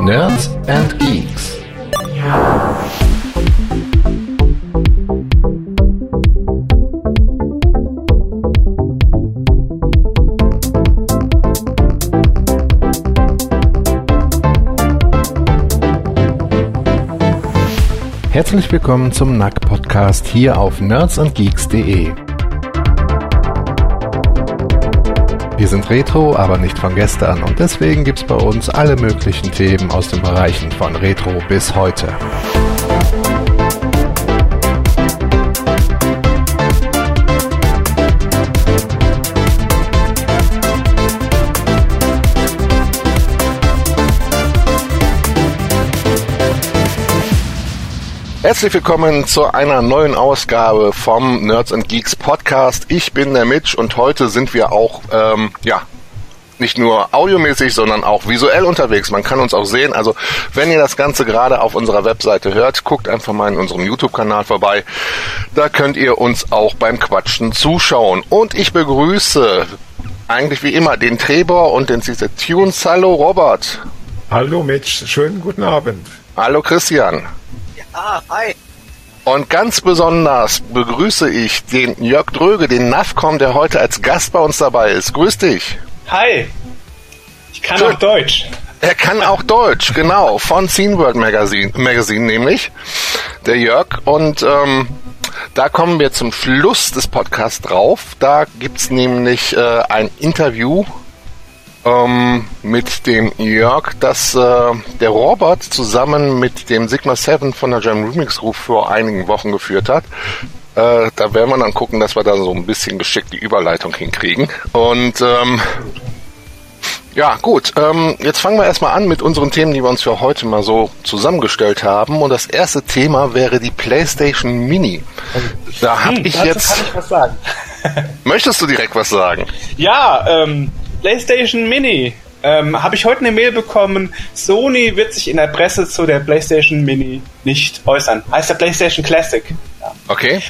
Nerds and Geeks. Herzlich willkommen zum NAC Podcast hier auf nerdsandgeeks.de. Wir sind Retro, aber nicht von gestern und deswegen gibt's bei uns alle möglichen Themen aus den Bereichen von Retro bis heute. Herzlich willkommen zu einer neuen Ausgabe vom Nerds and Geeks Podcast. Ich bin der Mitch und heute sind wir auch, ähm, ja, nicht nur audiomäßig, sondern auch visuell unterwegs. Man kann uns auch sehen. Also wenn ihr das Ganze gerade auf unserer Webseite hört, guckt einfach mal in unserem YouTube-Kanal vorbei. Da könnt ihr uns auch beim Quatschen zuschauen. Und ich begrüße eigentlich wie immer den Trebor und den CZ Tunes. Hallo Robert. Hallo Mitch, schönen guten Abend. Hallo Christian. Ah, hi. Und ganz besonders begrüße ich den Jörg Dröge, den NAFCOM, der heute als Gast bei uns dabei ist. Grüß dich. Hi. Ich kann Schön. auch Deutsch. Er kann auch Deutsch, genau, von Scene World Magazine, Magazine nämlich, der Jörg. Und ähm, da kommen wir zum Schluss des Podcasts drauf. Da gibt's nämlich äh, ein Interview ähm, mit dem Jörg, das äh, der Robert zusammen mit dem Sigma 7 von der Jam Remix Group vor einigen Wochen geführt hat. Äh, da werden wir dann gucken, dass wir da so ein bisschen geschickt die Überleitung hinkriegen. Und ähm, ja, gut. Ähm, jetzt fangen wir erstmal an mit unseren Themen, die wir uns für heute mal so zusammengestellt haben. Und das erste Thema wäre die PlayStation Mini. Da habe Hm, ich jetzt. kann ich was sagen. Möchtest du direkt was sagen? Ja, ähm, PlayStation Mini. Ähm, Habe ich heute eine Mail bekommen, Sony wird sich in der Presse zu der PlayStation Mini nicht äußern. Heißt der PlayStation Classic. Ja. Okay.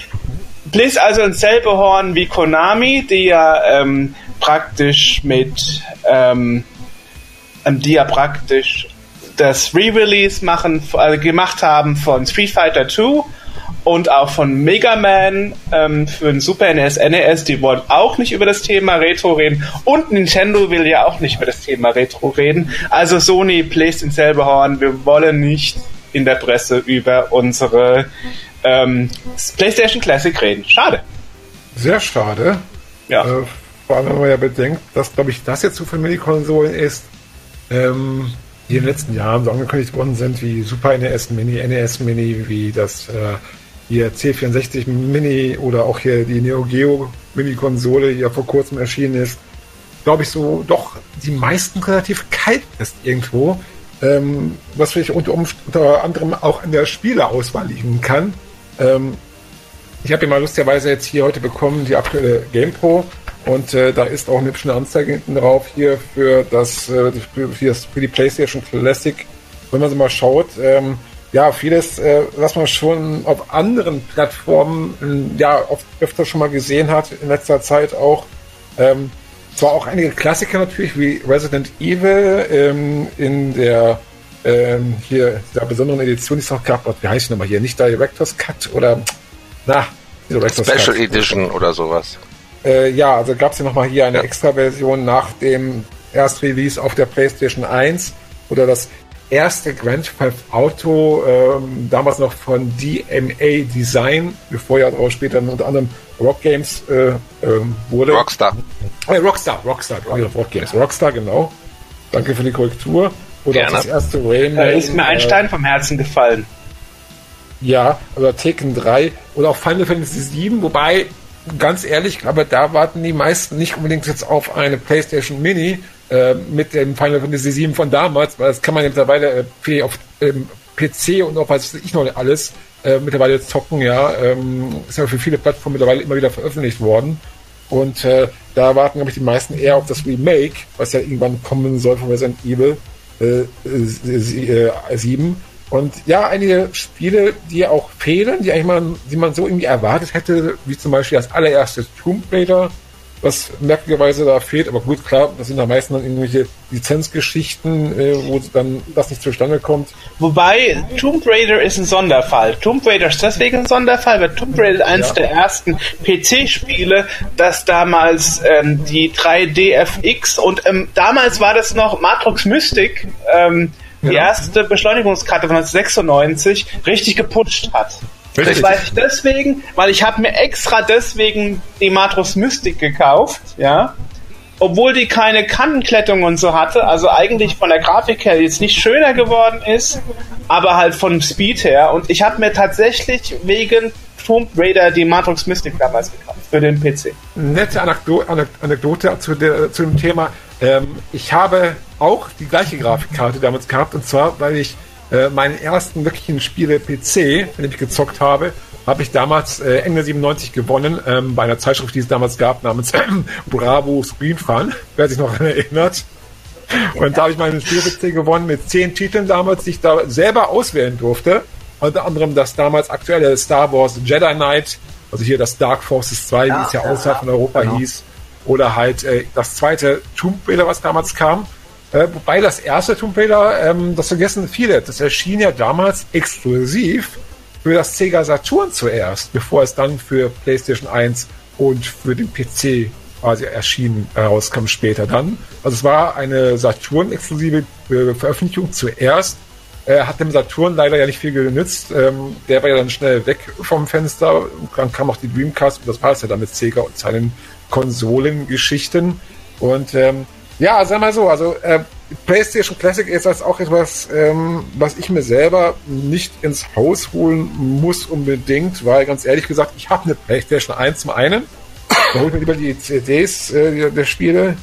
Bliss also ein selbe Horn wie Konami, die ja ähm, praktisch mit, ähm, die ja praktisch das Re-Release machen, äh, gemacht haben von Street Fighter 2 und auch von Mega Man ähm, für den Super NES, NES. Die wollen auch nicht über das Thema Retro reden und Nintendo will ja auch nicht über das Thema Retro reden. Also Sony bläst ins selbe Horn. Wir wollen nicht in der Presse über unsere ähm, PlayStation Classic reden. Schade. Sehr schade. Ja. Äh, vor allem, wenn man ja bedenkt, dass, glaube ich, das jetzt so für Mini-Konsolen ist, ähm, die in den letzten Jahren so angekündigt worden sind, wie Super NES Mini, NES Mini, wie das äh, hier C64 Mini oder auch hier die Neo Geo Mini-Konsole, die ja vor kurzem erschienen ist, glaube ich, so doch die meisten relativ kalt ist irgendwo. Ähm, was vielleicht unter, unter anderem auch an der Spieleauswahl liegen kann. Ähm, ich habe ja mal lustigerweise jetzt hier heute bekommen die aktuelle GamePro und äh, da ist auch eine hübsche Anzeige hinten drauf hier für das, äh, für das für die PlayStation Classic. Wenn man so mal schaut, ähm, ja vieles, äh, was man schon auf anderen Plattformen ähm, ja oft öfter schon mal gesehen hat in letzter Zeit auch. Ähm, zwar auch einige Klassiker natürlich wie Resident Evil ähm, in der ähm, hier der besonderen Edition, die es noch gab. Wie heißt die nochmal hier? Nicht Director's Cut oder na, Director's Special Cut. Edition oder sowas. Äh, ja, also gab es ja nochmal hier eine Ja. Extra-Version nach dem Erstrelease auf der PlayStation 1 oder das erste Grand Theft Auto, ähm, damals noch von DMA Design, bevor ja auch später unter anderem Rock Games äh, ähm, wurde. Rockstar. Äh, Rockstar, Rockstar, Rock Games, Rockstar, genau. Danke für die Korrektur. Oder Gerne. auch das erste Rayman. Da ist mir ein äh, Stein vom Herzen gefallen. ja, oder Tekken 3 oder auch Final Fantasy 7, wobei, ganz ehrlich, ich glaube, da warten die meisten nicht unbedingt jetzt auf eine PlayStation Mini äh, mit dem Final Fantasy 7 von damals, weil das kann man ja mittlerweile äh, auf ähm, PC und auch was weiß ich noch alles äh, mittlerweile zocken, ja. Ähm, ist ja für viele Plattformen mittlerweile immer wieder veröffentlicht worden. Und äh, da warten, glaube ich, die meisten eher auf das Remake, was ja irgendwann kommen soll von Resident Evil äh, äh, sie- äh, 7. Und ja, einige Spiele, die auch fehlen, die eigentlich man, die man so irgendwie erwartet hätte, wie zum Beispiel das allererste Tomb Raider, was merkwürdigerweise da fehlt. Aber gut, klar, das sind am meisten dann irgendwelche Lizenzgeschichten, äh, wo dann das nicht zustande kommt. Wobei Tomb Raider ist ein Sonderfall. Tomb Raider ist deswegen ein Sonderfall, weil Tomb Raider ist eines ja. der ersten PC-Spiele, das damals ähm, die 3DFX und ähm, damals war das noch Matrix Mystic, ähm, die erste Beschleunigungskarte von 1996, richtig geputscht hat. Richtig. Das weiß ich deswegen, weil ich habe mir extra deswegen die Matrix Mystic gekauft, ja. Obwohl die keine Kantenklettung und so hatte, also eigentlich von der Grafik her jetzt nicht schöner geworden ist, aber halt von Speed her. Und ich habe mir tatsächlich wegen Tomb Raider die Matrix Mystic damals gekauft für den PC. Nette Anekdote, Anekdote zu, der, zu dem Thema. Ähm, ich habe auch die gleiche Grafikkarte damals gehabt und zwar, weil ich äh, meinen ersten wirklichen Spiele PC, wenn ich gezockt habe, habe ich damals äh, Ende 97 gewonnen ähm, bei einer Zeitschrift, die es damals gab, namens äh, Bravo Screen Fun, wer sich noch daran erinnert. Und da habe ich meinen Spiel-PC gewonnen mit zehn Titeln damals, die ich da selber auswählen durfte. Unter anderem das damals aktuelle Star Wars Jedi Knight, also hier das Dark Forces 2, ja, wie es ja außerhalb von Europa genau. hieß. Oder halt äh, das zweite Tomb Raider, was damals kam. Äh, wobei das erste Tomb Raider, ähm, das vergessen viele, das erschien ja damals exklusiv für das Sega Saturn zuerst, bevor es dann für PlayStation 1 und für den PC quasi erschienen herauskam später dann. Also es war eine Saturn-exklusive äh, Veröffentlichung zuerst. Äh, hat dem Saturn leider ja nicht viel genützt. Ähm, der war ja dann schnell weg vom Fenster. Dann kam auch die Dreamcast und das war es ja dann mit Sega und seinen Konsolengeschichten. Und ähm, ja, sag mal so, also äh, PlayStation Classic ist das auch etwas, ähm, was ich mir selber nicht ins Haus holen muss unbedingt, weil ganz ehrlich gesagt, ich habe eine PlayStation 1 zum einen, da hole ich mir lieber die CDs äh, der Spiele.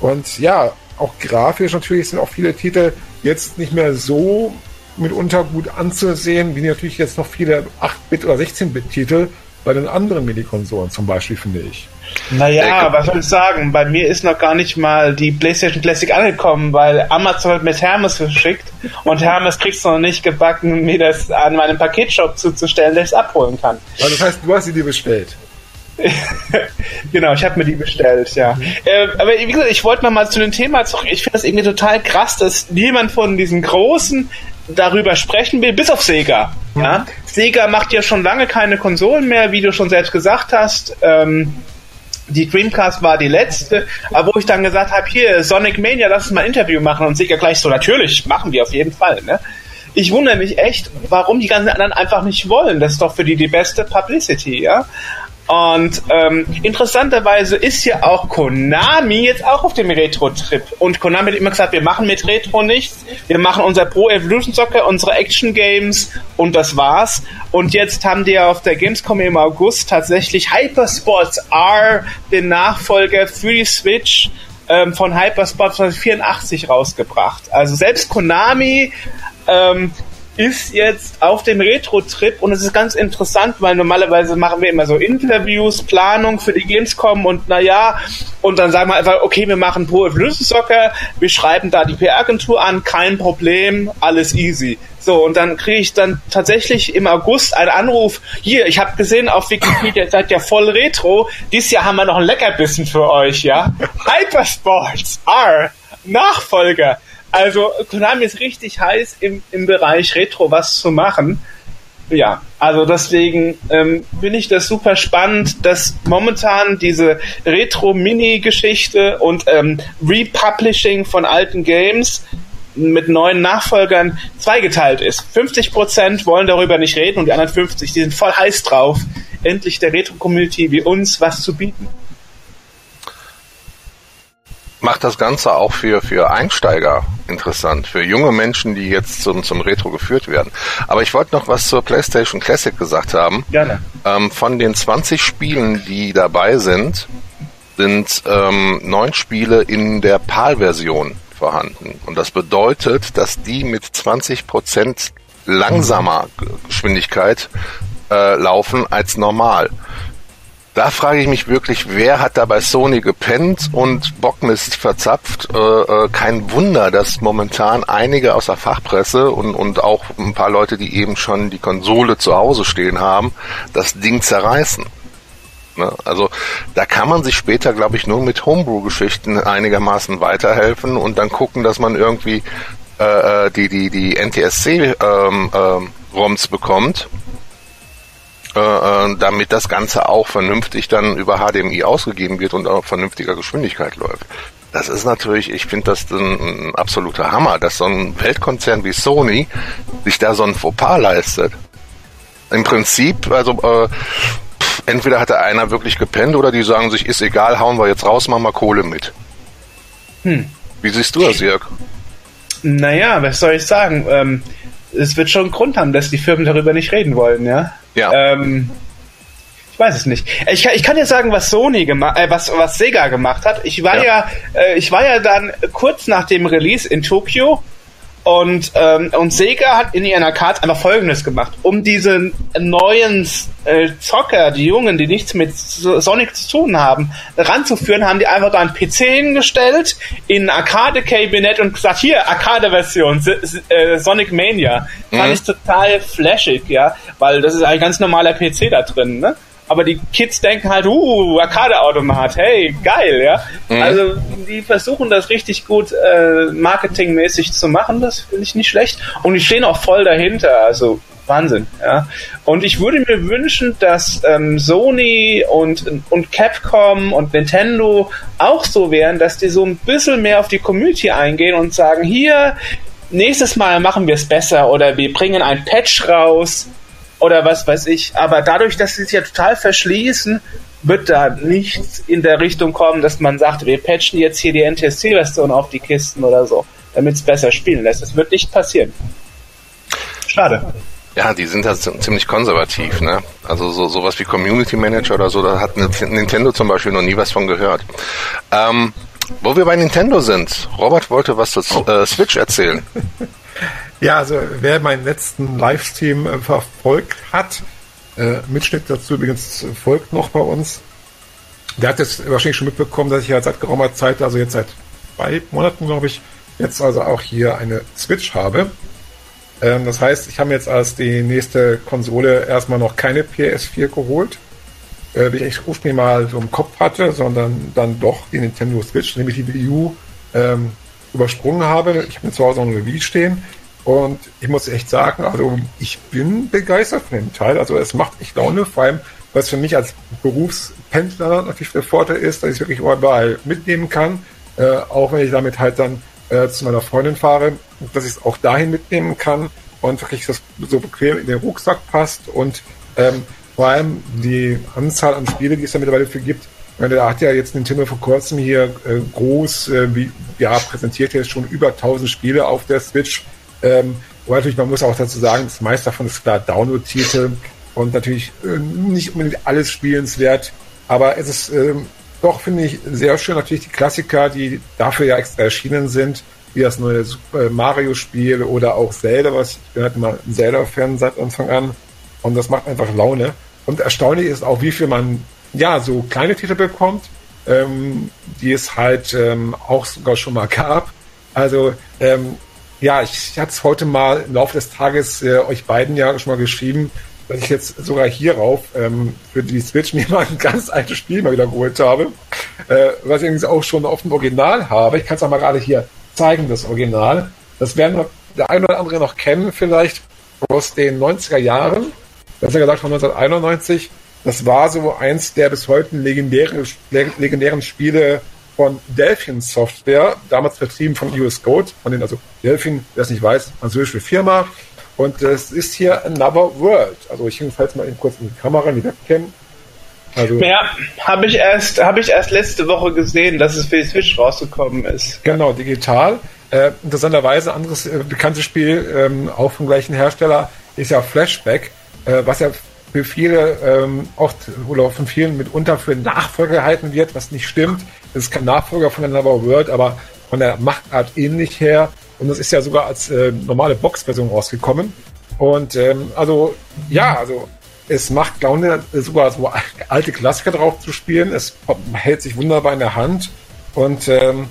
Und ja, auch grafisch natürlich sind auch viele Titel jetzt nicht mehr so mitunter gut anzusehen, wie natürlich jetzt noch viele 8-Bit- oder 16-Bit-Titel bei den anderen Mini-Konsolen zum Beispiel, finde ich. Naja, was soll ich sagen? Bei mir ist noch gar nicht mal die PlayStation Classic angekommen, weil Amazon hat mir Hermes verschickt und Hermes kriegst du noch nicht gebacken, mir das an meinem Paketshop zuzustellen, dass ich es abholen kann. Also das heißt, du hast sie dir bestellt. genau, ich habe mir die bestellt, ja. Mhm. Äh, aber wie gesagt, ich wollte noch mal zu dem Thema zurück. Ich finde das irgendwie total krass, dass niemand von diesen großen darüber sprechen will, bis auf Sega. Mhm. Ja? Sega macht ja schon lange keine Konsolen mehr, wie du schon selbst gesagt hast. Ähm, die Dreamcast war die letzte, aber wo ich dann gesagt habe, hier, Sonic Mania, lass uns mal ein Interview machen und Sega gleich so, natürlich, machen wir auf jeden Fall. Ne? Ich wundere mich echt, warum die ganzen anderen einfach nicht wollen. Das ist doch für die die beste Publicity, ja. Und ähm, interessanterweise ist ja auch Konami jetzt auch auf dem Retro-Trip. Und Konami hat immer gesagt, wir machen mit Retro nichts. Wir machen unser Pro Evolution Soccer, unsere Action Games und das war's. Und jetzt haben die auf der Gamescom im August tatsächlich Hypersports R, den Nachfolger für die Switch, ähm, von Hypersports 84 rausgebracht. Also selbst Konami ähm, ist jetzt auf dem Retro-Trip und es ist ganz interessant, weil normalerweise machen wir immer so Interviews, Planung für die Gamescom und naja, und dann sagen wir einfach, okay, wir machen Pro Evolution Soccer, wir schreiben da die PR-Agentur an, kein Problem, alles easy. So, und dann kriege ich dann tatsächlich im August einen Anruf, hier, ich habe gesehen auf Wikipedia, seid ja voll Retro, dieses Jahr haben wir noch ein Leckerbissen für euch, ja? Hypersports R, Nachfolger. Also Konami ist richtig heiß im, im Bereich Retro was zu machen. Ja, also deswegen ähm, finde ich das super spannend, dass momentan diese Retro-Mini-Geschichte und ähm, Republishing von alten Games mit neuen Nachfolgern zweigeteilt ist. 50% wollen darüber nicht reden und die anderen 50, die sind voll heiß drauf, endlich der Retro-Community wie uns was zu bieten macht das Ganze auch für, für Einsteiger interessant, für junge Menschen, die jetzt zum, zum Retro geführt werden. Aber ich wollte noch was zur PlayStation Classic gesagt haben. Gerne. Ähm, von den 20 Spielen, die dabei sind, sind ähm, neun Spiele in der PAL-Version vorhanden. Und das bedeutet, dass die mit 20 Prozent langsamer Geschwindigkeit äh, laufen als normal. Da frage ich mich wirklich, wer hat da bei Sony gepennt und Bockmist verzapft? Äh, äh, kein Wunder, dass momentan einige aus der Fachpresse und, und auch ein paar Leute, die eben schon die Konsole zu Hause stehen haben, das Ding zerreißen. Ne? Also da kann man sich später, glaube ich, nur mit Homebrew-Geschichten einigermaßen weiterhelfen und dann gucken, dass man irgendwie äh, äh die die die NTSC ähm, ähm, bekommt, äh, äh, damit das Ganze auch vernünftig dann über HDMI ausgegeben wird und auf vernünftiger Geschwindigkeit läuft. Das ist natürlich, ich finde das ein, ein absoluter Hammer, dass so ein Weltkonzern wie Sony sich da so ein Fauxpas leistet. Im Prinzip, also äh, entweder hatte einer wirklich gepennt oder die sagen sich, ist egal, hauen wir jetzt raus, machen wir Kohle mit. Hm. Wie siehst du das, Jörg? Naja, was soll ich sagen? Ähm, es wird schon einen Grund haben, dass die Firmen darüber nicht reden wollen, ja? Ja. Ähm, ich weiß es nicht. Ich kann, ich kann dir sagen, was Sony gemacht, äh, was was Sega gemacht hat. Ich war ja, ja äh, ich war ja dann kurz nach dem Release in Tokio und, ähm, und Sega hat in ihren Arcades einfach Folgendes gemacht. Um diese neuen äh, Zocker, die Jungen, die nichts mit Sonic zu tun haben, ranzuführen, haben die einfach da einen PC hingestellt, in ein Arcade-Kabinett und gesagt, hier, Arcade-Version, äh, Sonic Mania. Mhm. Fand ich total flashig, ja, weil das ist ein ganz normaler PC da drin, ne? Aber die Kids denken halt, uh, Arcade-Automat, hey, geil, ja. Mhm. Also die versuchen das richtig gut äh, marketingmäßig zu machen, das finde ich nicht schlecht. Und die stehen auch voll dahinter, also Wahnsinn, ja. Und ich würde mir wünschen, dass ähm, Sony und, und Capcom und Nintendo auch so wären, dass die so ein bisschen mehr auf die Community eingehen und sagen, hier, nächstes Mal machen wir es besser oder wir bringen ein Patch raus oder was weiß ich. Aber dadurch, dass sie sich ja total verschließen, wird da nichts in der Richtung kommen, dass man sagt, wir patchen jetzt hier die NTSC-Version auf die Kisten oder so, damit es besser spielen lässt. Das wird nicht passieren. Schade. Ja, die sind da ziemlich konservativ, ne? Also so sowas wie Community Manager oder so, da hat Nintendo zum Beispiel noch nie was von gehört. Ähm, wo wir bei Nintendo sind, Robert wollte was zur äh, Switch erzählen. Ja, also wer meinen letzten Livestream äh, verfolgt hat, äh, Mitschnitt dazu übrigens folgt noch bei uns, der hat jetzt wahrscheinlich schon mitbekommen, dass ich ja seit geraumer Zeit, also jetzt seit zwei Monaten, glaube ich, jetzt also auch hier eine Switch habe. Ähm, das heißt, ich habe jetzt als die nächste Konsole erstmal noch keine PS4 geholt, äh, wie ich ursprünglich mal so im Kopf hatte, sondern dann doch die Nintendo Switch, nämlich die Wii U, ähm, übersprungen habe. Ich habe mir zu Hause noch eine Wii stehen und ich muss echt sagen, also ich bin begeistert von dem Teil. Also es macht echt Laune, vor allem, was für mich als Berufspendler natürlich der Vorteil ist, dass ich wirklich überall mitnehmen kann. Äh, auch wenn ich damit halt dann äh, zu meiner Freundin fahre, dass ich es auch dahin mitnehmen kann und wirklich das so bequem in den Rucksack passt und ähm, vor allem die Anzahl an Spiele, die es da mittlerweile für gibt. Da hat ja jetzt Nintendo vor kurzem hier äh, groß, äh, wie, ja, präsentiert jetzt schon über 1000 Spiele auf der Switch ähm, aber natürlich, man muss auch dazu sagen, das meiste davon ist klar Download-Titel und natürlich äh, nicht unbedingt alles spielenswert, aber es ist ähm, doch, finde ich, sehr schön. Natürlich die Klassiker, die dafür ja extra erschienen sind, wie das neue Super Mario-Spiel oder auch Zelda, was ich bin halt immer Zelda-Fan seit Anfang an und das macht einfach Laune. Und erstaunlich ist auch, wie viel man ja so kleine Titel bekommt, ähm, die es halt ähm, auch sogar schon mal gab. Also ähm, ja, ich hatte es heute mal im Laufe des Tages äh, euch beiden ja schon mal geschrieben, dass ich jetzt sogar hierauf ähm, für die Switch mir mal ein ganz altes Spiel mal wieder geholt habe, äh, was ich übrigens auch schon auf dem Original habe. Ich kann es auch mal gerade hier zeigen, das Original. Das werden der eine oder andere noch kennen, vielleicht aus den 90er Jahren. Besser gesagt von 1991. Das war so eins der bis heute legendären, legendären Spiele von Delphin Software, damals vertrieben von US Code, von den, also Delphin, wer es nicht weiß, französische Firma. Und das ist hier Another World. Also ich jedenfalls mal eben kurz in die Kamera, in die Webcam. Also, ja, habe ich erst, habe ich erst letzte Woche gesehen, dass es für die Switch rausgekommen ist. Genau, digital. Äh, interessanterweise anderes äh, bekanntes Spiel, ähm, auch vom gleichen Hersteller, ist ja Flashback, äh, was ja für viele ähm, oft oder von vielen mitunter für Nachfolger gehalten wird, was nicht stimmt. Das ist kein Nachfolger von Another World, aber von der Machtart ähnlich her. Und das ist ja sogar als äh, normale Box-Version rausgekommen. Und ähm, also, ja, also es macht Laune, sogar so alte Klassiker drauf zu spielen. Es hält sich wunderbar in der Hand. Und ähm,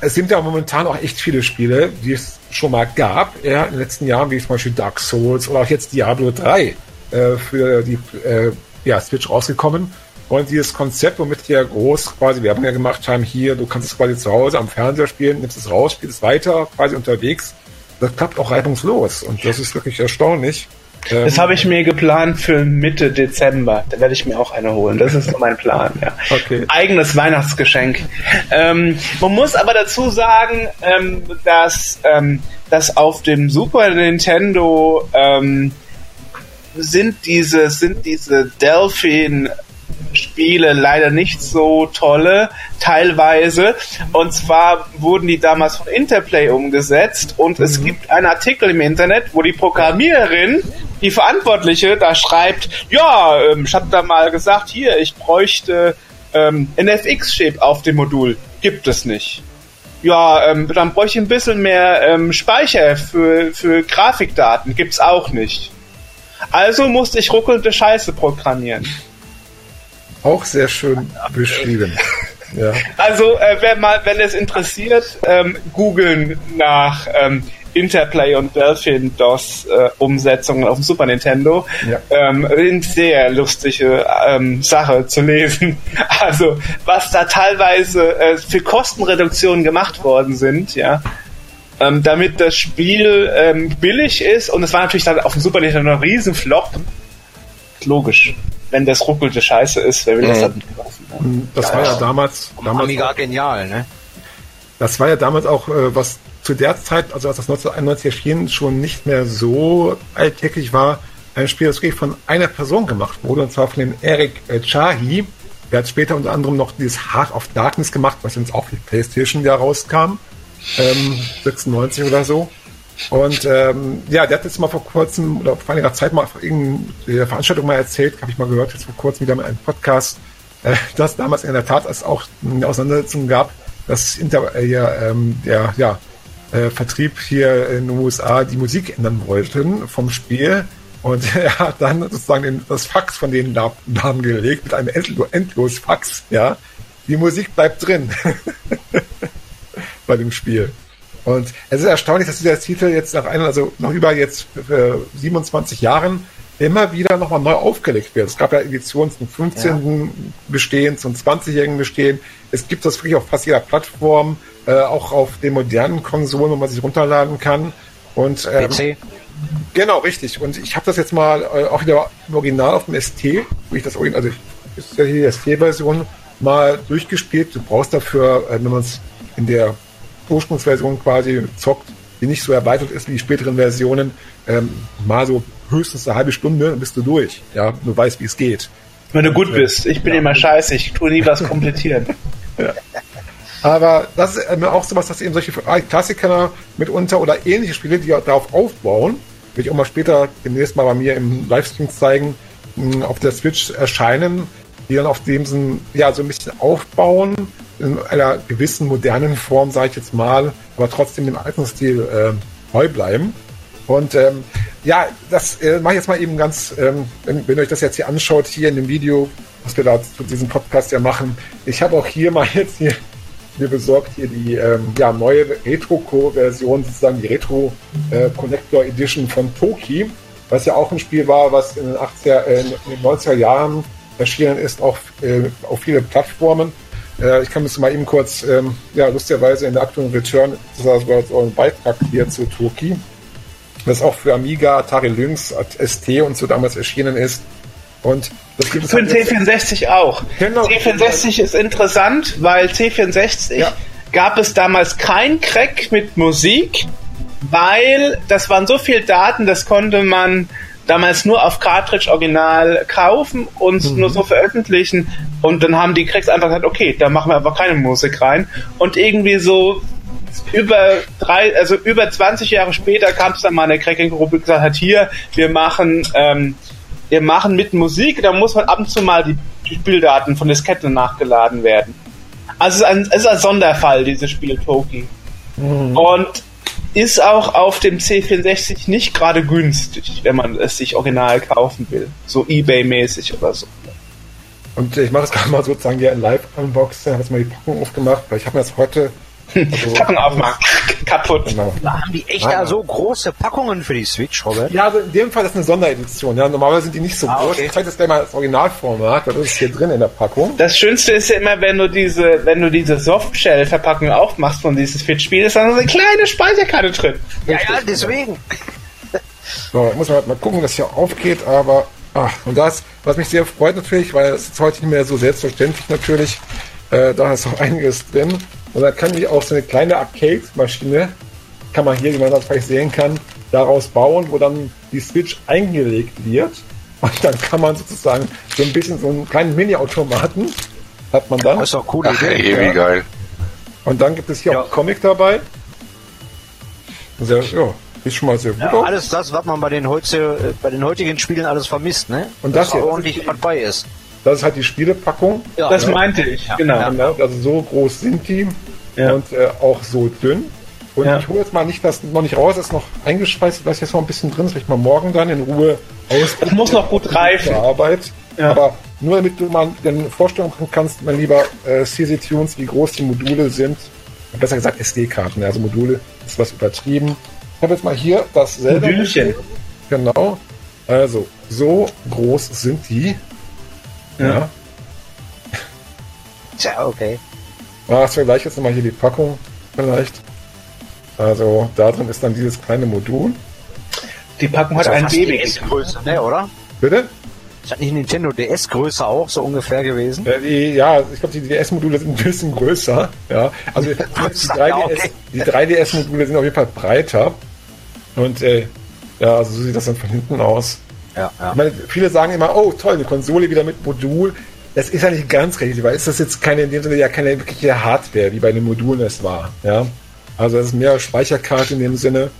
es sind ja momentan auch echt viele Spiele, die es schon mal gab, ja, in den letzten Jahren, wie zum Beispiel Dark Souls oder auch jetzt Diablo 3 äh, für die äh, ja, Switch rausgekommen. Und dieses Konzept, womit wir groß quasi Werbung ja gemacht haben, hier, du kannst es quasi zu Hause am Fernseher spielen, nimmst es raus, spielst es weiter, quasi unterwegs. Das klappt auch reibungslos. Und das ist wirklich erstaunlich. Das habe ich mir geplant für Mitte Dezember. Da werde ich mir auch eine holen. Das ist so mein Plan. Ja. Okay. Eigenes Weihnachtsgeschenk. Ähm, man muss aber dazu sagen, ähm, dass, ähm, dass auf dem Super Nintendo ähm, sind diese sind diese Delphin Spiele leider nicht so tolle, teilweise. Und zwar wurden die damals von Interplay umgesetzt und mhm. es gibt einen Artikel im Internet, wo die Programmiererin, die Verantwortliche, da schreibt, ja, ähm, ich habe da mal gesagt, hier, ich bräuchte ähm, NFX-Chip auf dem Modul. Gibt es nicht. Ja, ähm, dann bräuchte ich ein bisschen mehr ähm, Speicher für, für Grafikdaten. Gibt's auch nicht. Also musste ich ruckelnde Scheiße programmieren. Auch sehr schön beschrieben. Ja. Also, äh, wenn, mal, wenn es interessiert, ähm, googeln nach ähm, Interplay und Delphin DOS äh, Umsetzungen auf dem Super Nintendo. Ja. Ähm, sehr lustige ähm, Sache zu lesen. Also, was da teilweise äh, für Kostenreduktionen gemacht worden sind, ja. Ähm, damit das Spiel ähm, billig ist und es war natürlich dann auf dem Super Nintendo ein Riesenflop. Logisch wenn das ruckelte Scheiße ist, wer will das dann kaufen? Das ja, war ja damals, damals Amiga genial, ne? Das war ja damals auch, äh, was zu der Zeit, also als das 1991 erschien, schon nicht mehr so alltäglich war, ein Spiel, das wirklich von einer Person gemacht wurde, und zwar von dem Eric äh, Chahi. Der hat später unter anderem noch dieses Heart of Darkness gemacht, was jetzt auch für PlayStation ja rauskam. Ähm, 96 oder so. Und ähm, ja, der hat jetzt mal vor kurzem oder vor einiger Zeit mal auf irgendeiner Veranstaltung mal erzählt, habe ich mal gehört, jetzt vor kurzem wieder mal einen Podcast, äh, dass damals in der Tat es auch eine Auseinandersetzung gab, dass hinter äh, ähm, der ja, äh, Vertrieb hier in den USA die Musik ändern wollten vom Spiel. Und er hat dann sozusagen den, das Fax von denen Namen gelegt mit einem endlos Fax, ja. Die Musik bleibt drin bei dem Spiel. Und es ist erstaunlich, dass dieser Titel jetzt nach einer, also noch über jetzt äh, 27 Jahren immer wieder nochmal neu aufgelegt wird. Es gab ja Editionen zum 15. Ja. Bestehen, zum 20-jährigen Bestehen. Es gibt das wirklich auf fast jeder Plattform, äh, auch auf den modernen Konsolen, wo man sich runterladen kann. Und ähm, PC. Genau, richtig. Und ich habe das jetzt mal äh, auch wieder im Original auf dem ST, wo ich das Original, also ist ja hier die ST-Version, mal durchgespielt. Du brauchst dafür, äh, wenn man es in der Ursprungsversion quasi zockt, die nicht so erweitert ist wie die späteren Versionen, ähm, mal so höchstens eine halbe Stunde, bist du durch. Ja, du weißt, wie es geht. Wenn du gut bist. Ich bin ja. immer scheiße, ich tue nie was komplettieren. ja. Aber das ist ähm, auch sowas, dass eben solche Klassiker mitunter oder ähnliche Spiele, die darauf aufbauen, will ich auch mal später demnächst mal bei mir im Livestream zeigen, auf der Switch erscheinen, die dann auf dem ja, so ein bisschen aufbauen, in einer gewissen modernen Form, sage ich jetzt mal, aber trotzdem im alten Stil äh, neu bleiben. Und ähm, ja, das äh, mache ich jetzt mal eben ganz, ähm, wenn, wenn ihr euch das jetzt hier anschaut, hier in dem Video, was wir da zu diesem Podcast ja machen. Ich habe auch hier mal jetzt hier mir besorgt hier die ähm, ja, neue Retro-Version, sozusagen die Retro äh, Connector Edition von Toki, was ja auch ein Spiel war, was in den, 80er, äh, in den 90er Jahren erschienen ist, auch äh, auf viele Plattformen. Äh, ich kann es mal eben kurz, ähm, ja, lustigerweise in der aktuellen Return, das war so ein Beitrag hier zu Toki, das auch für Amiga, Atari Lynx, ST und so damals erschienen ist. Und das gibt es Für den C64 auch. Genau. C64 ist interessant, weil C64 ja. gab es damals kein Crack mit Musik, weil das waren so viele Daten, das konnte man damals nur auf Cartridge Original kaufen und mhm. nur so veröffentlichen. Und dann haben die Cracks einfach gesagt, okay, da machen wir aber keine Musik rein. Und irgendwie so über drei, also über 20 Jahre später kam es dann mal eine Cracking-Gruppe und gesagt hat, hier, wir machen, ähm, wir machen mit Musik, da muss man ab und zu mal die Spieldaten von Disketten nachgeladen werden. Also es ist ein, es ist ein Sonderfall, dieses Spiel Toki. Mhm. Und ist auch auf dem C64 nicht gerade günstig, wenn man es sich original kaufen will. So Ebay-mäßig oder so. Und ich mache das gerade mal sozusagen hier in Live-Unboxing, habe jetzt mal die Packung aufgemacht, weil ich habe mir das heute Also, Packung aufmachen. Kaputt. Genau. Da haben die echt ah, da so große Packungen für die Switch, Robert? Ja, also in dem Fall ist eine Sonderedition. Ja, normalerweise sind die nicht so ah, groß. Okay. Ich zeige jetzt gleich mal das Originalformat, das ist hier drin in der Packung. Das Schönste ist ja immer, wenn du diese, wenn du diese Softshell-Verpackung aufmachst von diesem Switch-Spiel, ist so eine kleine Speicherkarte drin. Ja, ja, deswegen. So, muss man halt mal gucken, dass hier aufgeht, aber ach, und das, was mich sehr freut natürlich, weil es ist heute nicht mehr so selbstverständlich natürlich, äh, da ist noch einiges drin. Und dann kann ich auch so eine kleine Arcade-Maschine, kann man hier, wie man das vielleicht sehen kann, daraus bauen, wo dann die Switch eingelegt wird. Und dann kann man sozusagen so ein bisschen so einen kleinen Mini-Automaten hat man dann. Das ist doch cool. Ach, Idee. Ey, wie geil. Und dann gibt es hier ja. auch Comic dabei. Sehr, ja, ist schon mal sehr gut. Ja, alles das, was man bei den, heute, bei den heutigen Spielen alles vermisst, ne? Und das, das hier ordentlich dabei ist. Das ist halt die Spielepackung. Ja, das ja. meinte ich, genau. genau. Also so groß sind die und äh, auch so dünn. Und ich hole jetzt mal nicht das noch nicht raus, das ist noch eingeschweißt, was jetzt noch ein bisschen drin ist, ich mal morgen dann in Ruhe aus. Das muss noch gut reifen. Arbeit. Aber nur damit du mal eine Vorstellung machen kannst, mein lieber äh, CC Tunes, wie groß die Module sind. Besser gesagt SD-Karten, also Module ist was übertrieben. Ich habe jetzt mal hier das selbe. Modülchen. Genau. Also, so groß sind die. Ja. Tja, okay. Ah, ich vergleiche jetzt nochmal hier die Packung vielleicht. Also da drin ist dann dieses kleine Modul. Die Packung hat ein Baby. Größe, ne, oder? Bitte? Ist hat nicht Nintendo DS-Größe auch so ungefähr gewesen? Ja, die, ja ich glaube, die DS-Module sind ein bisschen größer. Ja, also die, 3DS, die 3DS-Module sind auf jeden Fall breiter. Und äh, ja, also so sieht das dann von hinten aus. Ja, ja. Meine, viele sagen immer, oh toll, eine Konsole wieder mit Modul. Das ist ja nicht ganz richtig, weil ist das jetzt keine, in dem Sinne ja keine wirkliche Hardware, wie bei den Modulen es war. Ja? Also es ist mehr Speicherkarte in dem Sinne.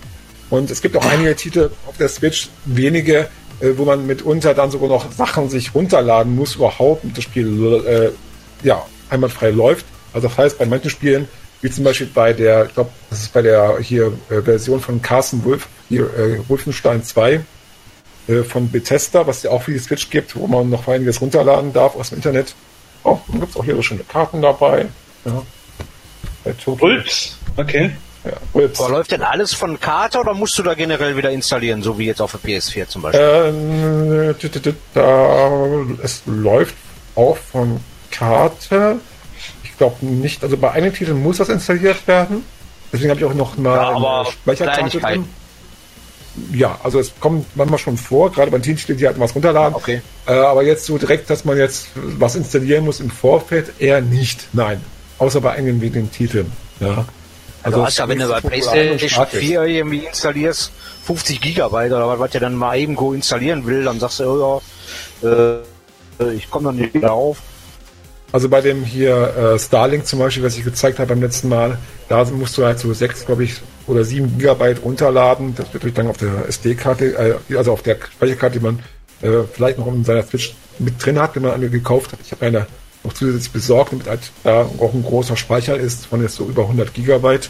Und es gibt auch einige Titel auf der Switch, wenige, äh, wo man mitunter dann sogar noch Sachen sich runterladen muss, überhaupt, damit das Spiel äh, ja, einwandfrei läuft. Also das heißt, bei manchen Spielen, wie zum Beispiel bei der, ich glaube, das ist bei der hier äh, Version von Carson Wolf, hier äh, Wolfenstein 2, äh, von Bethesda, was ja auch für die Switch gibt, wo man noch einiges runterladen darf aus dem Internet. Oh, dann gibt es auch hier so schöne Karten dabei. Ja. Bei Ulps, okay. Ja, Ulps. Aber läuft denn alles von Karte oder musst du da generell wieder installieren, so wie jetzt auf der PS4 zum Beispiel? Ähm, da, es läuft auch von Karte. Ich glaube nicht, also bei einem Titel muss das installiert werden. Deswegen habe ich auch noch mal ja, eine Speicherkarte drin ja, also es kommt manchmal schon vor, gerade beim Teamspiel, die halt was runterladen. Okay. Äh, aber jetzt so direkt, dass man jetzt was installieren muss im Vorfeld, eher nicht. Nein. Außer bei einigen wenigen Titeln. Ja. Also, also wenn du bei PlayStation 4 irgendwie installierst, 50 Gigabyte oder was, was der dann mal eben go installieren will, dann sagst du, oh ja, äh, ich komme dann nicht wieder auf. Also bei dem hier äh, Starlink zum Beispiel, was ich gezeigt habe beim letzten Mal, da musst du halt so sechs, glaube ich, oder sieben Gigabyte runterladen. Das wird dann auf der SD-Karte, äh, also auf der Speicherkarte, die man äh, vielleicht noch in seiner Switch mit drin hat, wenn man eine gekauft hat. Ich habe eine noch zusätzlich besorgt, damit halt da auch ein großer Speicher ist, von jetzt so über 100 Gigabyte.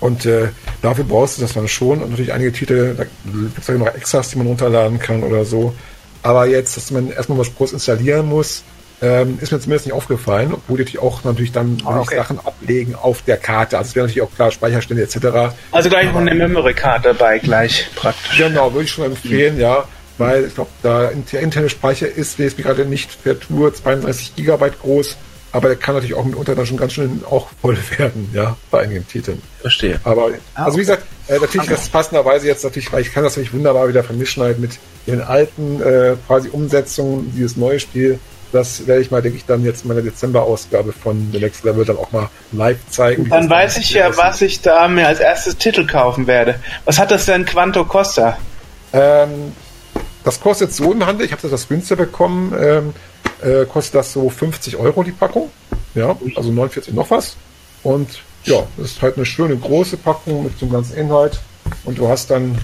Und äh, dafür brauchst du das dann schon. Und natürlich einige Titel, da gibt es ja noch Extras, die man runterladen kann oder so. Aber jetzt, dass man erstmal was groß installieren muss, ähm, ist mir zumindest nicht aufgefallen, obwohl die natürlich auch natürlich dann ah, okay. Sachen ablegen auf der Karte. Also es wäre natürlich auch klar Speicherstände etc. Also gleich noch eine Memory-Card dabei, gleich praktisch. Genau, würde ich schon empfehlen, mhm. ja. Weil ich glaube, da der interne Speicher ist, wie es mir gerade nicht vertue, 32 Gigabyte groß. Aber der kann natürlich auch mitunter dann schon ganz schön auch voll werden, ja, bei einigen Titeln. Verstehe. Aber, ah, also wie gesagt, äh, natürlich okay. das passenderweise jetzt natürlich, weil ich kann das natürlich wunderbar wieder vermischen halt mit den alten äh, quasi Umsetzungen, dieses neue Spiel das werde ich mal, denke ich, dann jetzt in meiner Dezember-Ausgabe von The Next Level dann auch mal live zeigen. Dann weiß ich ja, was ich da mir als erstes Titel kaufen werde. Was hat das denn Quanto Costa? Ähm, das kostet so im Handel, ich habe das günstig bekommen, ähm, äh, kostet das so 50 Euro die Packung. Ja, also 49 noch was. Und ja, das ist halt eine schöne große Packung mit so einem ganzen Inhalt. Und du hast dann,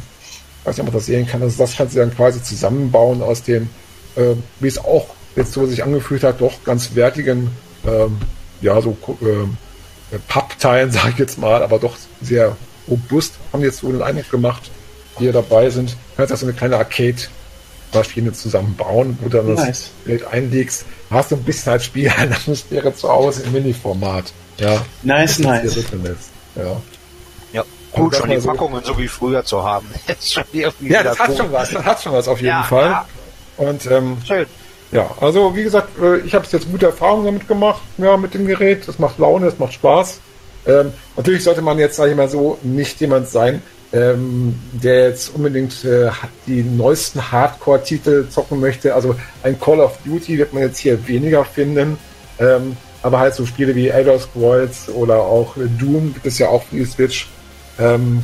weiß nicht, ob man das sehen kann, also das kannst du dann quasi zusammenbauen aus dem, äh, wie es auch jetzt so sich angefühlt hat, doch ganz wertigen, ähm, ja, so ähm, Pappteilen, sage ich jetzt mal, aber doch sehr robust. Haben jetzt so den Eindruck gemacht, die hier dabei sind. Du kannst also eine kleine Arcade-Maschine zusammenbauen, wo du dann nice. das Geld einlegst. Du hast ein bisschen halt Spiel, eine Atmosphäre zu Hause im Mini-Format. Ja. Nice, nice. Ja. Ja, gut, schon die Packungen so wie früher zu haben. ja, das hat cool. schon was. Das hat schon was auf jeden ja, Fall. Ja. Und ähm, Schön. Ja, also wie gesagt, äh, ich habe jetzt gute Erfahrungen damit gemacht, ja, mit dem Gerät. Das macht Laune, das macht Spaß. Ähm, natürlich sollte man jetzt, sage ich mal so, nicht jemand sein, ähm, der jetzt unbedingt äh, die neuesten Hardcore-Titel zocken möchte. Also ein Call of Duty wird man jetzt hier weniger finden. Ähm, aber halt so Spiele wie Elder Scrolls oder auch Doom gibt es ja auch für die Switch. Ähm,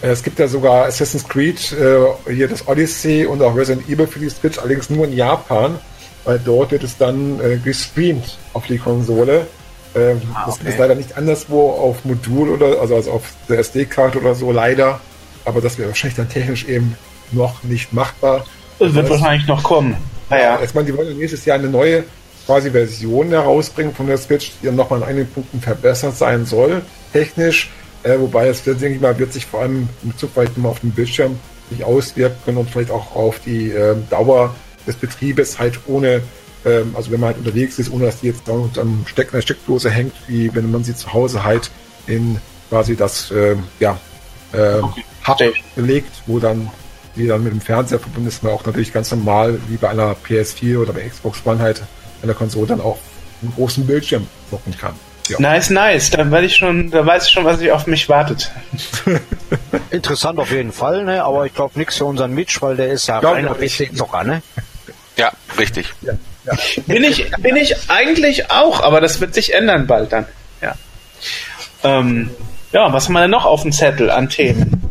es gibt ja sogar Assassin's Creed, äh, hier das Odyssey und auch Resident Evil für die Switch, allerdings nur in Japan, weil dort wird es dann äh, gestreamt auf die Konsole. Ähm, ah, okay. Das ist leider nicht anderswo auf Modul oder also, also auf der SD-Karte oder so, leider. Aber das wäre wahrscheinlich dann technisch eben noch nicht machbar. Das wird das wahrscheinlich noch kommen. Naja. Ich meine, die wollen nächstes Jahr eine neue quasi Version herausbringen von der Switch, die dann nochmal an einigen Punkten verbessert sein soll, technisch. Äh, wobei es, denke ich mal, wird sich vor allem in Bezug vielleicht mal auf den Bildschirm sich auswirken und vielleicht auch auf die äh, Dauer des Betriebes halt ohne, ähm, also wenn man halt unterwegs ist, ohne dass die jetzt am Steck in der Steckdose hängt, wie wenn man sie zu Hause halt in quasi das äh, ja, äh, okay. Hub legt, wo dann die dann mit dem Fernseher verbunden ist, man auch natürlich ganz normal wie bei einer PS4 oder bei Xbox One halt an der Konsole dann auch einen großen Bildschirm gucken kann. Ja. Nice, nice. Da weiß ich schon, da weiß ich schon, was ich auf mich wartet. Interessant auf jeden Fall, ne? Aber ich glaube nichts für unseren Mitch, weil der ist ja reiner PC-Zocker, ne? Ja, richtig. Ja, ja. Bin ich, bin ich eigentlich auch, aber das wird sich ändern bald dann. Ja. Ähm, ja, was haben wir denn noch auf dem Zettel an Themen?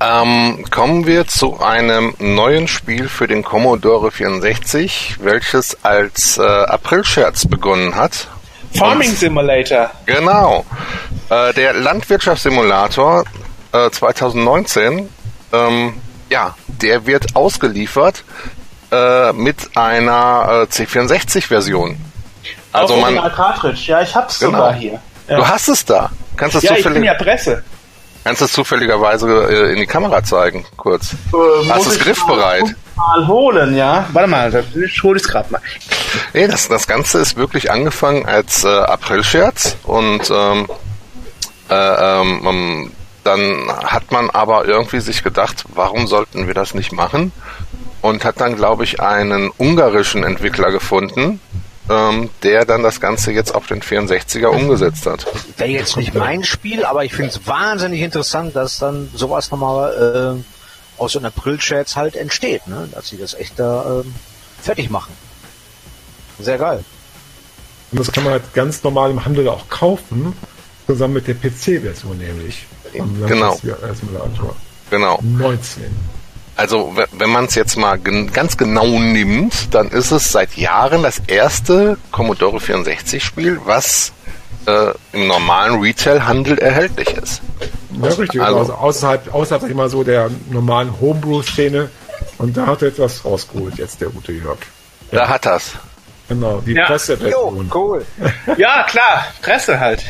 Ähm, kommen wir zu einem neuen Spiel für den Commodore 64, welches als äh, April-Scherz begonnen hat Farming Simulator. Genau. Äh, der Landwirtschaftssimulator äh, 2019, ähm, ja, der wird ausgeliefert äh, mit einer äh, C64-Version. Also man Cartridge. Ja, ich hab's genau. sogar hier. Ja. Du hast es da. Kannst du es ja, zufällig? Ich bin ja Presse. Kannst du es zufälligerweise äh, in die Kamera zeigen, kurz? Äh, hast du es griffbereit? Mal holen, ja. Warte mal, ich hole es gerade mal. Nee, das, das Ganze ist wirklich angefangen als äh, April-Scherz und ähm, äh, ähm, ähm, dann hat man aber irgendwie sich gedacht, warum sollten wir das nicht machen? Und hat dann, glaube ich, einen ungarischen Entwickler gefunden, ähm, der dann das Ganze jetzt auf den 64er umgesetzt hat. Wäre jetzt nicht mein Spiel, aber ich finde es wahnsinnig interessant, dass dann sowas nochmal äh, aus so einer April-Chats halt entsteht, ne? dass sie das echt da äh, fertig machen. Sehr geil. Und das kann man halt ganz normal im Handel auch kaufen, zusammen mit der PC-Version nämlich. Genau. Genau. 19. Also wenn man es jetzt mal ganz genau nimmt, dann ist es seit Jahren das erste Commodore 64 Spiel, was äh, im normalen Retail-Handel erhältlich ist. Ja, richtig. Also, also außerhalb, außerhalb sag ich mal so der normalen Homebrew-Szene. Und da hat er etwas rausgeholt, jetzt der gute Jörg. Ja. Da hat das. Genau, die ja. Presseversion. cool. ja, klar, Presse halt.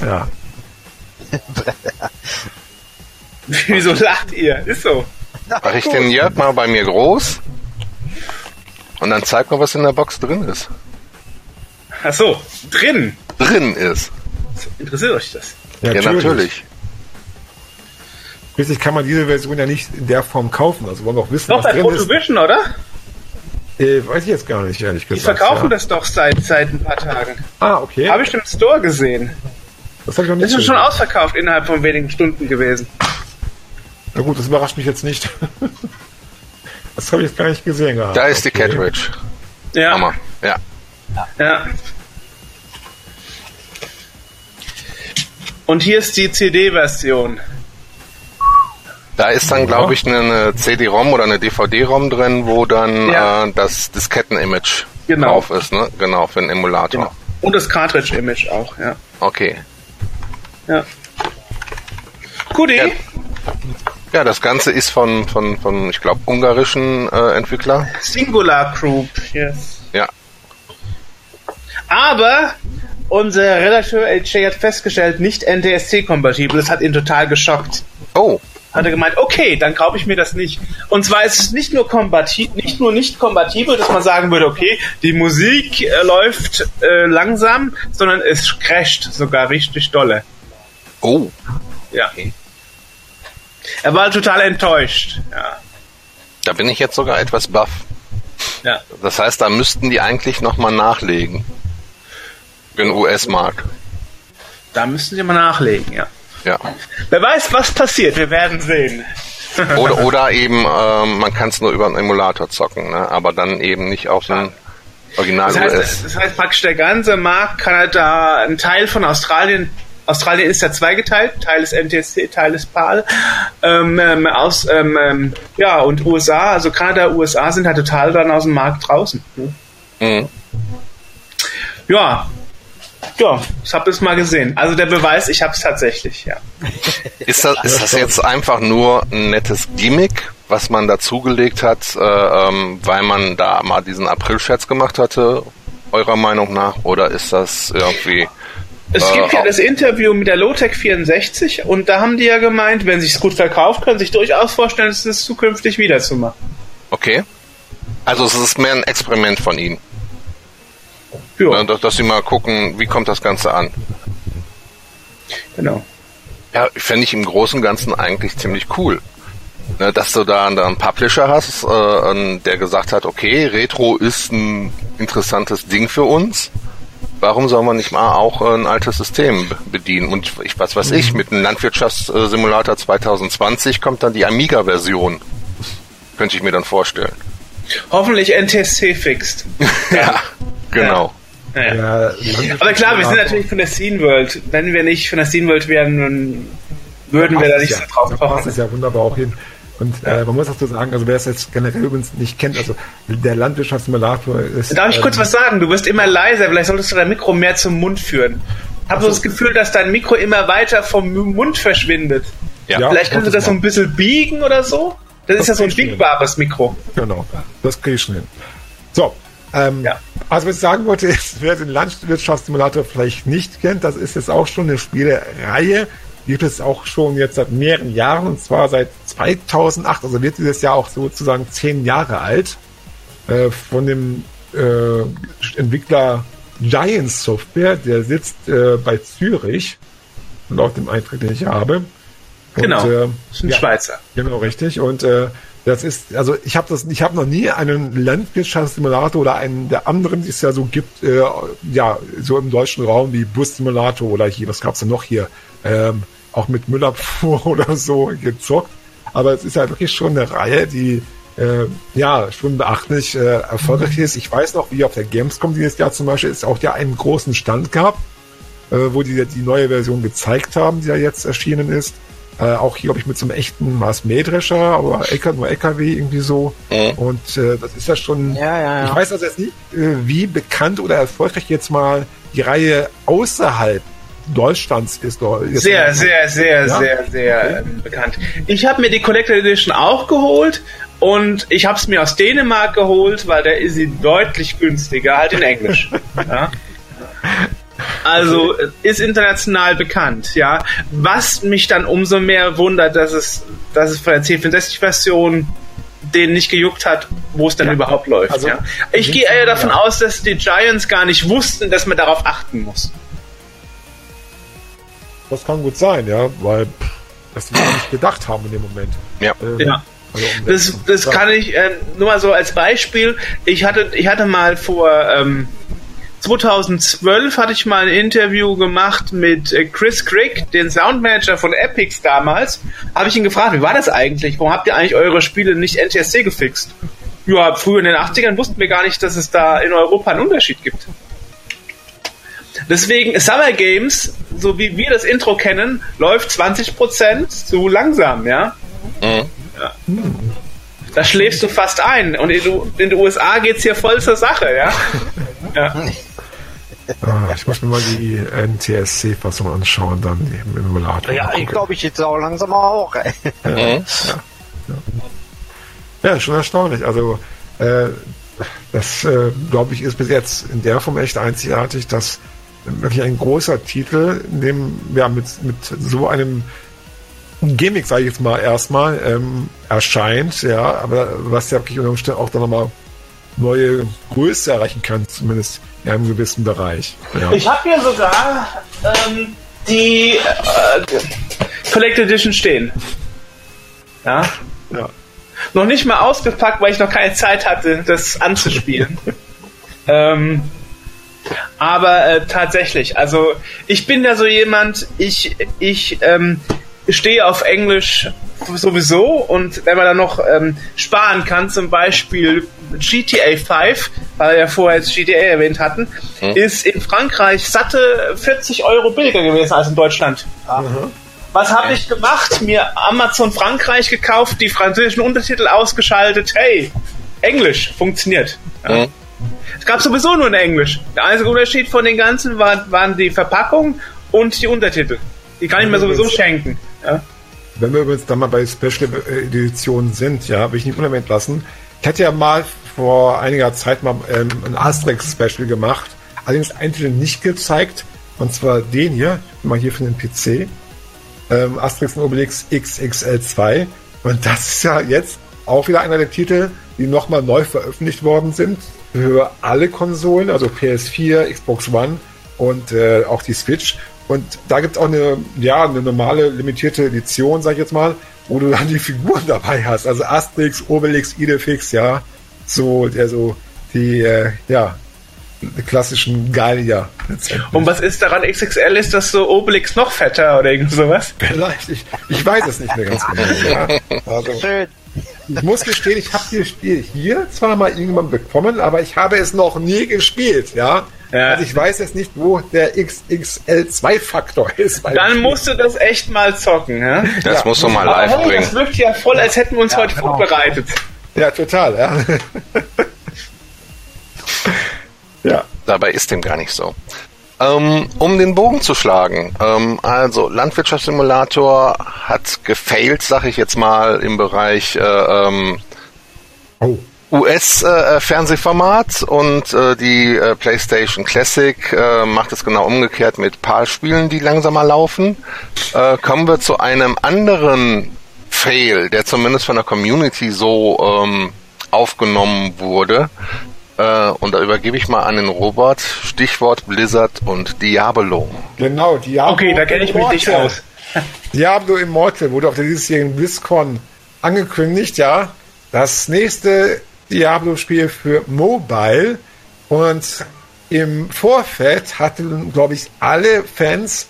Ja. Wieso lacht ihr? Ist so. Mach ich den Jörg mal bei mir groß und dann zeig mal, was in der Box drin ist. Ach so, drin. Drin ist. Interessiert euch das? Ja, ja natürlich. Schließlich kann man diese Version ja nicht in der Form kaufen. Also wollen wir auch wissen, Doch, was bei drin Photovision, oder? Äh, weiß ich jetzt gar nicht, ehrlich gesagt. Die verkaufen ja. das doch seit, seit ein paar Tagen. Ah, okay. Habe ich im Store gesehen. Das habe ich noch nicht Das ist schon ausverkauft innerhalb von wenigen Stunden gewesen. Na gut, das überrascht mich jetzt nicht. das habe ich jetzt gar nicht gesehen gehabt. Da ist okay. die Cartridge. Ja. Hammer. Ja. Ja. Und hier ist die CD-Version. Da ist dann, glaube ich, eine, eine CD-ROM oder eine DVD-ROM drin, wo dann ja. äh, das Disketten-Image genau. drauf ist, ne? Genau, für den Emulator. Genau. Und das Cartridge-Image auch, ja. Okay. Ja. Guti. Ja. ja. das Ganze ist von, von, von ich glaube, ungarischen äh, Entwickler. Singular Group, yes. Ja. Aber unser Redakteur LJ hat festgestellt, nicht NTSC-kompatibel. Das hat ihn total geschockt. Oh. Hat er gemeint, okay, dann kaufe ich mir das nicht. Und zwar ist es nicht nur kompatibel, nicht nur nicht kompatibel, dass man sagen würde, okay, die Musik äh, läuft äh, langsam, sondern es crasht sogar richtig dolle. Oh. Ja. Er war total enttäuscht. Ja. Da bin ich jetzt sogar etwas baff. Ja. Das heißt, da müssten die eigentlich nochmal nachlegen. Den US-Markt. Da müssten sie mal nachlegen, ja. Ja. Wer weiß, was passiert, wir werden sehen. Oder, oder eben, ähm, man kann es nur über einen Emulator zocken, ne? aber dann eben nicht auf den Original Das heißt, US. das heißt praktisch, der ganze Markt kann halt ein Teil von Australien, Australien ist ja zweigeteilt, Teil ist NTSC, Teil ist PAL, ähm, ähm, aus, ähm, ähm, ja, und USA, also Kanada, USA sind halt total dann aus dem Markt draußen. ne? Mhm. Ja, ja, ich habe es mal gesehen. Also der Beweis, ich habe es tatsächlich, ja. Ist das, ist das jetzt einfach nur ein nettes Gimmick, was man dazugelegt hat, äh, ähm, weil man da mal diesen April-Scherz gemacht hatte, eurer Meinung nach? Oder ist das irgendwie... Es Äh, gibt ja das Interview mit der Lotec 64 und da haben die ja gemeint, wenn sich's gut verkauft, können sich durchaus vorstellen, es zukünftig wieder zu machen. Okay. Also es ist mehr ein Experiment von ihnen. Ja, dass, dass sie mal gucken, wie kommt das Ganze an. genau. Ja, fände ich im Großen und Ganzen eigentlich ziemlich cool. Ne, dass du da einen Publisher hast, äh, der gesagt hat, okay, Retro ist ein interessantes Ding für uns. Warum soll man nicht mal auch ein altes System be- bedienen? Und ich was weiß ich, mit einem Landwirtschaftssimulator 2020 kommt dann die Amiga-Version. Könnte ich mir dann vorstellen. Hoffentlich NTSC fixt. Ja, genau. Ja. Ja, Aber klar, wir sind natürlich von der Scene World. Wenn wir nicht von der Scene World wären, dann würden wir da nicht so drauf Das passt pochen. es ja wunderbar auch hin. Und äh, man muss dazu sagen, also wer es jetzt generell übrigens nicht kennt, also der Landwirtschaftssimulator ist. Darf ich kurz ähm, was sagen? Du wirst immer leiser. Vielleicht solltest du dein Mikro mehr zum Mund führen. Ich habe so das Gefühl, dass dein Mikro immer weiter vom Mund verschwindet. Ja. Ja. Vielleicht kannst du das so ein bisschen biegen oder so? Das ist ja so ein biegbares Mikro. Genau, das kriege ich schon hin. So, ähm, Ja. also was ich sagen wollte, ist, wer den Landwirtschaftssimulator vielleicht nicht kennt, das ist jetzt auch schon eine Spielereihe, die gibt es auch schon jetzt seit mehreren Jahren und zwar seit 2008, also wird dieses Jahr auch sozusagen zehn Jahre alt, äh, von dem äh, Entwickler Giant Software, der sitzt äh, bei Zürich, laut dem Eintrag, den ich habe. Und, Genau. äh, ist ein ja. Schweizer. Genau, richtig. Und äh, das ist, also ich habe das, ich habe noch nie einen Landwirtschaftssimulator oder einen der anderen, die es ja so gibt, äh, ja, so im deutschen Raum wie Bussimulator oder hier, was gab's denn noch hier, ähm, auch mit Müllabfuhr oder so gezockt. Aber es ist ja wirklich schon eine Reihe, die äh, ja schon beachtlich äh, erfolgreich ist. Ich weiß noch, wie auf der Gamescom dieses Jahr zum Beispiel es auch ja einen großen Stand gab, äh, wo die die neue Version gezeigt haben, die ja jetzt erschienen ist. Äh, auch hier, glaube ich, mit so einem echten Mars Mähdrescher, aber LK, nur LKW irgendwie so. Mhm. Und äh, das ist ja schon. Ja, ja, ja. Ich weiß also jetzt nicht, äh, wie bekannt oder erfolgreich jetzt mal die Reihe außerhalb Deutschlands ist. Jetzt Sehr, sehr, sehr, Ja? sehr, sehr ähm, bekannt. Ich habe mir die Collector Edition auch geholt und ich habe es mir aus Dänemark geholt, weil der ist sie deutlich günstiger, halt in Englisch. ja. Also äh, ist international bekannt, ja. Was mich dann umso mehr wundert, dass es, dass es von der C64-Version den nicht gejuckt hat, wo es dann Ja. überhaupt läuft. Also, ja. Ich gehe eher davon ja. aus, dass die Giants gar nicht wussten, dass man darauf achten muss. Das kann gut sein, ja, weil pff, das wir nicht gedacht haben in dem Moment. Ja. Äh, Ja. also um Das, das ja. kann ich äh, nur mal so als Beispiel. Ich hatte, ich hatte mal vor ähm, 2012 hatte ich mal ein Interview gemacht mit äh, Chris Crick, den Soundmanager von Epics damals. Habe ich ihn gefragt, wie war das eigentlich? Warum habt ihr eigentlich eure Spiele nicht NTSC gefixt? Ja, früher in den 80ern wussten wir gar nicht, dass es da in Europa einen Unterschied gibt. Deswegen Summer Games, so wie wir das Intro kennen, läuft 20% zu langsam, ja? Mhm. Da schläfst du fast ein. Und in, den- in den USA geht's hier voll zur Sache, ja? ja. Ah, ich muss mir mal die NTSC-Fassung anschauen, dann im Emulator. Ja, ich glaube, ich jetzt auch langsam auch. Ey. Mhm. Ja, schon erstaunlich. Also, äh, das, äh, glaube ich, ist bis jetzt in der Form echt einzigartig, dass wirklich ein großer Titel, in dem, ja, mit, mit so einem Gimmick, sage ich jetzt mal erstmal, ähm, erscheint, ja, aber was ja wirklich unter Umständen auch dann nochmal neue Größe erreichen kann, zumindest in einem gewissen Bereich. Ja. Ich habe hier sogar ähm, die äh, Collector Edition stehen. Ja. ja. Noch nicht mal ausgepackt, weil ich noch keine Zeit hatte, das anzuspielen. ähm, aber äh, tatsächlich, also ich bin da so jemand, ich, ich ähm, stehe auf Englisch sowieso und wenn man dann noch ähm, sparen kann, zum Beispiel GTA 5, weil wir ja vorher jetzt GTA erwähnt hatten, hm. ist in Frankreich satte 40 Euro billiger gewesen als in Deutschland. Mhm. Was habe ich gemacht? Mir Amazon Frankreich gekauft, die französischen Untertitel ausgeschaltet. Hey, Englisch funktioniert. Ja. Mhm. Es gab sowieso nur in Englisch. Der einzige Unterschied von den ganzen war, waren die Verpackung und die Untertitel. Die kann ich mir sowieso schenken. Ja. Wenn wir übrigens dann mal bei Special Editionen sind, ja, will ich nicht unerwähnt lassen. Ich hatte ja mal vor einiger Zeit mal ähm, ein Asterix-Special gemacht, allerdings einen Titel nicht gezeigt, und zwar den hier, mal hier für den PC, ähm, Asterix und Obelix XXL2. Und das ist ja jetzt auch wieder einer der Titel, die nochmal neu veröffentlicht worden sind für alle Konsolen, also PS4, Xbox One und äh, auch die Switch. Und da gibt es auch eine, ja, eine normale limitierte Edition, sag ich jetzt mal, wo du dann die Figuren dabei hast. Also Asterix, Obelix, Idefix, ja, so, der so die, äh, ja, die klassischen Gallier. Und was ist daran XXL? Ist das so Obelix noch fetter oder irgend sowas? Vielleicht, ich, ich weiß es nicht mehr ganz genau. Ja. Also, ich muss gestehen, ich habe das Spiel hier zwar mal irgendwann bekommen, aber ich habe es noch nie gespielt, ja. Ja. Also ich weiß jetzt nicht, wo der XXL2-Faktor ist. Dann musst du das echt mal zocken. Ja? Das ja. musst du mal live hey, bringen. Das wirkt ja voll, als hätten wir uns ja, heute genau. vorbereitet. Ja, total. Ja. ja. Dabei ist dem gar nicht so. Ähm, um den Bogen zu schlagen, ähm, also Landwirtschaftssimulator hat gefailt, sag ich jetzt mal, im Bereich äh, ähm, oh. US-Fernsehformat äh, und äh, die äh, PlayStation Classic äh, macht es genau umgekehrt mit PAL-Spielen, die langsamer laufen. Äh, kommen wir zu einem anderen Fail, der zumindest von der Community so ähm, aufgenommen wurde. Äh, und da übergebe ich mal an den Robert. Stichwort Blizzard und Diablo. Genau, Diablo. Okay, da kenne ich mich nicht aus. Diablo Immortal wurde auf der diesjährigen BlizzCon angekündigt, ja. Das nächste Diablo-Spiel für Mobile und im Vorfeld hatten, glaube ich, alle Fans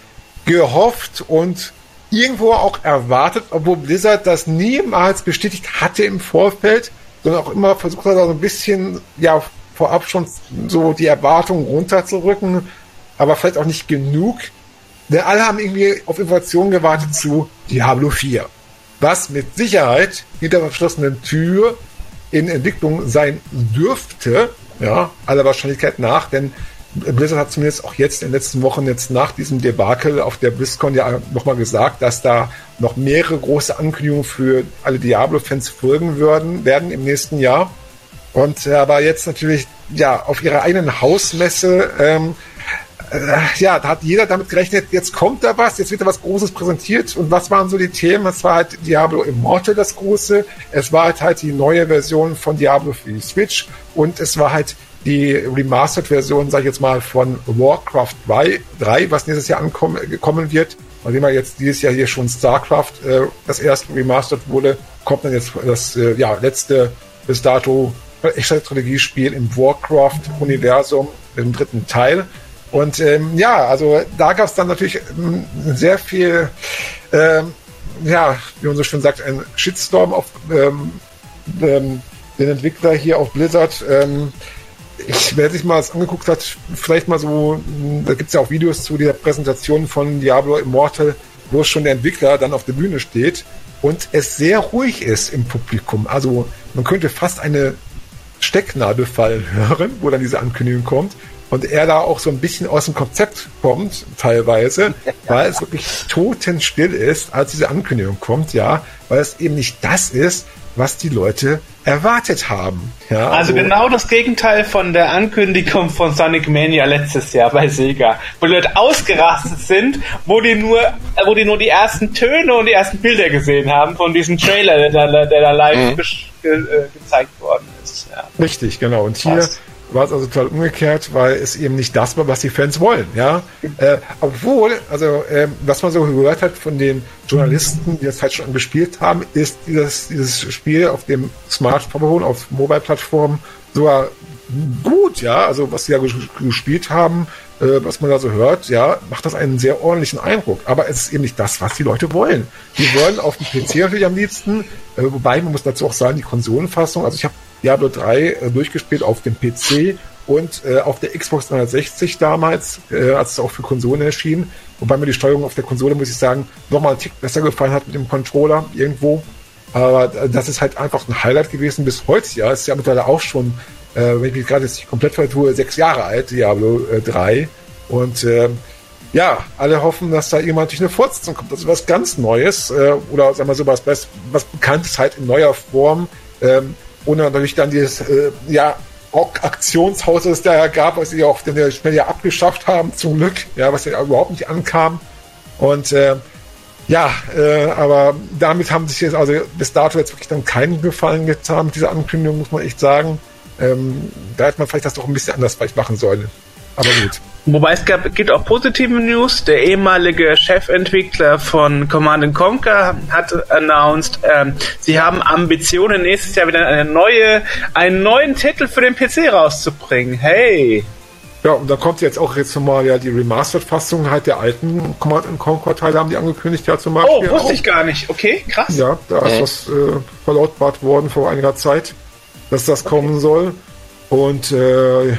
gehofft und irgendwo auch erwartet, obwohl Blizzard das niemals bestätigt hatte im Vorfeld, sondern auch immer versucht hat, so ein bisschen, ja, vorab schon so die Erwartungen runterzurücken, aber vielleicht auch nicht genug. Denn alle haben irgendwie auf Informationen gewartet zu Diablo 4. Was mit Sicherheit hinter verschlossenen Tür in Entwicklung sein dürfte, ja, aller Wahrscheinlichkeit nach, denn Blizzard hat zumindest auch jetzt in den letzten Wochen, jetzt nach diesem Debakel auf der BlizzCon ja nochmal gesagt, dass da noch mehrere große Ankündigungen für alle Diablo-Fans folgen würden, werden im nächsten Jahr. Und äh, aber jetzt natürlich, ja, auf ihrer eigenen Hausmesse ähm, äh, ja, da hat jeder damit gerechnet, jetzt kommt da was, jetzt wird da was Großes präsentiert. Und was waren so die Themen? Es war halt Diablo Immortal das Große, es war halt, halt die neue Version von Diablo für die Switch und es war halt die Remastered-Version, sag ich jetzt mal, von Warcraft 3, 3 was nächstes Jahr ankommen wird. Nachdem ja jetzt dieses Jahr hier schon StarCraft äh, das erste Remastered wurde, kommt dann jetzt das äh, ja, letzte bis dato echte Strategiespiel im Warcraft-Universum im dritten Teil. Und ähm, ja, also da gab es dann natürlich ähm, sehr viel, ähm, ja, wie man so schön sagt, ein Shitstorm auf ähm, ähm, den Entwickler hier auf Blizzard. Ich, wer sich mal das angeguckt hat, vielleicht mal so, da gibt es ja auch Videos zu der Präsentation von Diablo Immortal, wo schon der Entwickler dann auf der Bühne steht und es sehr ruhig ist im Publikum. Also man könnte fast eine Stecknadel fallen hören, wo dann diese Ankündigung kommt. und er da auch so ein bisschen aus dem Konzept kommt, teilweise, weil es wirklich totenstill ist, als diese Ankündigung kommt, ja, weil es eben nicht das ist, was die Leute erwartet haben. Ja, also, also, genau das Gegenteil von der Ankündigung von Sonic Mania letztes Jahr bei Sega, wo die Leute ausgerastet sind, wo die nur, wo die nur die ersten Töne und die ersten Bilder gesehen haben von diesem Trailer, der da, der da live mhm. ge äh, gezeigt worden ist. Ja. Richtig, genau. Und hier Fast war es also total umgekehrt, weil es eben nicht das war, was die Fans wollen. Ja, äh, obwohl, also äh, was man so gehört hat von den Journalisten, die das halt schon gespielt haben, ist dieses, dieses Spiel auf dem Smartphone, auf Mobile-Plattformen sogar gut, ja, also was sie ja gespielt haben, äh, was man da so hört, ja, macht das einen sehr ordentlichen Eindruck. Aber es ist eben nicht das, was die Leute wollen. Die wollen auf dem PC natürlich am liebsten, äh, wobei man muss dazu auch sagen, die Konsolenfassung, also ich habe Diablo 3 äh, durchgespielt auf dem PC und äh, auf der Xbox 360 damals, äh, als es auch für Konsolen erschien. Wobei mir die Steuerung auf der Konsole, muss ich sagen, nochmal einen Tick besser gefallen hat mit dem Controller irgendwo. Aber äh, das ist halt einfach ein Highlight gewesen bis heute. Ja, es ist ja mittlerweile auch schon, äh, wenn ich mich gerade jetzt nicht komplett vertue, sechs Jahre alt, Diablo äh, 3. Und äh, ja, alle hoffen, dass da irgendwann natürlich eine Fortsetzung kommt. Also was ganz Neues äh, oder sagen wir so was, was Bekanntes halt in neuer Form. Ähm, und natürlich dann dieses, äh, ja, Rock-Aktionshaus, das es da ja gab, was sie auch dann schnell ja abgeschafft haben, zum Glück, ja, was ja überhaupt nicht ankam. Und äh, ja, äh, aber damit haben sich jetzt also bis dato jetzt wirklich dann keinen Gefallen getan mit dieser Ankündigung, muss man echt sagen. Ähm, da hätte man vielleicht das doch ein bisschen anders vielleicht machen sollen. Aber gut. Wobei es gab, gibt auch positive News. Der ehemalige Chefentwickler von Command Conquer hat announced, ähm, sie haben Ambitionen, nächstes Jahr wieder eine neue, einen neuen Titel für den PC rauszubringen. Hey! Ja, und da kommt jetzt auch jetzt nochmal ja die Remastered-Fassung halt der alten Command Conquer-Teile haben die angekündigt, ja zum Beispiel. Oh, wusste auch. ich gar nicht. Okay, krass. Ja, da ist was äh, verlautbart worden vor einiger Zeit, dass das okay. kommen soll. Und äh,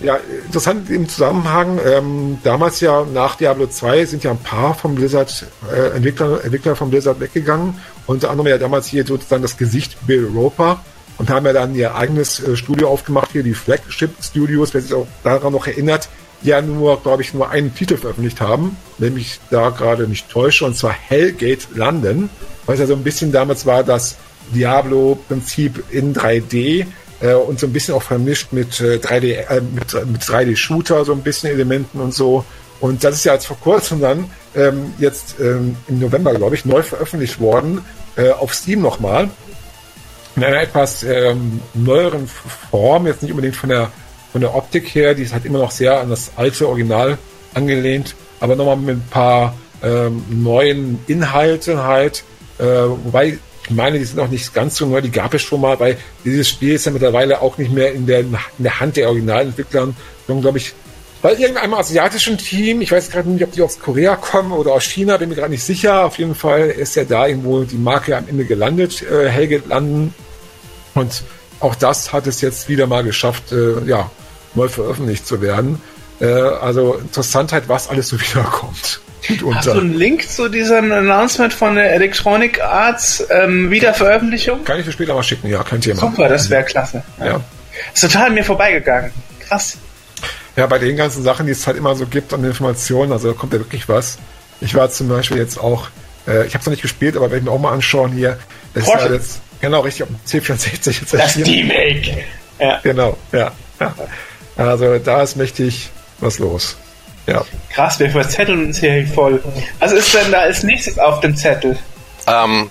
ja, interessant im Zusammenhang, ähm, damals ja nach Diablo 2 sind ja ein paar vom Blizzard, äh, Entwickler, Entwickler vom Blizzard weggegangen. Unter anderem ja damals hier sozusagen das Gesicht Bill Roper. Und haben ja dann ihr eigenes äh, Studio aufgemacht, hier die Flagship Studios, wer sich auch daran noch erinnert, die ja nur, glaube ich, nur einen Titel veröffentlicht haben, nämlich da gerade nicht täusche, und zwar Hellgate London, was ja so ein bisschen damals war das Diablo-Prinzip in 3D, äh, und so ein bisschen auch vermischt mit äh, 3D, äh, mit, mit 3D-Shooter, so ein bisschen Elementen und so. Und das ist ja jetzt vor kurzem dann ähm, jetzt ähm, im November, glaube ich, neu veröffentlicht worden, äh, auf Steam nochmal. In einer etwas ähm, neueren Form, jetzt nicht unbedingt von der, von der Optik her, die ist halt immer noch sehr an das alte Original angelehnt, aber nochmal mit ein paar ähm, neuen Inhalten halt, äh, wobei ich meine, die sind auch nicht ganz so neu, die gab es schon mal, weil dieses Spiel ist ja mittlerweile auch nicht mehr in der, in der Hand der Originalentwickler, sondern glaube ich, bei irgendeinem asiatischen Team, ich weiß gerade nicht, ob die aus Korea kommen oder aus China, bin mir gerade nicht sicher. Auf jeden Fall ist ja da irgendwo die Marke am Ende gelandet, äh, Helge landen. Und auch das hat es jetzt wieder mal geschafft, äh, ja, neu veröffentlicht zu werden. Äh, also Interessantheit, was alles so wiederkommt. Hast du einen Link zu diesem Announcement von der Electronic Arts ähm, Wiederveröffentlichung? Kann ich dir später mal schicken, ja, kein Thema. Super, das wäre klasse. Ja. ja. Ist total an mir vorbeigegangen. Krass. Ja, bei den ganzen Sachen, die es halt immer so gibt an Informationen, also da kommt ja wirklich was. Ich war zum Beispiel jetzt auch, äh, ich habe es noch nicht gespielt, aber werde ich mir auch mal anschauen hier. Das Porsche. ist ja jetzt, genau, richtig, auf dem C64 jetzt Das D-Make. Ja. Genau, ja, ja. Also da ist mächtig was los. Ja. Krass, wir verzetteln uns hier voll. Was ist denn da als nächstes auf dem Zettel? Ähm,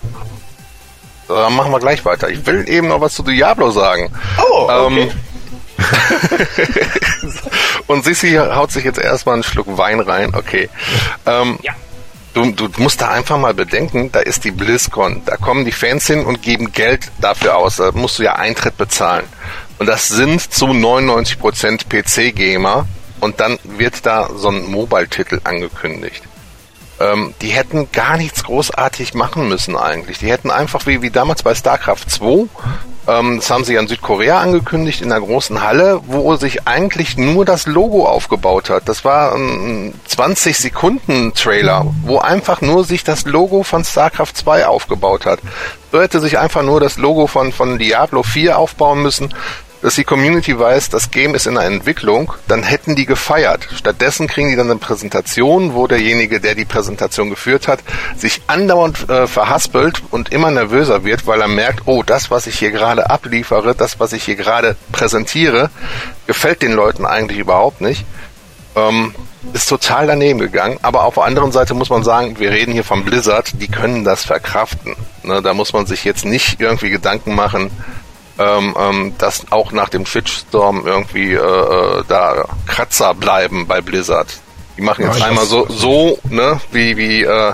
dann machen wir gleich weiter. Ich will eben noch was zu Diablo sagen. Oh, okay. Ähm, und Sissi haut sich jetzt erstmal einen Schluck Wein rein. Okay. Ähm, ja. Du, du musst da einfach mal bedenken, da ist die BlizzCon. Da kommen die Fans hin und geben Geld dafür aus. Da musst du ja Eintritt bezahlen. Und das sind zu 99% PC-Gamer und dann wird da so ein Mobile-Titel angekündigt. Ähm, die hätten gar nichts großartig machen müssen eigentlich. Die hätten einfach wie, wie damals bei StarCraft 2, ähm, das haben sie an Südkorea angekündigt in der großen Halle, wo sich eigentlich nur das Logo aufgebaut hat. Das war ein 20 Sekunden Trailer, wo einfach nur sich das Logo von StarCraft 2 aufgebaut hat. So hätte sich einfach nur das Logo von, von Diablo 4 aufbauen müssen dass die Community weiß, das Game ist in der Entwicklung, dann hätten die gefeiert. Stattdessen kriegen die dann eine Präsentation, wo derjenige, der die Präsentation geführt hat, sich andauernd äh, verhaspelt und immer nervöser wird, weil er merkt, oh, das, was ich hier gerade abliefere, das, was ich hier gerade präsentiere, gefällt den Leuten eigentlich überhaupt nicht. Ähm, ist total daneben gegangen. Aber auf der anderen Seite muss man sagen, wir reden hier von Blizzard, die können das verkraften. Ne, da muss man sich jetzt nicht irgendwie Gedanken machen, ähm, ähm, dass auch nach dem Shitstorm irgendwie äh, äh, da Kratzer bleiben bei Blizzard. Die machen jetzt ja, einmal so, so, ne, wie, wie äh,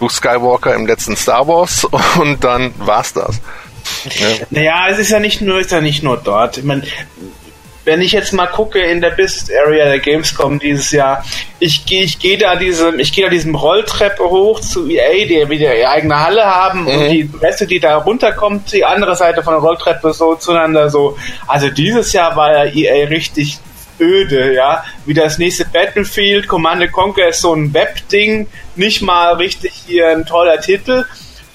Luke Skywalker im letzten Star Wars und dann war's das. Ne? Naja, es ist ja nicht nur, ist ja nicht nur dort. Ich meine, wenn ich jetzt mal gucke in der Business Area der Gamescom dieses Jahr, ich gehe ich gehe da diesem ich gehe da diesem Rolltreppe hoch zu EA, die wieder ihre eigene Halle haben mhm. und die Reste, die da runterkommt, die andere Seite von der Rolltreppe so zueinander so. Also dieses Jahr war ja EA richtig öde, ja, wie das nächste Battlefield, Command Conquer ist so ein Webding, nicht mal richtig hier ein toller Titel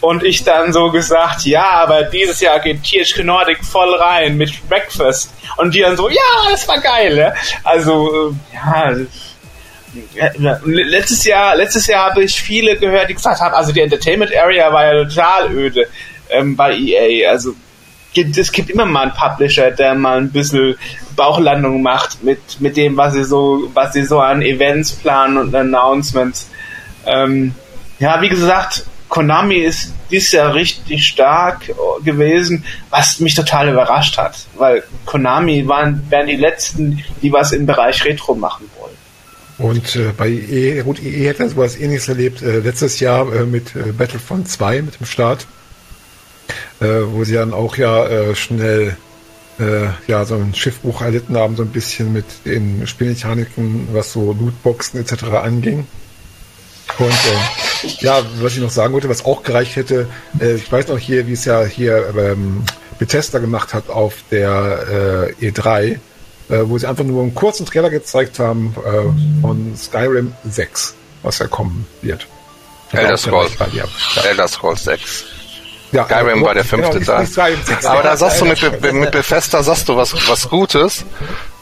und ich dann so gesagt, ja, aber dieses Jahr geht THQ Nordic voll rein mit Breakfast. Und die dann so, ja, das war geil. Ja? Also, äh, ja, letztes Jahr, letztes Jahr habe ich viele gehört, die gesagt haben, also die Entertainment Area war ja total öde ähm, bei EA. Also es gibt immer mal einen Publisher, der mal ein bisschen Bauchlandung macht mit, mit dem, was sie so, was sie so an Events planen und Announcements. Ähm, ja, wie gesagt, Konami ist dieses Jahr richtig stark gewesen, was mich total überrascht hat, weil Konami waren, wären die letzten, die was im Bereich Retro machen wollen. Und äh, bei EE, gut, EE hat ja sowas ähnliches erlebt äh, letztes Jahr äh, mit äh, Battlefront 2, mit dem Start, äh, wo sie dann auch ja äh, schnell ja so ein Schiffbruch erlitten haben, so ein bisschen mit den Spielmechaniken, was so Lootboxen etc. anging. Und äh, ja, was ich noch sagen wollte, was auch gereicht hätte, äh, ich weiß noch hier, wie es ja hier ähm, Bethesda gemacht hat auf der äh, E3, äh, wo sie einfach nur einen kurzen Trailer gezeigt haben äh, von Skyrim 6, was ja kommen wird. Elder Scrolls. Elder Scrolls 6. Ja, Skyrim war der fünfte genau, Teil. Aber da sagst du mit, mit Bethesda sagst du was, was Gutes.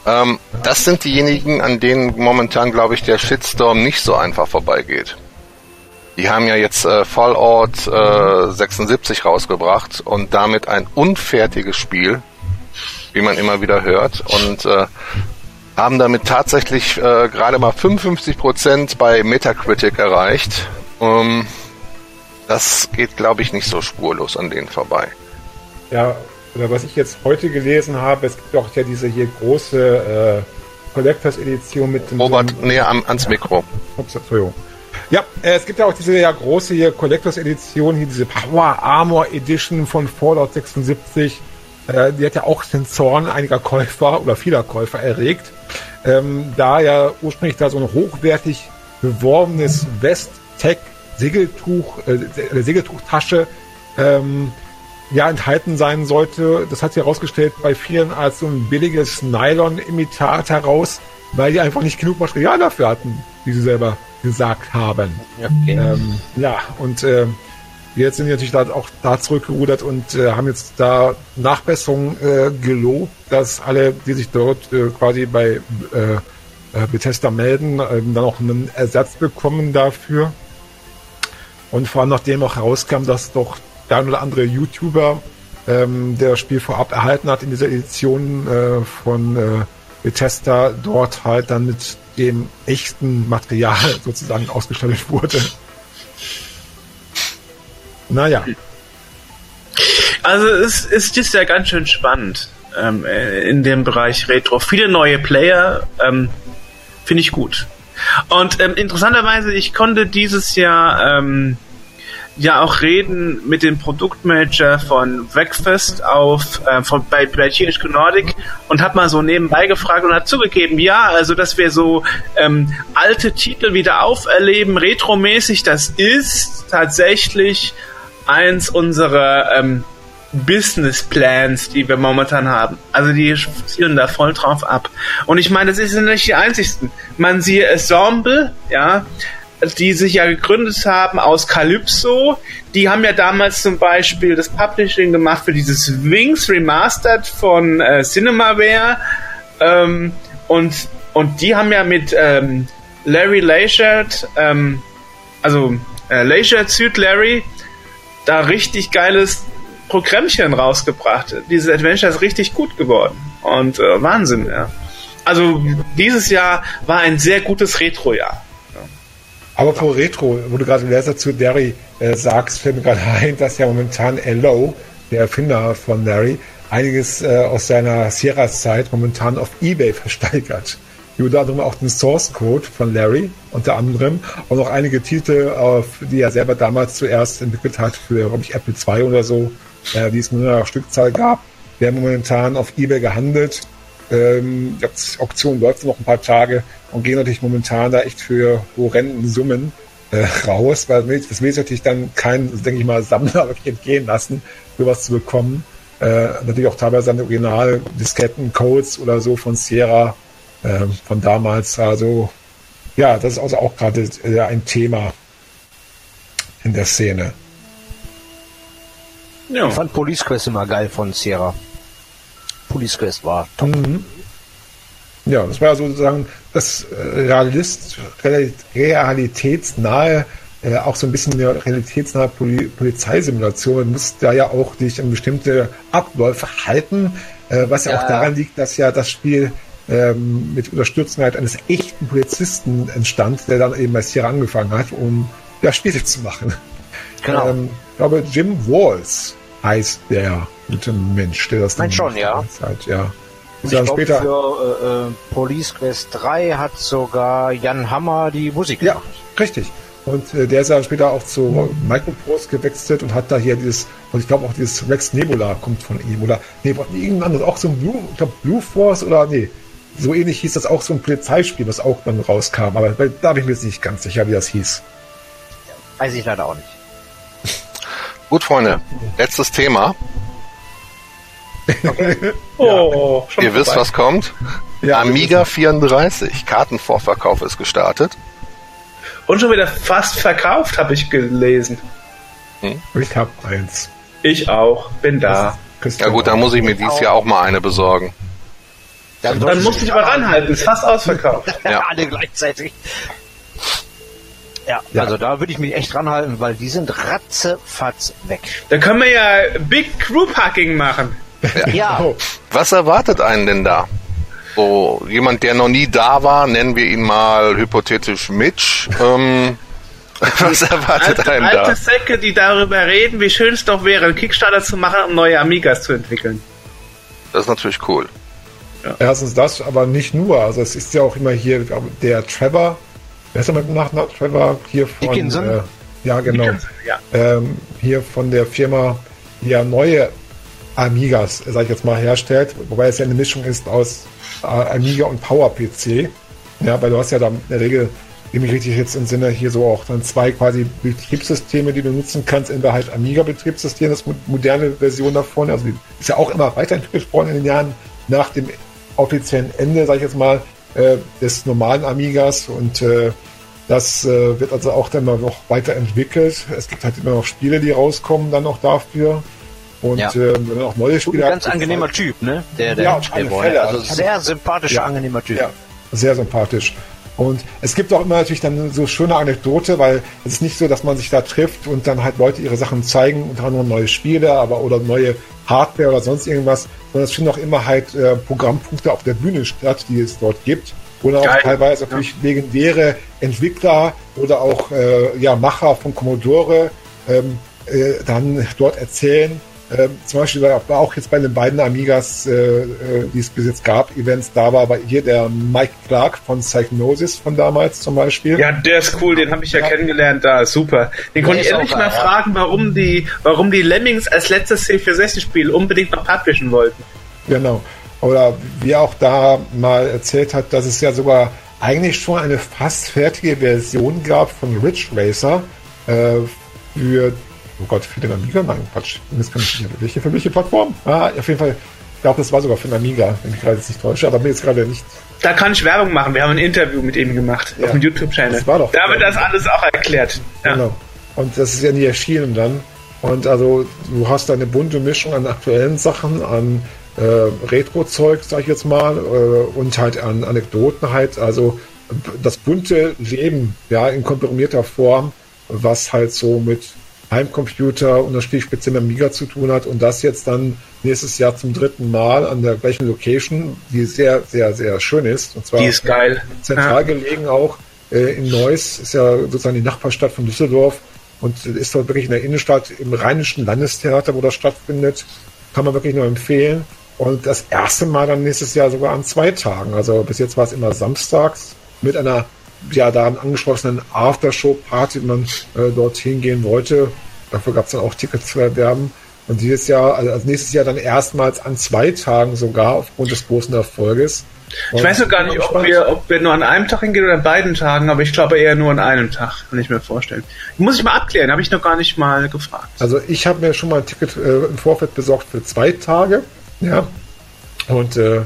Ähm, das sind diejenigen, an denen momentan, glaube ich, der Shitstorm nicht so einfach vorbeigeht. Die haben ja jetzt äh, Fallout äh, 76 rausgebracht und damit ein unfertiges Spiel, wie man immer wieder hört, und äh, haben damit tatsächlich äh, gerade mal 55% bei Metacritic erreicht. Ähm, das geht, glaube ich, nicht so spurlos an denen vorbei. Ja, oder was ich jetzt heute gelesen habe, es gibt auch ja diese hier große äh, Collectors Edition mit dem. Robert, so näher am, ans Mikro. Ups, Entschuldigung. Ja, äh, es gibt ja auch diese ja große hier Collectors Edition, hier diese Power Armor Edition von Fallout 76. Äh, die hat ja auch den Zorn einiger Käufer oder vieler Käufer erregt. Ähm, da ja ursprünglich da so ein hochwertig beworbenes West-Tech Segeltuch, äh, Segeltuchtasche ähm, ja enthalten sein sollte. Das hat sich herausgestellt bei vielen als so ein billiges Nylon-Imitat heraus, weil die einfach nicht genug Material dafür hatten, wie sie selber gesagt haben. Okay. Ähm, ja, und äh, jetzt sind die natürlich da auch da zurückgerudert und äh, haben jetzt da Nachbesserungen äh, gelobt, dass alle, die sich dort äh, quasi bei äh, äh Bethesda melden, äh, dann auch einen Ersatz bekommen dafür. Und vor allem nachdem auch herauskam, dass doch der ein oder andere YouTuber, ähm, der das Spiel vorab erhalten hat in dieser Edition äh, von äh, Bethesda, dort halt dann mit dem echten Material sozusagen ausgestattet wurde. Naja. Also es, es ist ja ganz schön spannend ähm, in dem Bereich Retro. Viele neue Player ähm, finde ich gut. Und ähm, interessanterweise, ich konnte dieses Jahr ähm, ja auch reden mit dem Produktmanager von Breakfast auf äh, von bei, bei THQ Nordic und habe mal so nebenbei gefragt und hat zugegeben, ja, also dass wir so ähm, alte Titel wieder auferleben, retromäßig, das ist tatsächlich eins unserer ähm, Business Plans, die wir momentan haben. Also die zielen da voll drauf ab. Und ich meine, das sind nicht die einzigsten. Man siehe Ensemble, ja, die sich ja gegründet haben aus Calypso. Die haben ja damals zum Beispiel das Publishing gemacht für dieses Wings Remastered von äh, Cinemaware. Ähm, und, und die haben ja mit ähm, Larry Leichert, ähm, also äh, Leichert Süd Larry, da richtig geiles Programmchen rausgebracht. Dieses Adventure ist richtig gut geworden. Und äh, Wahnsinn, ja. Also dieses Jahr war ein sehr gutes Retro-Jahr. Aber vor Retro, wo du gerade Laser zu Larry äh, sagst, fällt mir gerade ein, dass ja momentan L.O., der Erfinder von Larry, einiges äh, aus seiner Sierra-Zeit momentan auf Ebay versteigert. Unter anderem auch den Source Code von Larry, unter anderem, und noch einige Titel, die er selber damals zuerst entwickelt hat für, glaube ich, Apple II oder so, äh, die es nur eine Stückzahl gab, werden momentan auf Ebay gehandelt. Ähm, die Auktion läuft noch ein paar Tage und gehen natürlich momentan da echt für horrenden Summen äh, raus, weil das will sich natürlich dann kein, denke ich mal, Sammler wirklich entgehen lassen, sowas zu bekommen. Äh, natürlich auch teilweise an Original-Disketten, Codes oder so von Sierra äh, von damals. Also ja, das ist also auch gerade äh, ein Thema in der Szene. Ja. Ich fand Police Quest immer geil von Sierra. Police Quest war. Mhm. Ja, das war sozusagen das äh, Realist, realitätsnahe, äh, auch so ein bisschen eine realitätsnahe Poli Polizeisimulation. Du musst da ja auch dich an bestimmte Abläufe halten, äh, was ja, ja, auch daran liegt, dass ja das Spiel ähm, mit Unterstützung halt eines echten Polizisten entstand, der dann eben bei Sierra angefangen hat, um ja, Spiele zu machen. Genau. Ähm, ich glaube, Jim Walls heißt der gute Mensch, der das dann schon, ja. Hat, ja. Und ich glaube, für äh, äh, Police Quest 3 hat sogar Jan Hammer die Musik gemacht. Ja, richtig. Und äh, der ist ja später auch zu Microprose gewechselt und hat da hier dieses, und ich glaube auch dieses Rex Nebula kommt von ihm. Oder, nee, irgendein anderes, auch so ein Blue, ich glaube Blue Force oder, nee, so ähnlich hieß das auch so ein Polizeispiel, was auch dann rauskam. Aber da bin ich mir jetzt nicht ganz sicher, wie das hieß. Weiß ich leider auch nicht. Gut, Freunde, letztes Thema. Okay. oh, Ihr vorbei. wisst, was kommt. Ja, Amiga 34, Kartenvorverkauf ist gestartet. Und schon wieder fast verkauft, habe ich gelesen. Hm? Ich habe eins. Ich auch, bin da. Ja gut, dann muss ich mir dieses Jahr auch mal eine besorgen. Dann, dann musst du dich mal ranhalten, ist fast ausverkauft. ja. Alle gleichzeitig. Ja, ja, also da würde ich mich echt ranhalten, weil die sind ratzefatz weg. Da können wir ja Big Crew Packing machen. Ja. ja. Oh. Was erwartet einen denn da? So, jemand, der noch nie da war, nennen wir ihn mal hypothetisch Mitch. Ähm, was erwartet alte, einen alte da? Alte Säcke, die darüber reden, wie schön es doch wäre, einen Kickstarter zu machen, um neue Amigas zu entwickeln. Das ist natürlich cool. Ja. Erstens das, aber nicht nur. Also es ist ja auch immer hier der Trevor, wer ist der mit Nachnamen? Trevor hier von... Dickinson? Äh, ja, genau. Dickinson, ja. Ähm, hier von der Firma, die ja neue Amigas, sag ich jetzt mal, herstellt, wobei es ja eine Mischung ist aus äh, Amiga und PowerPC. Ja, weil du hast ja da in der Regel, wenn ich richtig jetzt im Sinne, hier so auch dann zwei quasi Betriebssysteme, die du nutzen kannst, in der halt Amiga-Betriebssystem, das moderne Version davon. Also die ist ja auch immer weiterentwickelt worden in den Jahren nach dem offiziellen Ende, sag ich jetzt mal, äh, des normalen Amigas und äh, das wird also auch dann noch weiterentwickelt. Es gibt halt immer noch Spiele, die rauskommen dann auch dafür. Und ja. äh, wenn auch neue Spiele. Ein ganz angenehmer halt, Typ, ne? Der, der, ja, der Fälle. Also sehr sympathischer, ja, angenehmer Typ. Ja, sehr sympathisch. Und es gibt auch immer natürlich dann so schöne Anekdote, weil es ist nicht so, dass man sich da trifft und dann halt Leute ihre Sachen zeigen, unter anderem neue Spiele, aber oder neue Hardware oder sonst irgendwas, sondern es finden auch immer halt äh, Programmpunkte auf der Bühne statt, die es dort gibt. Oder auch teilweise natürlich ja. legendäre Entwickler oder auch äh, ja, Macher von Commodore ähm, äh, dann dort erzählen, ähm, zum Beispiel war auch jetzt bei den beiden Amigas, äh, äh, die es bis jetzt gab, Events da war, aber hier der Mike Clark von Psychnosis von damals zum Beispiel. Ja, der ist cool, den habe ich ja, ja, kennengelernt da, super. Den konnte ich endlich mal ja. fragen, warum die, warum die Lemmings als letztes C460-Spiel unbedingt noch publishen wollten. Genau. Oder wie auch da mal erzählt hat, dass es ja sogar eigentlich schon eine fast fertige Version gab von Ridge Racer äh, für oh Gott, für den Amiga? Nein, Quatsch. Das kann ich nicht. Welche, für welche Plattform? Ah, auf jeden Fall glaube, das war sogar von Amiga, wenn ich gerade jetzt nicht täusche, aber mir jetzt gerade nicht. Da kann ich Werbung machen. Wir haben ein Interview mit ihm gemacht Ja. auf dem YouTube-Channel. Das war doch- Da wird das alles auch erklärt. Ja. Genau. Und das ist ja nie erschienen dann. Und also du hast da eine bunte Mischung an aktuellen Sachen, an äh, Retro-Zeug, sag ich jetzt mal, äh, und halt an Anekdoten halt. Also das bunte Leben, ja, in komprimierter Form, was halt so mit Heimcomputer und natürlich speziell mit Amiga zu tun hat und das jetzt dann nächstes Jahr zum dritten Mal an der gleichen Location, die sehr, sehr, sehr schön ist. Und zwar Die ist geil. zentral gelegen auch äh, in Neuss, ist ja sozusagen die Nachbarstadt von Düsseldorf und ist dort wirklich in der Innenstadt im Rheinischen Landestheater, wo das stattfindet. Kann man wirklich nur empfehlen. Und das erste Mal dann nächstes Jahr sogar an zwei Tagen. Also bis jetzt war es immer samstags mit einer ja daran angeschlossenen Aftershow-Party, wenn man äh, dorthin gehen wollte. Dafür gab es dann auch Tickets zu erwerben. Und dieses Jahr, also als nächstes Jahr dann erstmals an zwei Tagen sogar aufgrund des großen Erfolges. Ich weiß noch gar nicht, ob wir, ob wir nur an einem Tag hingehen oder an beiden Tagen, aber ich glaube eher nur an einem Tag, kann ich mir vorstellen. Muss ich mal abklären, habe ich noch gar nicht mal gefragt. Also ich habe mir schon mal ein Ticket äh, im Vorfeld besorgt für zwei Tage. Ja. Und äh,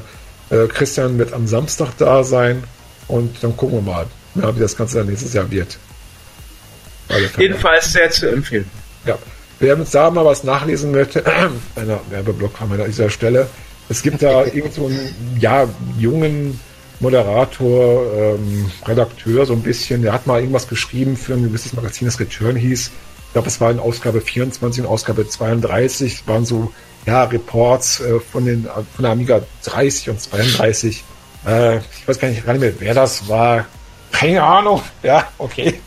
äh, Christian wird am Samstag da sein und dann gucken wir mal, ja, wie das Ganze dann nächstes Jahr wird. Jedenfalls sehr zu empfehlen. Ja. Wer uns da mal was nachlesen möchte, einer Werbeblock haben wir an dieser Stelle. Es gibt da irgend so einen ja, jungen Moderator, ähm, Redakteur, so ein bisschen, der hat mal irgendwas geschrieben für ein gewisses Magazin, das Return hieß. Ich glaube, es war in Ausgabe 24 und Ausgabe 32. Es waren so ja, Reports äh, von, den, von der Amiga 30 und 32. Äh, ich weiß gar nicht, gar nicht mehr, wer das war. Keine Ahnung. Ja, okay.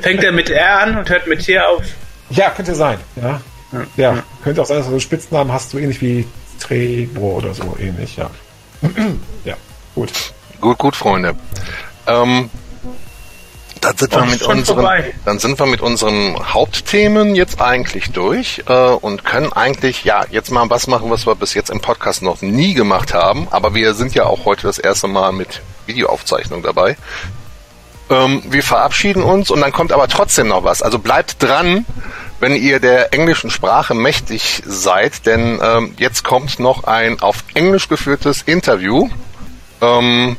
Fängt er mit R an und hört mit T auf? Ja, könnte sein. Ja. Ja, könnte auch sein, dass du einen Spitznamen hast, so ähnlich wie Trebo oder so ähnlich, ja. ja, gut. Gut, gut, Freunde. Ähm, dann sind, wir mit unseren, dann sind wir mit unseren Hauptthemen jetzt eigentlich durch äh, und können eigentlich ja jetzt mal was machen, was wir bis jetzt im Podcast noch nie gemacht haben. Aber wir sind ja auch heute das erste Mal mit Videoaufzeichnung dabei. Ähm, wir verabschieden uns und dann kommt aber trotzdem noch was. Also bleibt dran, wenn ihr der englischen Sprache mächtig seid, denn ähm, jetzt kommt noch ein auf Englisch geführtes Interview. Ähm,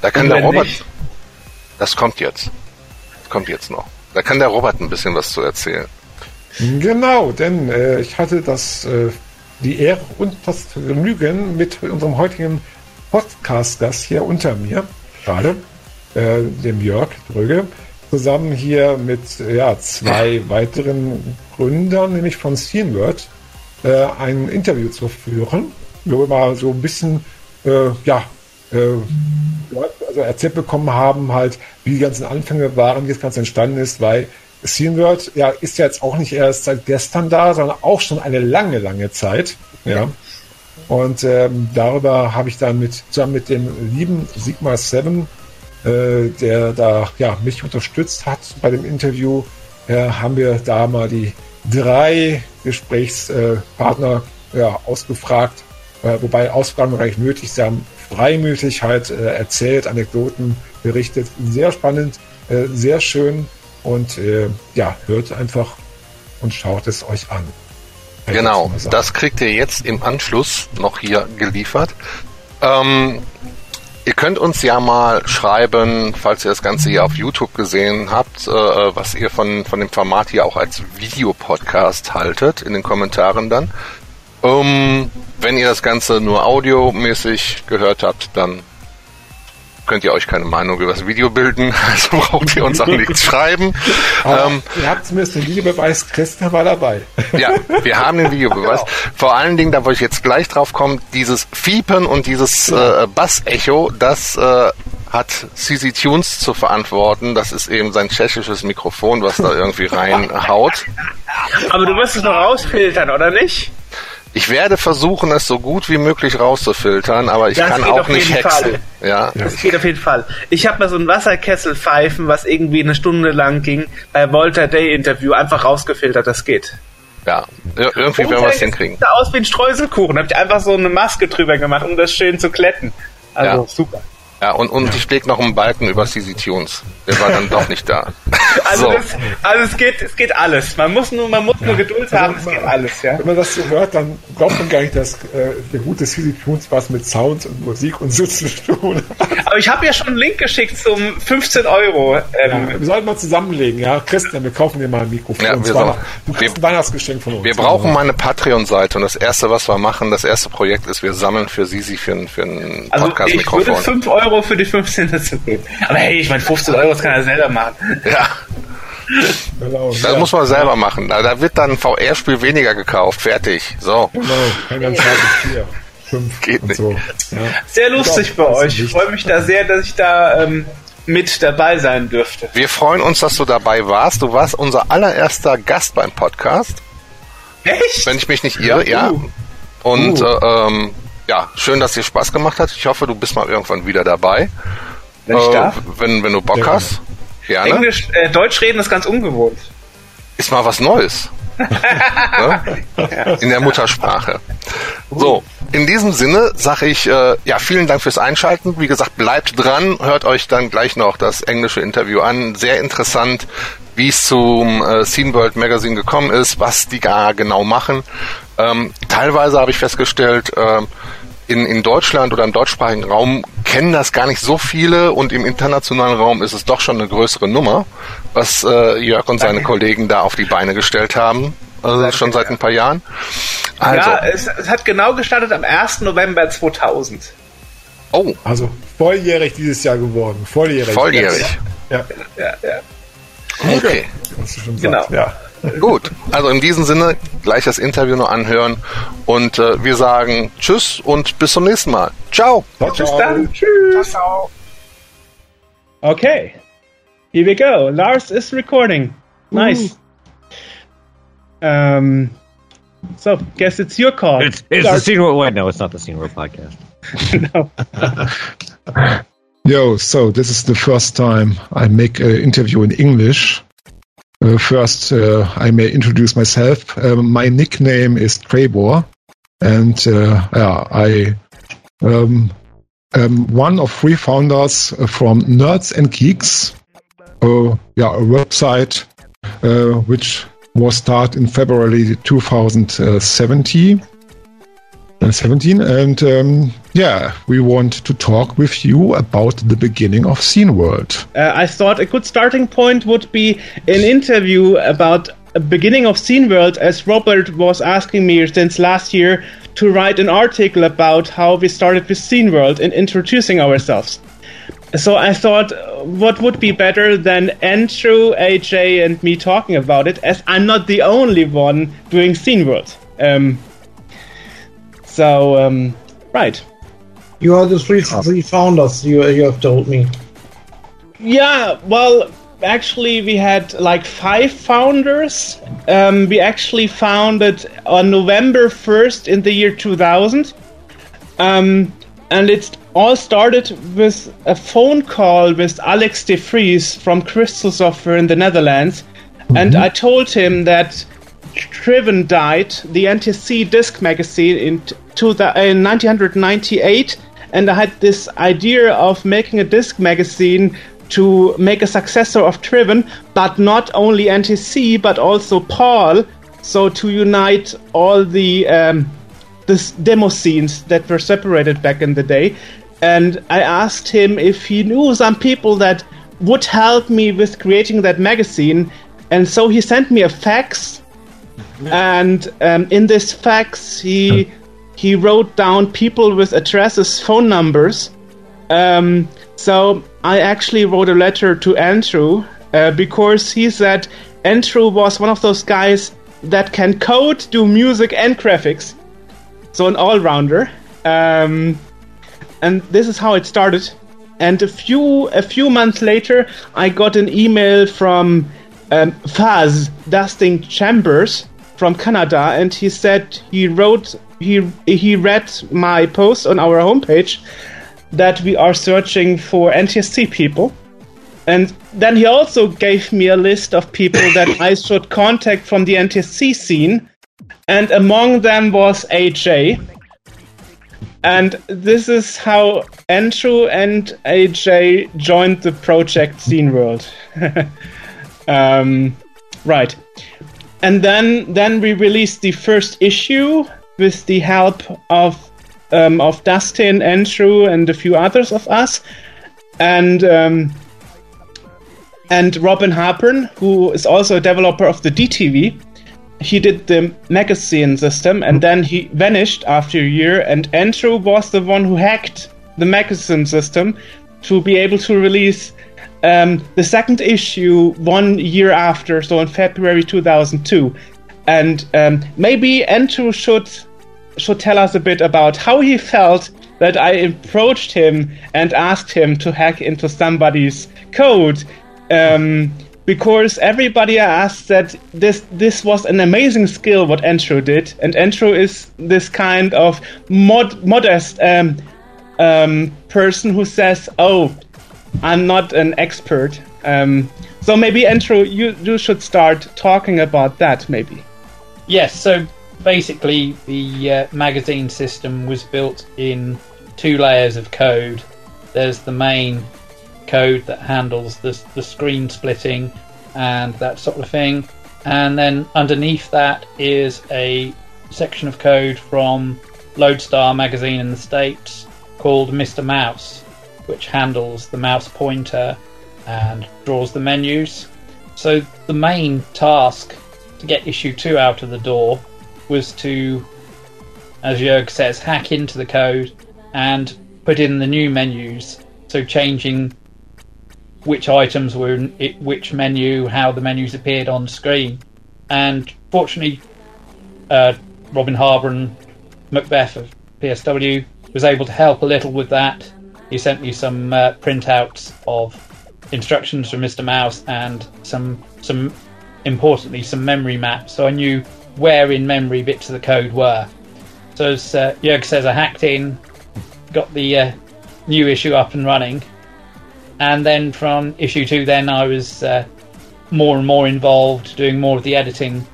da kann der Robert. nicht? Das kommt jetzt. Das kommt jetzt noch. Da kann der Robert ein bisschen was zu erzählen. Genau, denn äh, ich hatte das, äh, die Ehre und das Vergnügen mit unserem heutigen Podcast-Gast hier unter mir, gerade, äh, dem Jörg Dröge, zusammen hier mit ja, zwei weiteren Gründern, nämlich von Steamword, äh, ein Interview zu führen, wo wir mal so ein bisschen, äh, ja, äh, also erzählt bekommen haben, halt, wie die ganzen Anfänge waren, wie das Ganze entstanden ist, weil Steamworld ja, ist ja jetzt auch nicht erst seit gestern da, sondern auch schon eine lange, lange Zeit. Ja. Und ähm, darüber habe ich dann mit, zusammen mit dem lieben Sigma 7, äh, der da ja, mich unterstützt hat bei dem Interview, äh, haben wir da mal die drei Gesprächspartner ja, ausgefragt, äh, wobei Ausfragen war nicht nötig. Sie haben freimütig halt äh, erzählt, Anekdoten berichtet. Sehr spannend, äh, sehr schön und äh, ja, hört einfach und schaut es euch an. Genau, das kriegt ihr jetzt im Anschluss noch hier geliefert. Ähm, ihr könnt uns ja mal schreiben, falls ihr das Ganze hier auf YouTube gesehen habt, äh, was ihr von, von dem Format hier auch als Videopodcast haltet, in den Kommentaren dann. Ähm, wenn ihr das Ganze nur audiomäßig gehört habt, dann könnt ihr euch keine Meinung über das Video bilden, also braucht ihr uns auch nichts schreiben. Ähm, ihr habt zumindest den Videobeweis, Christian war dabei. ja, wir haben den Videobeweis. Vor allen Dingen, da wollte ich jetzt gleich drauf kommen, dieses Fiepen und dieses äh, Bassecho, das äh, hat CC Tunes zu verantworten. Das ist eben sein tschechisches Mikrofon, was da irgendwie reinhaut. Aber du wirst es noch rausfiltern, oder nicht? Ich werde versuchen, es so gut wie möglich rauszufiltern, aber ich Das kann auch nicht hexen. Fall. Ja, Das geht auf jeden Fall. Ich habe mal so einen Wasserkessel pfeifen, was irgendwie eine Stunde lang ging, bei Walter Day Interview einfach rausgefiltert, das geht. ja. Ir irgendwie werden wir es hinkriegen. Sieht aus wie ein Streuselkuchen. Habt ihr einfach so eine Maske drüber gemacht, um das schön zu kletten. Also Ja. super. Ja, und, und ich leg noch einen Balken über CZ Tunes. Der war dann doch nicht da. Also, so. das, also es geht, es geht alles. Man muss nur, man muss nur Geduld haben. Es geht alles, ja. Wenn man das so hört, dann glaubt man gar nicht, dass äh, der gute CD Tunes was mit Sounds und Musik und so zu tun hat. Aber ich habe ja schon einen Link geschickt zum 15 Euro. Ähm, Wir sollten mal zusammenlegen, ja. Christian, wir kaufen dir mal ein Mikrofon. Ja, wir sollen- du kriegst ein Weihnachtsgeschenk von uns. Wir brauchen mal eine Patreon-Seite und das erste, was wir machen, das erste Projekt ist, wir sammeln für Sisi für ein, für ein also ich würde Podcast-Mikrofon. 5 Euro für die 15 dazu geben. Aber hey, ich meine 15 Euro, das kann er selber machen. Ja, das ja, muss man selber machen. Da wird dann ein VR-Spiel weniger gekauft. Fertig. So. Genau, kein ganz hartes Vier. Fünf Geht nicht. so. Ja. Sehr lustig bei euch. Ich freue mich da sehr, dass ich da ähm, mit dabei sein dürfte. Wir freuen uns, dass du dabei warst. Du warst unser allererster Gast beim Podcast, Echt? wenn ich mich nicht irre, ja. Uh. Und Uh. äh, ähm, ja, schön, dass dir Spaß gemacht hat. Ich hoffe, du bist mal irgendwann wieder dabei. Wenn ich Äh, darf. Wenn, wenn du Bock Ja, hast. Gerne. Englisch, äh, Deutsch reden ist ganz ungewohnt. Ist mal was Neues. ne? In der Muttersprache. So, in diesem Sinne sage ich, äh, ja, vielen Dank fürs Einschalten. Wie gesagt, bleibt dran, hört euch dann gleich noch das englische Interview an. Sehr interessant, wie es zum äh, Scene World Magazine gekommen ist, was die da genau machen. Ähm, teilweise habe ich festgestellt, ähm, in, in Deutschland oder im deutschsprachigen Raum kennen das gar nicht so viele und im internationalen Raum ist es doch schon eine größere Nummer, was äh, Jörg und seine Kollegen da auf die Beine gestellt haben. Also schon seit ein paar Jahren. Also, Ja, es, es hat genau gestartet am 1. November 2000. oh, Also volljährig dieses Jahr geworden. Volljährig. volljährig. Ja, Ja, ja. Okay, was du schon Genau. Ja. Gut. Also in diesem Sinne gleich das Interview noch anhören und äh, wir sagen Tschüss und bis zum nächsten Mal. Ciao. Ciao, Bis ciao. dann. Tschüss. Okay. Here we go. Lars is recording. Nice. Um, so, guess it's your call. It's, it's the Lars. Scene World. Wait, no, it's not the Scene World podcast. no. Yo, so this is the first time I make an interview in English. Uh, first, uh, I may introduce myself. Um, my nickname is Trebor, and uh, yeah, I um, am one of three founders from Nerds and Geeks. Uh, yeah, a website uh, which was started in February 2017. Uh, 17 and um, yeah we want to talk with you about the beginning of scene world uh, I thought a good starting point would be an interview about beginning of Scene World, as Robert was asking me since last year to write an article about how we started with Scene World and introducing ourselves. So I thought, uh, what would be better than Andrew, AJ, and me talking about it, as I'm not the only one doing Scene World. Um, so, um, right. You are the three, three founders, you, you have told me. Yeah, well, actually, we had like five founders. Um, we actually founded on November 1st in the year 2000. Um, and it all started with a phone call with Alex de Vries from Crystal Software in the Netherlands. And I told him that Driven died, the NTC disc magazine, in, t- to the, in 1998. And I had this idea of making a disc magazine to make a successor of Driven, but not only NTC, but also PAL. So to unite all the um, this demo scenes that were separated back in the day. And I asked him if he knew some people that would help me with creating that magazine. And so he sent me a fax. And um, in this fax, he he wrote down people with addresses, phone numbers. Um, so I actually wrote a letter to Andrew uh, because he said Andrew was one of those guys that can code, do music, and graphics. So an all-rounder. Um, and this is how it started. And a few a few months later, I got an email from um, Faz Dustin Chambers from Canada, and he said he wrote he he read my post on our homepage that we are searching for NTSC people. And then he also gave me a list of people that I should contact from the NTSC scene. And among them was AJ. and this is how Andrew and AJ joined the project Scene World. um, right, and then then we released the first issue with the help of um, of Dustin, Andrew, and a few others of us, and. Um, and Robin Harbron, who is also a developer of the DTV, he did the magazine system and then he vanished after a year and Andrew was the one who hacked the magazine system to be able to release um, the second issue one year after, so in February 2002. And um, maybe Andrew should should tell us a bit about how he felt that I approached him and asked him to hack into somebody's code um, because everybody asked that this this was an amazing skill what Andrew did, and Andrew is this kind of mod, modest um, um, person who says, "Oh, I'm not an expert." Um, so maybe Andrew, you you should start talking about that, maybe. Yes. So basically, the uh, magazine system was built in two layers of code. There's the main code that handles the, the screen splitting and that sort of thing. And then underneath that is a section of code from Loadstar magazine in the States called Mr. Mouse, which handles the mouse pointer and draws the menus. So the main task to get issue 2 out of the door was to, as Jörg says, hack into the code and put in the new menus. So changing which items were in it, which menu, how the menus appeared on screen. And fortunately, uh, Robin Harbron and Macbeth of PSW was able to help a little with that. He sent me some uh, printouts of instructions from Mr. Mouse and some some importantly some memory maps, so I knew where in memory bits of the code were. So as uh, Jörg says, I hacked in, got the uh, new issue up and running, and then from issue two, then I was uh, more and more involved, doing more of the editing,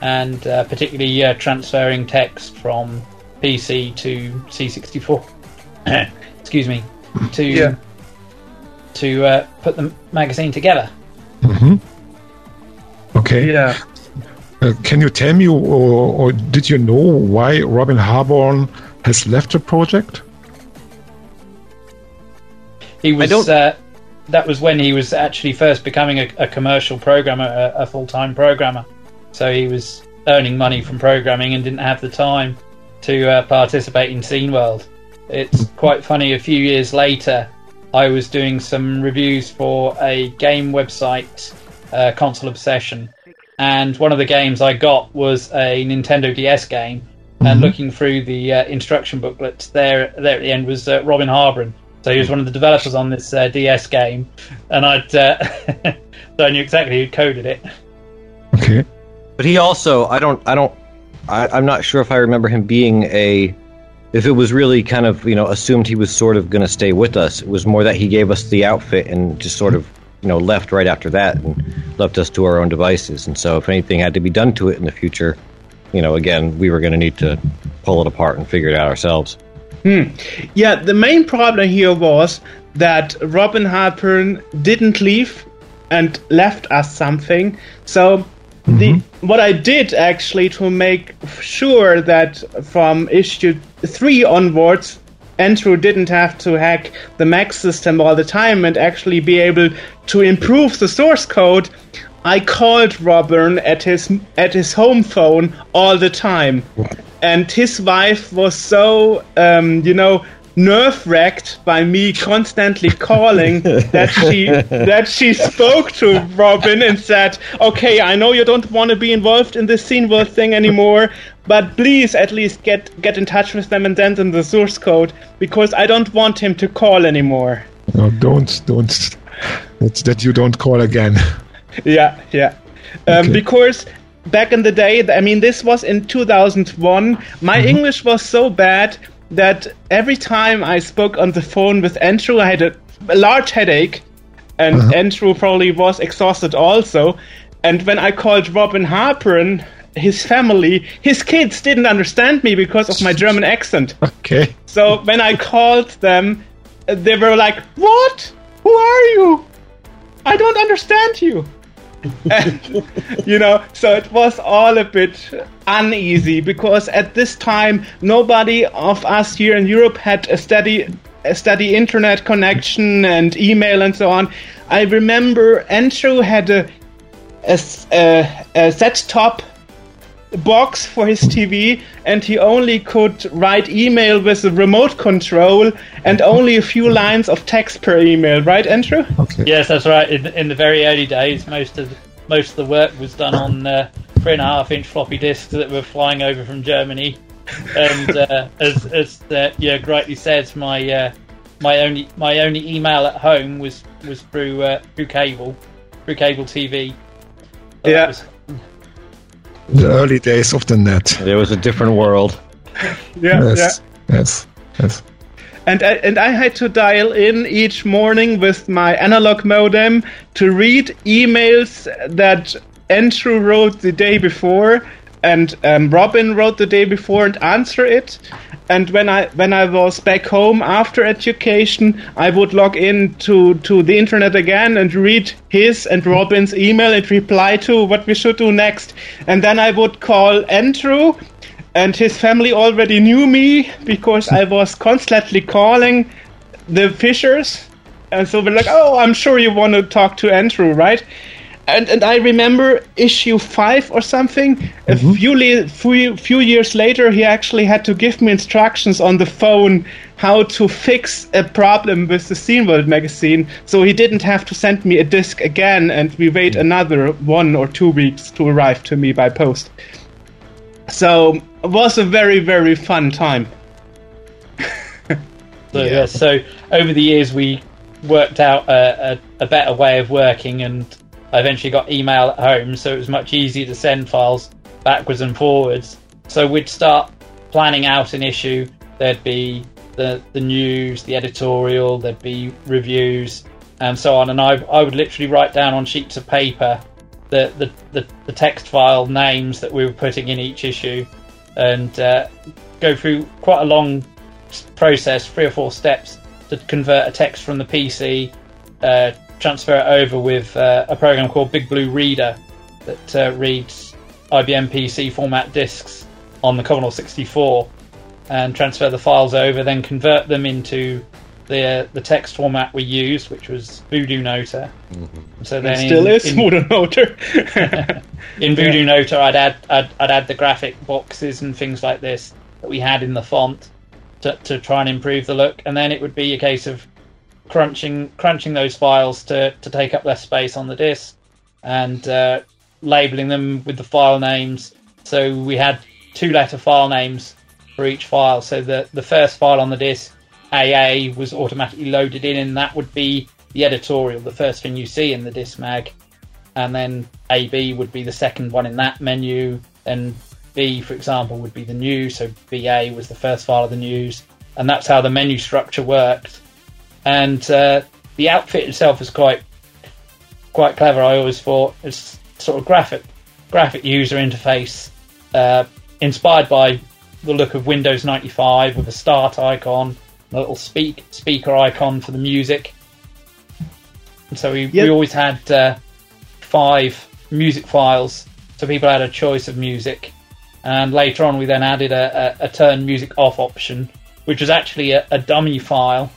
and uh, particularly uh, transferring text from PC to C64. Excuse me, to Yeah. to uh, put the magazine together. hmm Okay. Yeah. Uh, can you tell me, or, or did you know why Robin Harbron has left the project? He was. don't- Uh, that was when he was actually first becoming a, a commercial programmer, a, a full-time programmer. So he was earning money from programming and didn't have the time to uh, participate in Scene World. It's quite funny. A few years later, I was doing some reviews for a game website, uh, Console Obsession, and one of the games I got was a Nintendo DS game. And looking through the uh, instruction booklets, there, there at the end was uh, Robin Harbron. So he was one of the developers on this uh, DS game, and I'd uh, so I knew exactly who coded it. Okay. But he also, I don't, I don't, I, I'm not sure if I remember him being a. If it was really kind of, you know, assumed he was sort of going to stay with us, it was more that he gave us the outfit and just sort of, you know, left right after that and left us to our own devices. And so, if anything had to be done to it in the future, you know, again, we were going to need to pull it apart and figure it out ourselves. Hmm. Yeah, the main problem here was that Robin Harbron didn't leave and left us something. So the what I did actually to make sure that from issue three onwards, Andrew didn't have to hack the Mac system all the time and actually be able to improve the source code. I called Robin at his at his home phone all the time, and his wife was so um, you know nerve wracked by me constantly calling that she that she spoke to Robin and said, "Okay, I know you don't want to be involved in this scene world thing anymore, but please at least get get in touch with them and send them the source code because I don't want him to call anymore." No, don't, don't. That's that you don't call again. Yeah, yeah. Um, Okay. Because back in the day, I mean, this was in 2001. My English was so bad that every time I spoke on the phone with Andrew, I had a, a large headache, and uh-huh. Andrew probably was exhausted also. And when I called Robin Harbron and his family, his kids didn't understand me because of my German accent. Okay. So when I called them, they were like, "What? Who are you? I don't understand you." you know, so it was all a bit uneasy because at this time nobody of us here in Europe had a steady, a steady internet connection and email and so on. I remember Andrew had a a set top box for his TV, and he only could write email with a remote control and only a few lines of text per email. Right, Andrew? Okay. Yes, that's right. In, in the very early days, most of most of the work was done on uh, three and a half inch floppy disks that were flying over from Germany. And uh, as as uh, yeah, rightly said, my uh, my only my only email at home was was through uh, through cable, through cable TV. So that Yeah. was- The early days of the net. There was a different world. Yeah, Yes. Yes. Yes. And I, and I had to dial in each morning with my analog modem to read emails that Andrew wrote the day before and um, Robin wrote the day before and answer it. And when I when I was back home after education, I would log in to, to the internet again and read his and Robin's email and reply to what we should do next. And then I would call Andrew and his family already knew me because I was constantly calling the Fishers, and so they're like, "Oh, I'm sure you want to talk to Andrew, right?" And and I remember issue five or something. A mm-hmm. few, few few years later, he actually had to give me instructions on the phone how to fix a problem with the Scene World magazine, so he didn't have to send me a disc again, and we wait mm. another one or two weeks to arrive to me by post. So it was a very very fun time. So, yeah. so over the years, we worked out a, a, a better way of working, and I eventually got email at home, so it was much easier to send files backwards and forwards. So we'd start planning out an issue. There'd be the the news, the editorial, there'd be reviews, and so on. And I I would literally write down on sheets of paper the the, the, the text file names that we were putting in each issue, and uh, go through quite a long process, three or four steps to convert a text from the PC, uh, transfer it over with uh, a program called Big Blue Reader that uh, reads IBM PC format disks on the Commodore 64, and transfer the files over, then convert them into the the text format we used, which was Voodoo Nota. So then Still in, is in- Motor Motor. in Voodoo Nota, I'd add I'd, I'd add the graphic boxes and things like this that we had in the font to, to try and improve the look, and then it would be a case of crunching crunching those files to, to take up less space on the disk and uh, labeling them with the file names. So we had two letter file names for each file. So the the first file on the disk, AA, was automatically loaded in, and that would be the editorial, the first thing you see in the disk mag and then AB would be the second one in that menu. Then B, for example, would be the news. So BA was the first file of the news, and that's how the menu structure worked. And uh, the outfit itself is quite quite clever. I always thought it's sort of graphic graphic user interface, uh, inspired by the look of Windows 95 with a start icon, a little speak speaker icon for the music. And so we, we always had uh, five music files, so people had a choice of music. And later on, we then added a, a, a turn music off option, which was actually a, a dummy file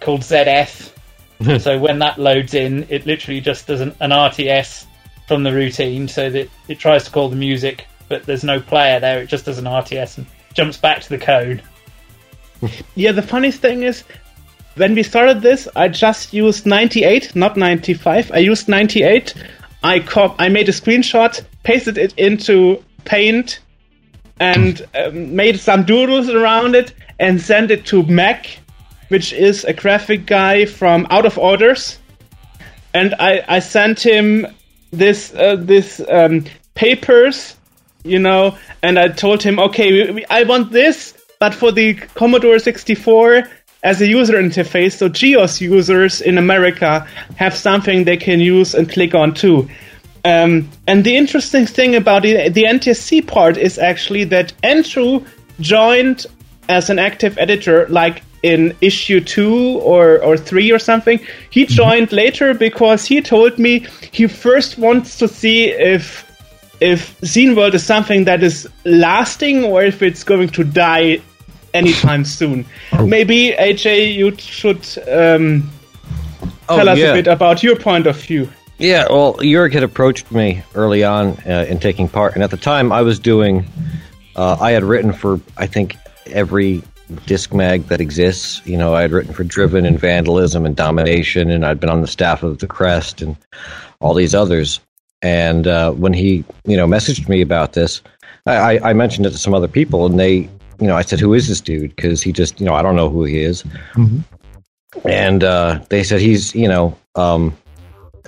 called ZF. so when that loads in, it literally just does an, an RTS from the routine, so that it tries to call the music, but there's no player there. It just does an RTS and jumps back to the code. yeah, the funniest thing is, when we started this, I just used 98, not 95. I used 98. I cop- I made a screenshot, pasted it into Paint, and um, made some doodles around it, and sent it to Mac, which is a graphic guy from Out of Orders. And I, I sent him this uh, this um, papers, you know, and I told him, okay, we, we, I want this, but for the Commodore 64 as a user interface, so GEOS users in America have something they can use and click on too. Um, and the interesting thing about the, the NTSC part is actually that Andrew joined as an active editor like in issue two or, or three or something. He joined later because he told me he first wants to see if if Scene World is something that is lasting or if it's going to die anytime soon. Maybe AJ, you should um, tell us yeah. a bit about your point of view. Yeah, well, Yurik had approached me early on uh, in taking part, and at the time I was doing, uh, I had written for I think every disc mag that exists. You know, I had written for Driven and Vandalism and Domination, and I'd been on the staff of the Crest and all these others. And uh, when he, you know, messaged me about this, I, I- mentioned it to some other people, and they, you know, I said, "Who is this dude?" Because he just, you know, I don't know who he is. And uh, they said he's, you know, um,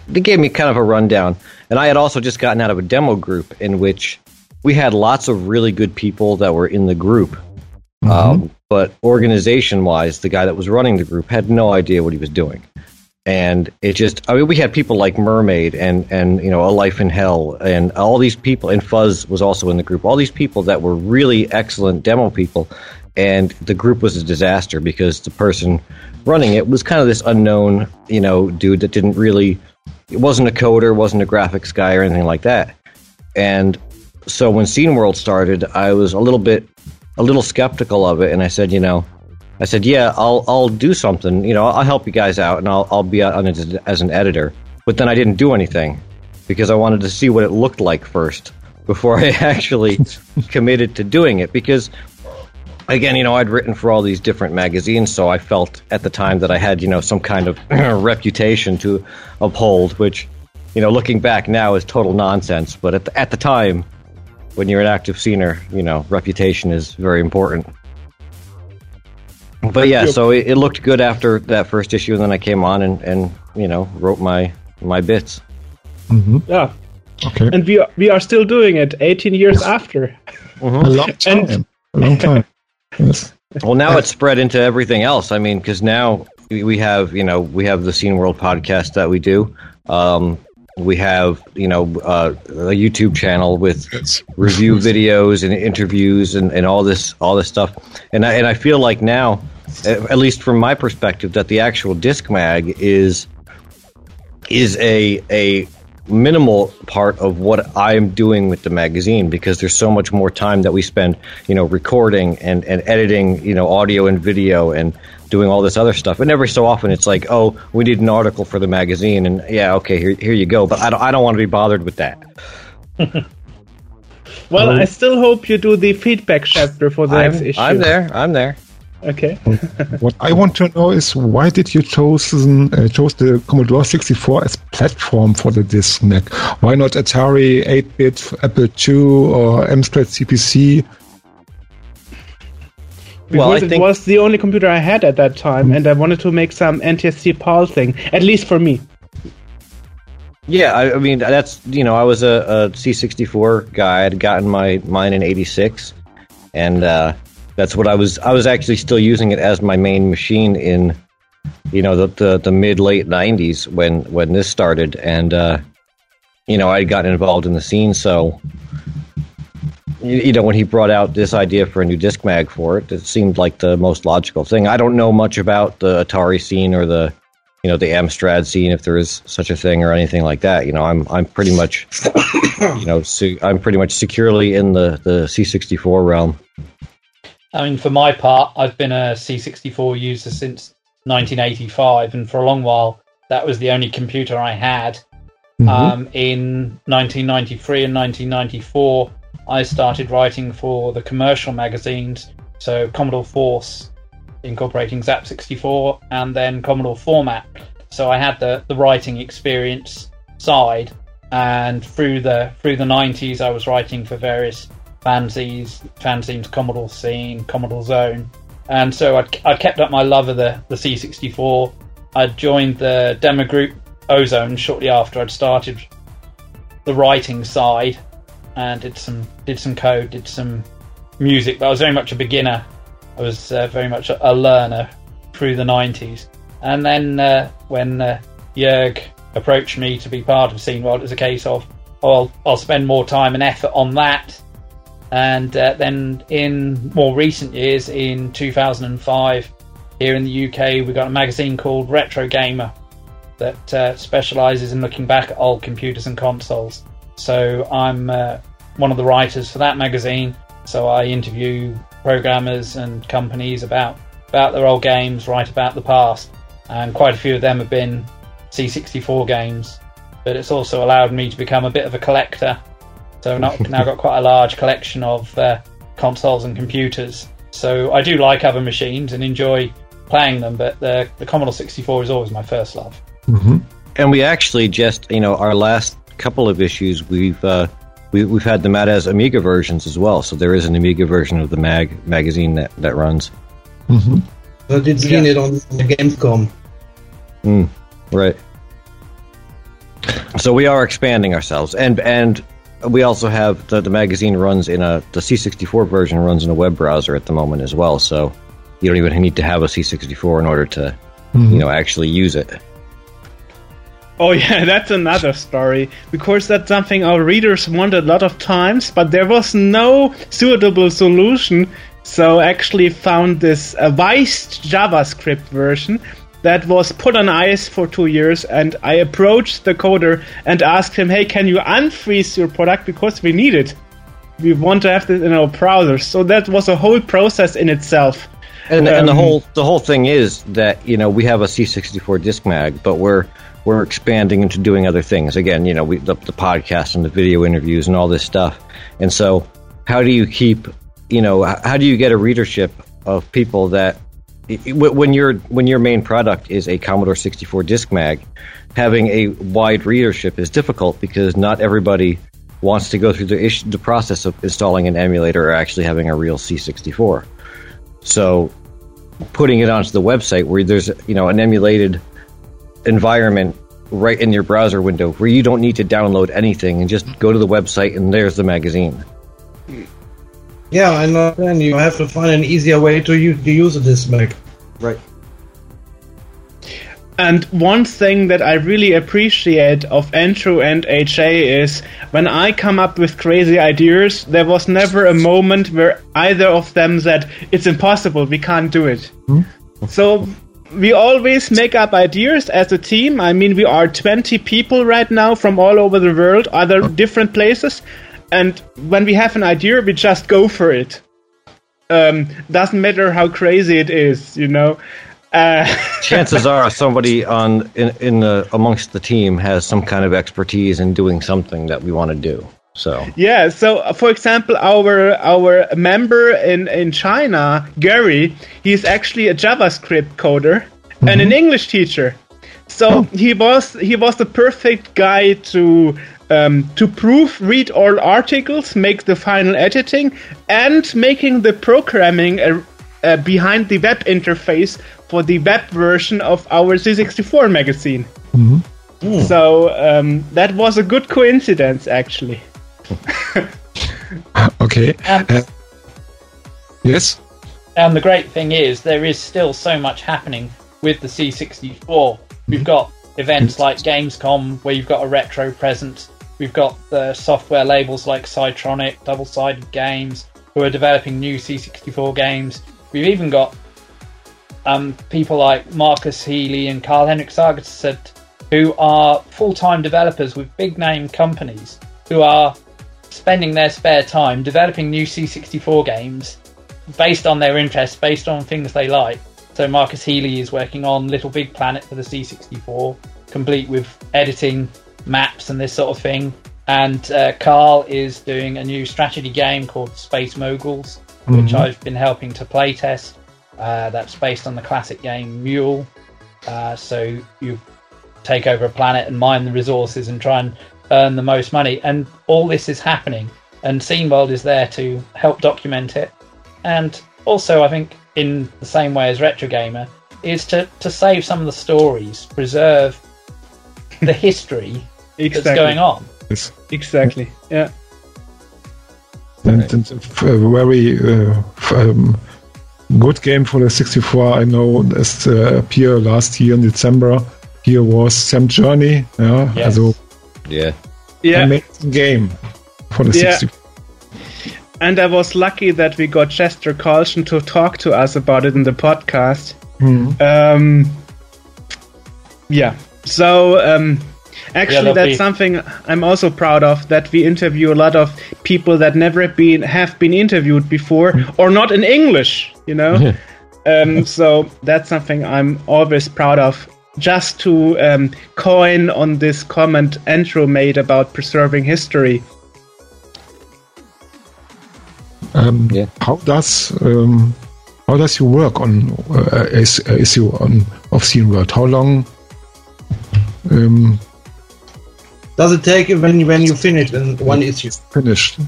they gave me kind of a rundown. And I had also just gotten out of a demo group in which we had lots of really good people that were in the group. Um, but organization wise, the guy that was running the group had no idea what he was doing. And it just, I mean, we had people like Mermaid and, and, you know, A Life in Hell and all these people, and Fuzz was also in the group, all these people that were really excellent demo people. And the group was a disaster because the person running it was kind of this unknown, you know, dude that didn't really, it wasn't a coder, wasn't a graphics guy or anything like that. And so when Scene World started, I was a little bit, a little skeptical of it, and I said, you know, I said, yeah, I'll I'll do something, you know, I'll help you guys out, and I'll I'll be on it as, an editor. But then I didn't do anything because I wanted to see what it looked like first before I actually committed to doing it. Because again, you know, I'd written for all these different magazines, so I felt at the time that I had, you know, some kind of reputation to uphold, which, you know, looking back now is total nonsense. But at the, at the time, when you're an active scener, you know, reputation is very important. But yeah, so it, it looked good after that first issue, and then I came on and, and you know wrote my my bits. Yeah. Okay. And we are, we are still doing it 18 years after. a long time. a long time. Yes. Well, now it's spread into everything else. I mean, because now we we have you know we have the Scene World podcast that we do. Um, we have you know uh, a YouTube channel with review videos and interviews and, and all this all this stuff. And I, and I feel like now, at least from my perspective, that the actual disc mag is is a a minimal part of what I'm doing with the magazine because there's so much more time that we spend, you know, recording and, and editing, you know, audio and video and doing all this other stuff. And every so often it's like, oh, we need an article for the magazine and yeah, okay, here here you go. But I don't I don't want to be bothered with that. Well, I still hope you do the feedback chapter for the I'm, next issue. I'm there. I'm there. Okay. What I want to know is why did you chosen uh, chose the Commodore 64 as platform for the disk Mac? Why not Atari, 8-bit, Apple II, or Amstrad CPC? Because Well, I it think- was the only computer I had at that time, and I wanted to make some NTSC PAL thing, at least for me. Yeah, I, I mean that's you know I was a, a C64 guy. I'd gotten my mine in '86, and uh, that's what I was. I was actually still using it as my main machine in you know the the, the mid late '90s when when this started, and uh, you know I had gotten involved in the scene. So you, you know when he brought out this idea for a new disc mag for it, it seemed like the most logical thing. I don't know much about the Atari scene or the you know the Amstrad scene if there is such a thing or anything like that. You know, I'm I'm pretty much you know se- I'm pretty much securely in the the C64 realm. I mean, for my part, I've been a C64 user since 1985, and for a long while, that was the only computer I had. Um, in 1993 and 1994, I started writing for the commercial magazines, so Commodore Force, incorporating Zzap!64, and then Commodore Format. So I had the, the writing experience side, and through the through the 90s, I was writing for various fanzines, fanzines, Commodore Scene, Commodore Zone, and so I'd, I kept up my love of the, the C64. I joined the demo group Ozone shortly after I'd started the writing side, and did some did some code, did some music, but I was very much a beginner. I was uh, very much a, learner through the 90s. And then uh, when uh, Jörg approached me to be part of Scene World, it was a case of I'll I'll spend more time and effort on that. And uh, then in more recent years, in 2005, here in the UK, we got a magazine called Retro Gamer that uh, specialises in looking back at old computers and consoles. So I'm uh, one of the writers for that magazine. So I interview programmers and companies about about their old games, write about the past, and quite a few of them have been C64 games. But it's also allowed me to become a bit of a collector. So now, now got quite a large collection of uh, consoles and computers. So I do like other machines and enjoy playing them, but the, the Commodore 64 is always my first love. And we actually just, you know, our last couple of issues, we've uh, we, we've had them out as Amiga versions as well. So there is an Amiga version of the mag magazine that that runs. Mm-hmm. I did seen it on the Gamescom. Mm, right. So we are expanding ourselves, and and we also have the, the magazine runs in a the C64 version runs in a web browser at the moment as well. So you don't even need to have a C64 in order to you mm-hmm. know actually use it. Oh yeah, that's another story because that's something our readers wanted a lot of times, but there was no suitable solution. So actually found this Weist JavaScript version that was put on ice for two years, and I approached the coder and asked him, "Hey, can you unfreeze your product because we need it? We want to have this in our browsers. So that was a whole process in itself. And, and the Um, whole the whole thing is that you know we have a C64 disc mag, but we're we're expanding into doing other things. Again, you know, we the, the podcast and the video interviews and all this stuff. And so, how do you keep you know how do you get a readership of people that when your when your main product is a Commodore 64 disc mag, having a wide readership is difficult because not everybody wants to go through the issue, the process of installing an emulator or actually having a real C64. So putting it onto the website where there's you know an emulated environment right in your browser window where you don't need to download anything and just go to the website and there's the magazine. Yeah, and uh, then you have to find an easier way to use, to use a disc mag. Right. And one thing that I really appreciate of Andrew and HA is when I come up with crazy ideas, there was never a moment where either of them said, It's impossible, we can't do it. So we always make up ideas as a team. I mean, we are 20 people right now from all over the world, other different places. And when we have an idea, we just go for it. Um, doesn't matter how crazy it is, you know. Uh, Chances are somebody on in, in the amongst the team has some kind of expertise in doing something that we want to do. So Yeah, so uh, for example, our our member in in China, Gary, he's actually a JavaScript coder and an English teacher. So he was he was the perfect guy to um, to proofread all articles, make the final editing, and making the programming uh, uh, behind the web interface for the web version of our C64 magazine. So um, that was a good coincidence, actually. Okay. Um, Uh, yes. And the great thing is, there is still so much happening with the C64. We've got events like Gamescom, where you've got a retro presence. We've got the software labels like Psytronik, Double Sided Games, who are developing new C64 games. We've even got um, people like Marcus Healy and Carl Henrik Skårstedt, who are full time developers with big name companies who are spending their spare time developing new C64 games based on their interests, based on things they like. So Marcus Healy is working on Little Big Planet for the C64, complete with editing, maps, and this sort of thing. And uh, Carl is doing a new strategy game called Space Moguls, which I've been helping to playtest. Uh, that's based on the classic game Mule. Uh, so you take over a planet and mine the resources and try and earn the most money. And all this is happening, and Scene World is there to help document it. And also, I think, in the same way as Retro Gamer, is to, to save some of the stories, preserve the history that's going on. Yes. Exactly. Yeah. And, and a very uh, um, good game for the 64. I know as uh, appear last year in December. Here was Sam Journey. Yeah. Yes. Also yeah, Yeah. amazing game for the Yeah. 60. And I was lucky that we got Chester Kollschen to talk to us about it in the podcast. Um, yeah. So um, actually, Yeah, that's something I'm also proud of. That we interview a lot of people that never been have been interviewed before, or not in English. You know. um, so that's something I'm always proud of. Just to um, coin on this comment Andrew made about preserving history. Um, Yeah. How does um, how does you work on uh, is, uh, issue on of Scene World? How long? Um, Does it take when when you finish in one issue? finished.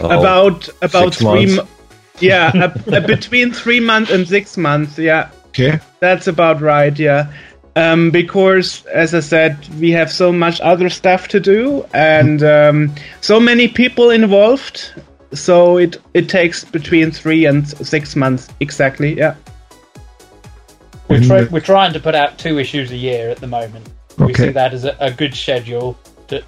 Oh, about about three months. yeah a, a between three months and six months yeah Okay. that's about right yeah um, because as i said we have so much other stuff to do and um, so many people involved so it it takes between three and six months exactly yeah We're, When try- we're trying to put out two issues a year at the moment. We see that as a, a good schedule, to,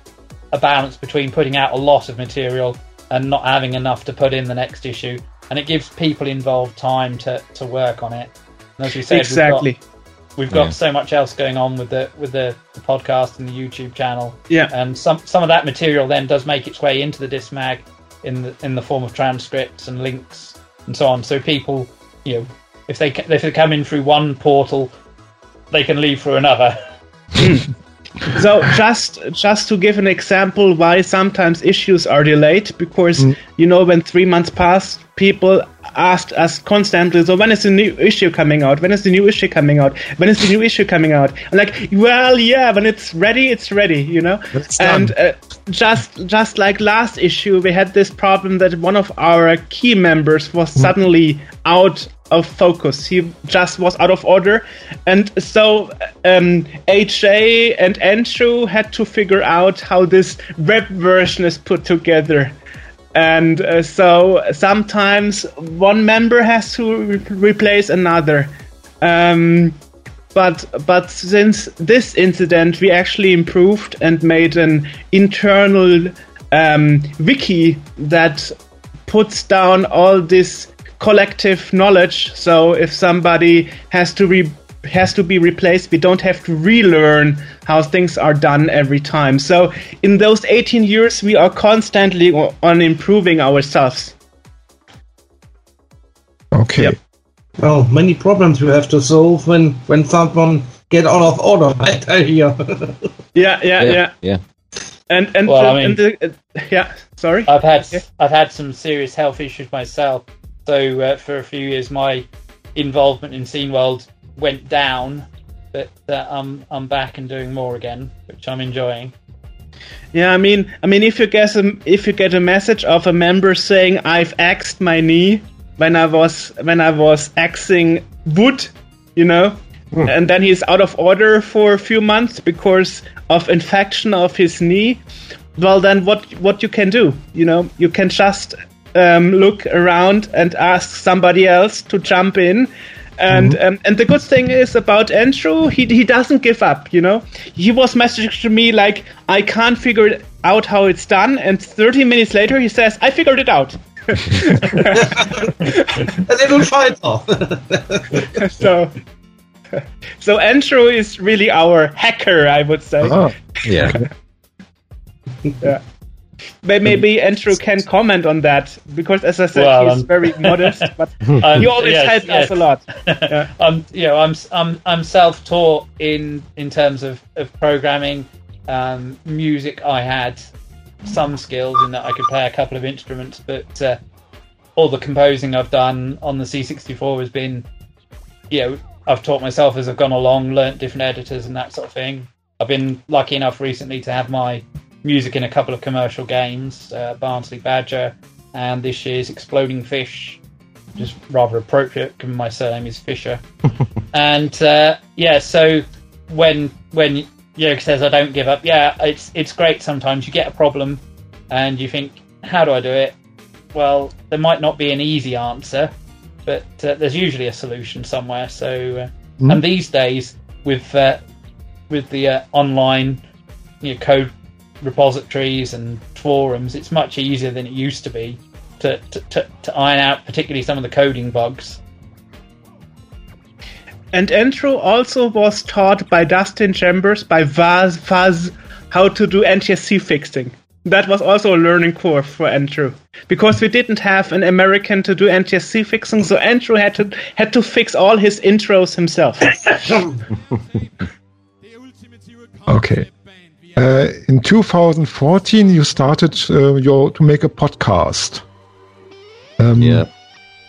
a balance between putting out a lot of material and not having enough to put in the next issue. And it gives people involved time to, to work on it. And as we said, exactly we've got, we've got Yeah. so much else going on with the with the, the podcast and the YouTube channel. yeah and some some of that material then does make its way into the disc mag in the in the form of transcripts and links and so on. So people, you know, if they if they come in through one portal, they can leave through another. so just just to give an example why sometimes issues are delayed because mm. you know when three months pass people asked us constantly so when is the new issue coming out? When is the new issue coming out? When is the new issue coming out? I'm like well yeah when it's ready it's ready you know? And uh, just just like last issue we had this problem that one of our key members was suddenly out of focus. He just was out of order. And so um, HA and Andrew had to figure out how this web version is put together and uh, so sometimes one member has to re- replace another. Um, but but since this incident we actually improved and made an internal um, wiki that puts down all this collective knowledge. So if somebody has to re- has to be replaced we don't have to relearn how things are done every time so in those 18 years we are constantly on improving ourselves Okay. Yep. Well, many problems you have to solve when when someone get out of order. I tell you. yeah yeah yeah, yeah, yeah. and and, Well, the, I mean- and the, uh, yeah sorry I've had Yeah. I've had some serious health issues myself. So uh, for a few years, my involvement in Scene World went down, but uh, I'm I'm back and doing more again, which I'm enjoying. Yeah, I mean, I mean, if you get a, if you get a message of a member saying I've axed my knee when I was when I was axing wood, you know, and then he's out of order for a few months because of infection of his knee. Well, then what what you can do? You know, you can just um, look around and ask somebody else to jump in. And um, and the good thing is about Andrew, he he doesn't give up. You know, he was messaging to me like, "I can't figure it out how it's done," and 30 minutes later he says, "I figured it out." A little fighter. so, so Andrew is really our hacker, I would say. Ah, Yeah. Yeah. But maybe Andrew can comment on that because, as I said, Well, he's um, very modest, but Um, he always yes, helps yes. us a lot. Yeah. I'm you know I'm I'm I'm self-taught in in terms of of programming, um, music. I had some skills in that I could play a couple of instruments, but uh, all the composing I've done on the C64 has been, you know, I've taught myself as I've gone along, learnt different editors and that sort of thing. I've been lucky enough recently to have my music in a couple of commercial games, uh, Barnsley Badger, and this year's Exploding Fish, just rather appropriate given my surname is Fisher. and uh, yeah, so when when Jörg says I don't give up, yeah, it's it's great. Sometimes you get a problem, and you think, how do I do it? Well, there might not be an easy answer, but uh, there's usually a solution somewhere. So, uh, and these days with uh, with the uh, online you know, code repositories and forums, it's much easier than it used to be to, to, to, to iron out particularly some of the coding bugs. And Entro also was taught by Dustin Chambers by Vaz Fuzz how to do NTSC fixing. That was also a learning curve for Entro because we didn't have an American to do NTSC fixing, so Entro had to had to fix all his intros himself. Okay. Uh, in 2014, you started uh, your to make a podcast. Um, Yeah.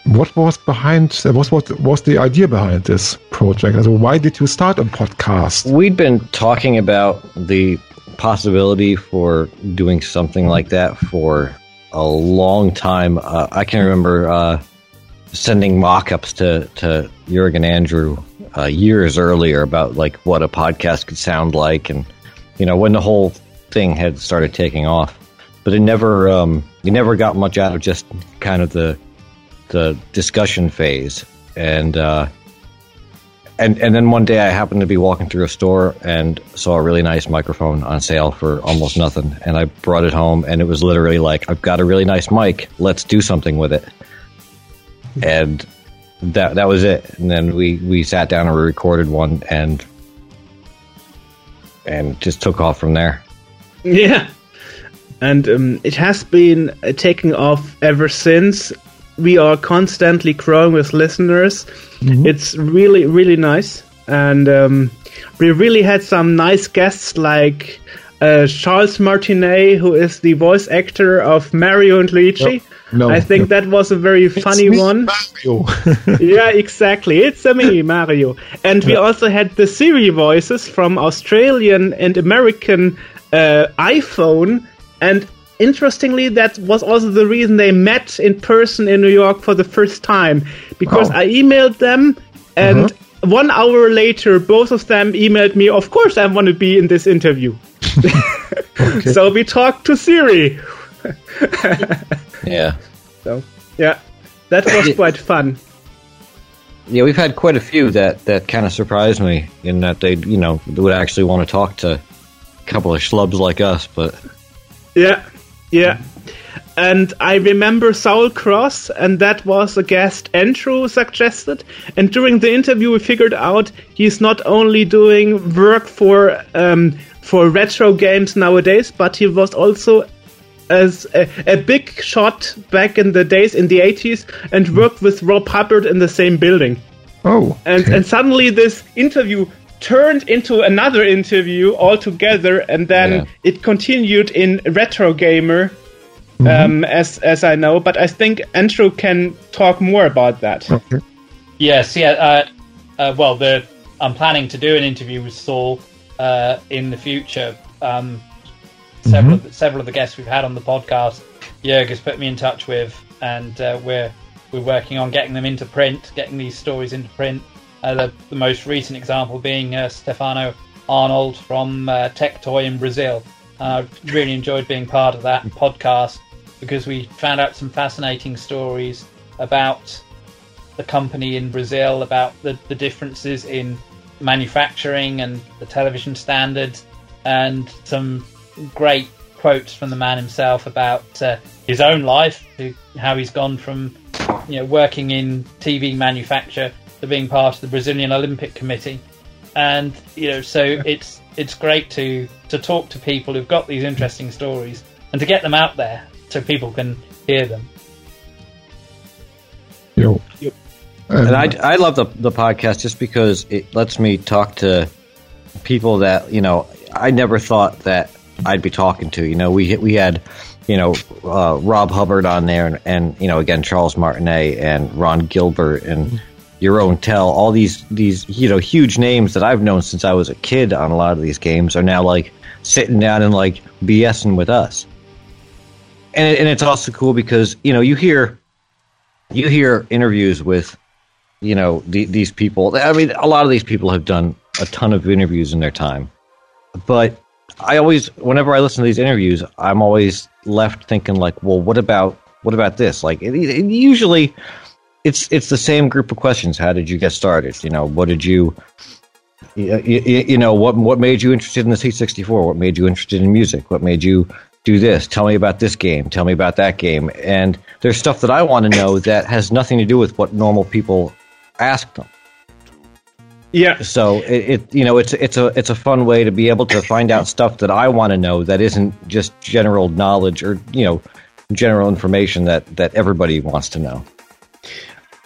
What was behind? Uh, what was was the idea behind this project? Also, why did you start a podcast? We'd been talking about the possibility for doing something like that for a long time. Uh, I can remember uh, sending mock-ups to to Jurgen Andrew uh, years earlier about like what a podcast could sound like, and you know when the whole thing had started taking off. But it never um, you never got much out of just kind of the the discussion phase, and uh, and and then one day I happened to be walking through a store and saw a really nice microphone on sale for almost nothing, and I brought it home, and it was literally like, I've got a really nice mic, let's do something with it, and that that was it. And then we we sat down and we recorded one, and and just took off from there. Yeah. And um, it has been uh, taking off ever since. We are constantly growing with listeners. It's really, really nice. And um, we really had some nice guests like uh, Charles Martinet, who is the voice actor of Mario and Luigi. No, I think that was a very funny one. Mario. yeah, exactly. It's a me, Mario. And we also had the Siri voices from Australian and American uh, iPhone. And interestingly, that was also the reason they met in person in New York for the first time. Because Oh. I emailed them, and one hour later, both of them emailed me, Of course, I want to be in this interview. So we talked to Siri. Yeah. So, yeah, that was quite fun. Yeah, we've had quite a few that, that kind of surprised me in that they, you know, would actually want to talk to a couple of schlubs like us, but Yeah, yeah. And I remember Saul Cross, and that was a guest Andrew suggested. And during the interview, we figured out he's not only doing work for um, for retro games nowadays, but he was also as a, a big shot back in the days in the 80s and worked with Rob Hubbard in the same building. Oh, And okay. and suddenly this interview turned into another interview altogether, and then Yeah. it continued in Retro Gamer, Mm-hmm. um, as as I know. But I think Andrew can talk more about that. okay. Yes, yeah. Uh, uh, well, the I'm planning to do an interview with Saul uh, in the future. Um, several of the, several of the guests we've had on the podcast, Jörg has put me in touch with, and uh, we're we're working on getting them into print, getting these stories into print. Uh, the, the most recent example being uh, Stefano Arnhold from uh, Tectoy in Brazil. I really enjoyed being part of that podcast because we found out some fascinating stories about the company in Brazil about the, the differences in manufacturing and the television standards, and some great quotes from the man himself about uh, his own life, how he's gone from you know working in TV manufacture to being part of the Brazilian Olympic Committee, and you know so it's it's great to to talk to people who've got these interesting stories and to get them out there so people can hear them. Yo. Um, and I, I love the, the podcast just because it lets me talk to people that you know I never thought that I'd be talking to. You know, we we had you know uh, Rob Hubbard on there, and, and you know again Charles Martinet and Ron Gilbert and Jeroen Tel all these these you know huge names that I've known since I was a kid on a lot of these games are now like sitting down and like BSing with us. And it, and it's also cool because you know you hear you hear interviews with you know the, these people i mean a lot of these people have done a ton of interviews in their time but i always whenever i listen to these interviews i'm always left thinking like well what about what about this like it, it, usually it's it's the same group of questions how did you get started you know what did you you, you know what what made you interested in the C64? What made you interested in music? What made you do this? Tell me about this game. Tell me about that game. And there's stuff that I want to know that has nothing to do with what normal people ask them. Yeah. So it, it, you know it's it's a it's a fun way to be able to find out stuff that I want to know that isn't just general knowledge or you know general information that that everybody wants to know.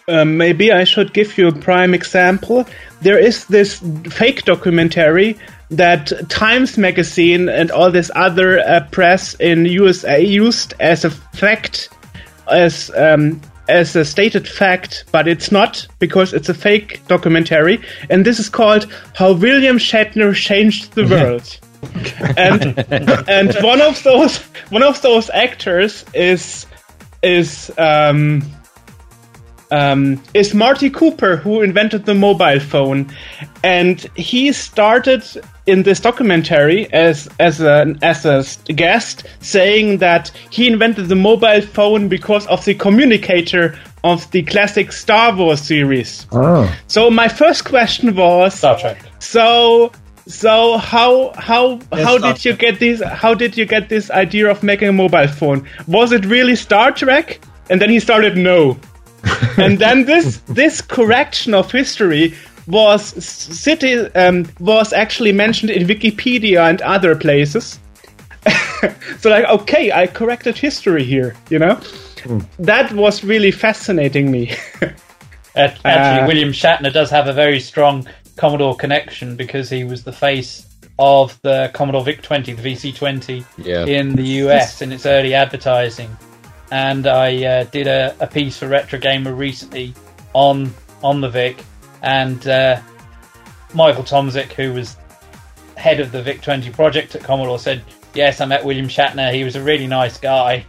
Um, maybe I should give you a prime example. There is this fake documentary that Times Magazine and all this other uh, press in USA used as a fact, as um, as a stated fact, but it's not because it's a fake documentary, and this is called "How William Shatner Changed the World." and and one of those one of those actors is is um, um, is Marty Cooper, who invented the mobile phone, and he started in this documentary as as a as a guest, saying that he invented the mobile phone because of the communicator of the classic Star Wars series. Oh. So my first question was Star Trek. so so how how Yes, how did you get this how did you get this idea of making a mobile phone? Was it really Star Trek? And then he started no. and then this this correction of history was city um, was actually mentioned in Wikipedia and other places. so like okay, I corrected history here, you know? That was really fascinating me. Actually, Uh, William Shatner does have a very strong Commodore connection because he was the face of the Commodore VIC 20, the VC20, Yeah. in the US in its early advertising. And I uh, did a, a piece for Retro Gamer recently on on the VIC, and uh, Michael Tomczyk, who was head of the VIC 20 project at Commodore, said, "Yes, I met William Shatner. He was a really nice guy."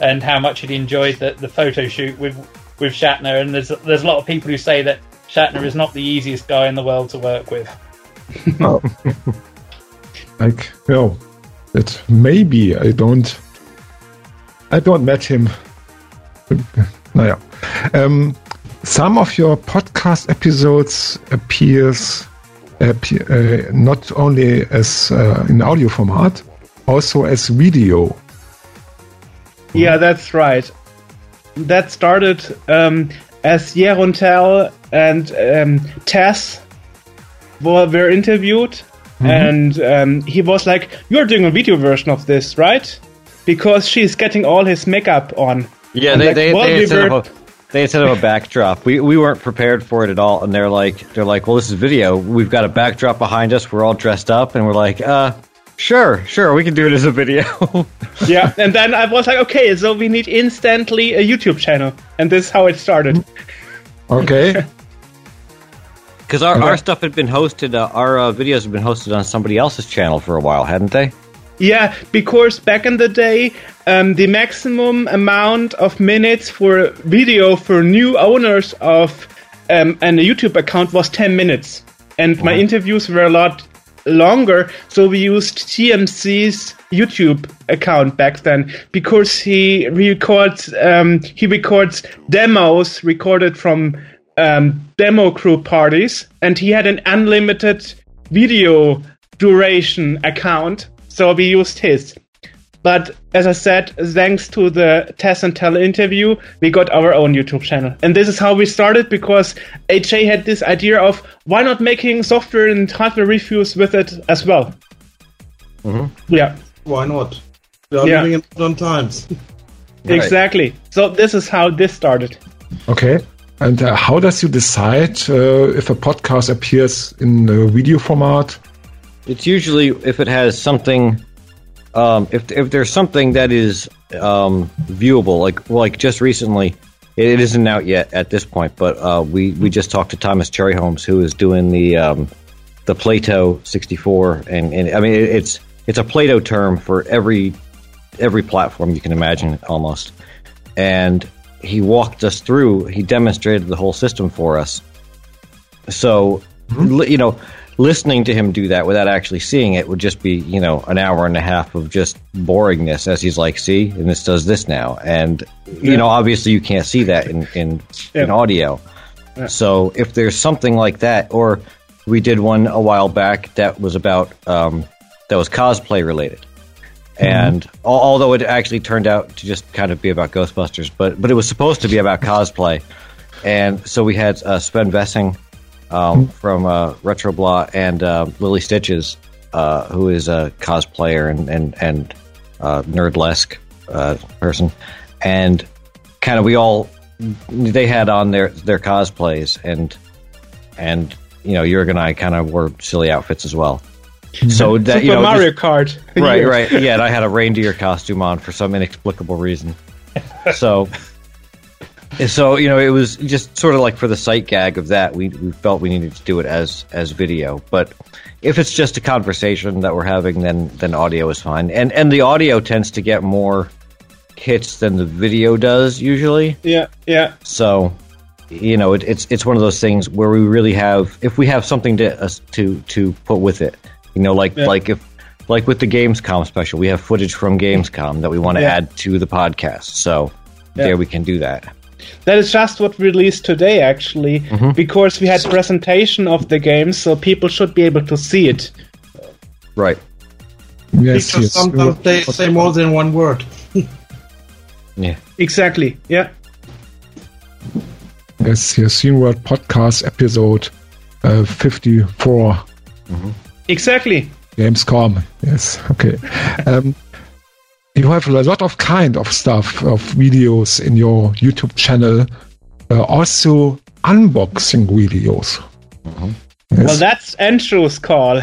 and how much he'd enjoyed the, the photo shoot with with Shatner. And there's there's a lot of people who say that Shatner is not the easiest guy in the world to work with. Oh. like, know, that maybe I don't, I don't met him. naja. Um, some of your podcast episodes appears appear, uh, not only as uh, in audio format, also as video. Yeah, that's right. That started um, as Jeroen Tel and um, Tess were, were interviewed, and um, he was like, "You're doing a video version of this, right?" Because she's getting all his makeup on. Yeah, I'm they like, they, well, they, we had set were- up a, they had set up a backdrop. We we weren't prepared for it at all, and they're like they're like, well, this is video. We've got a backdrop behind us. We're all dressed up, and we're like, uh, sure, sure, we can do it as a video. yeah, and then I was like, "Okay, so we need instantly a YouTube channel," and this is how it started. Okay. Because our, Okay. our stuff had been hosted, uh, our uh, videos had been hosted on somebody else's channel for a while, hadn't they? Yeah, because back in the day, um, the maximum amount of minutes for video for new owners of um, an YouTube account was 10 minutes. And my interviews were a lot longer, so we used TMC's YouTube account back then because he records um, he records demos recorded from um, demo crew parties, and he had an unlimited video duration account, so we used his. But as I said, thanks to the Tess and Tel interview, we got our own YouTube channel. And this is how we started because AJ had this idea of why not making software and hardware reviews with it as well. Yeah, Why not? We are Yeah. living in modern times. exactly. So this is how this started. Okay. And uh, how does you decide uh, if a podcast appears in a video format? It's usually if it has something, um, if if there's something that is um, viewable, like like just recently, it, it isn't out yet at this point, but uh, we we just talked to Thomas Cherryhomes, who is doing the um, the Plato 64, and, and I mean it, it's it's a PLATOTerm for every every platform you can imagine almost, and he walked us through, he demonstrated the whole system for us. So, li- you know, listening to him do that without actually seeing it would just be, you know, an hour and a half of just boringness as he's like, see, and this does this now. And, you know, obviously you can't see that in, in, in Yeah. audio. So if there's something like that, or we did one a while back that was about um, that was cosplay related, and al- although it actually turned out to just kind of be about Ghostbusters, but but it was supposed to be about cosplay, and so we had uh, Sven Vessing um, from uh, Retroblah and uh, Lily Stitches, uh, who is a cosplayer and and and uh, nerdlesque uh, person, and kind of we all they had on their their cosplays and and you know Jurg and I kind of wore silly outfits as well. So that Super you know, Mario just- Kart. right, right, yeah. And I had a reindeer costume on for some inexplicable reason. So, so you know, it was just sort of like for the sight gag of that. We we felt we needed to do it as as video, but if it's just a conversation that we're having, then then audio is fine. And and the audio tends to get more hits than the video does usually. Yeah, yeah. So, you know, it, it's it's one of those things where we really have, if we have something to us to to put with it, you know, like Yeah. like if like with the Gamescom special, we have footage from Gamescom that we want to Yeah. add to the podcast. So Yeah. there we can do that. That is just what we released today, actually, Mm-hmm. because we had presentation of the game, so people should be able to see it. Right. Yes, Because yes. sometimes they say more than one word. Yeah. Exactly. Yeah. Yes, your Scene World podcast episode uh, 54. Exactly. Gamescom. Yes. Okay. Um, you have a lot of kind of stuff of videos in your YouTube channel. Uh, also unboxing videos. Yes. Well, that's Andrew's call.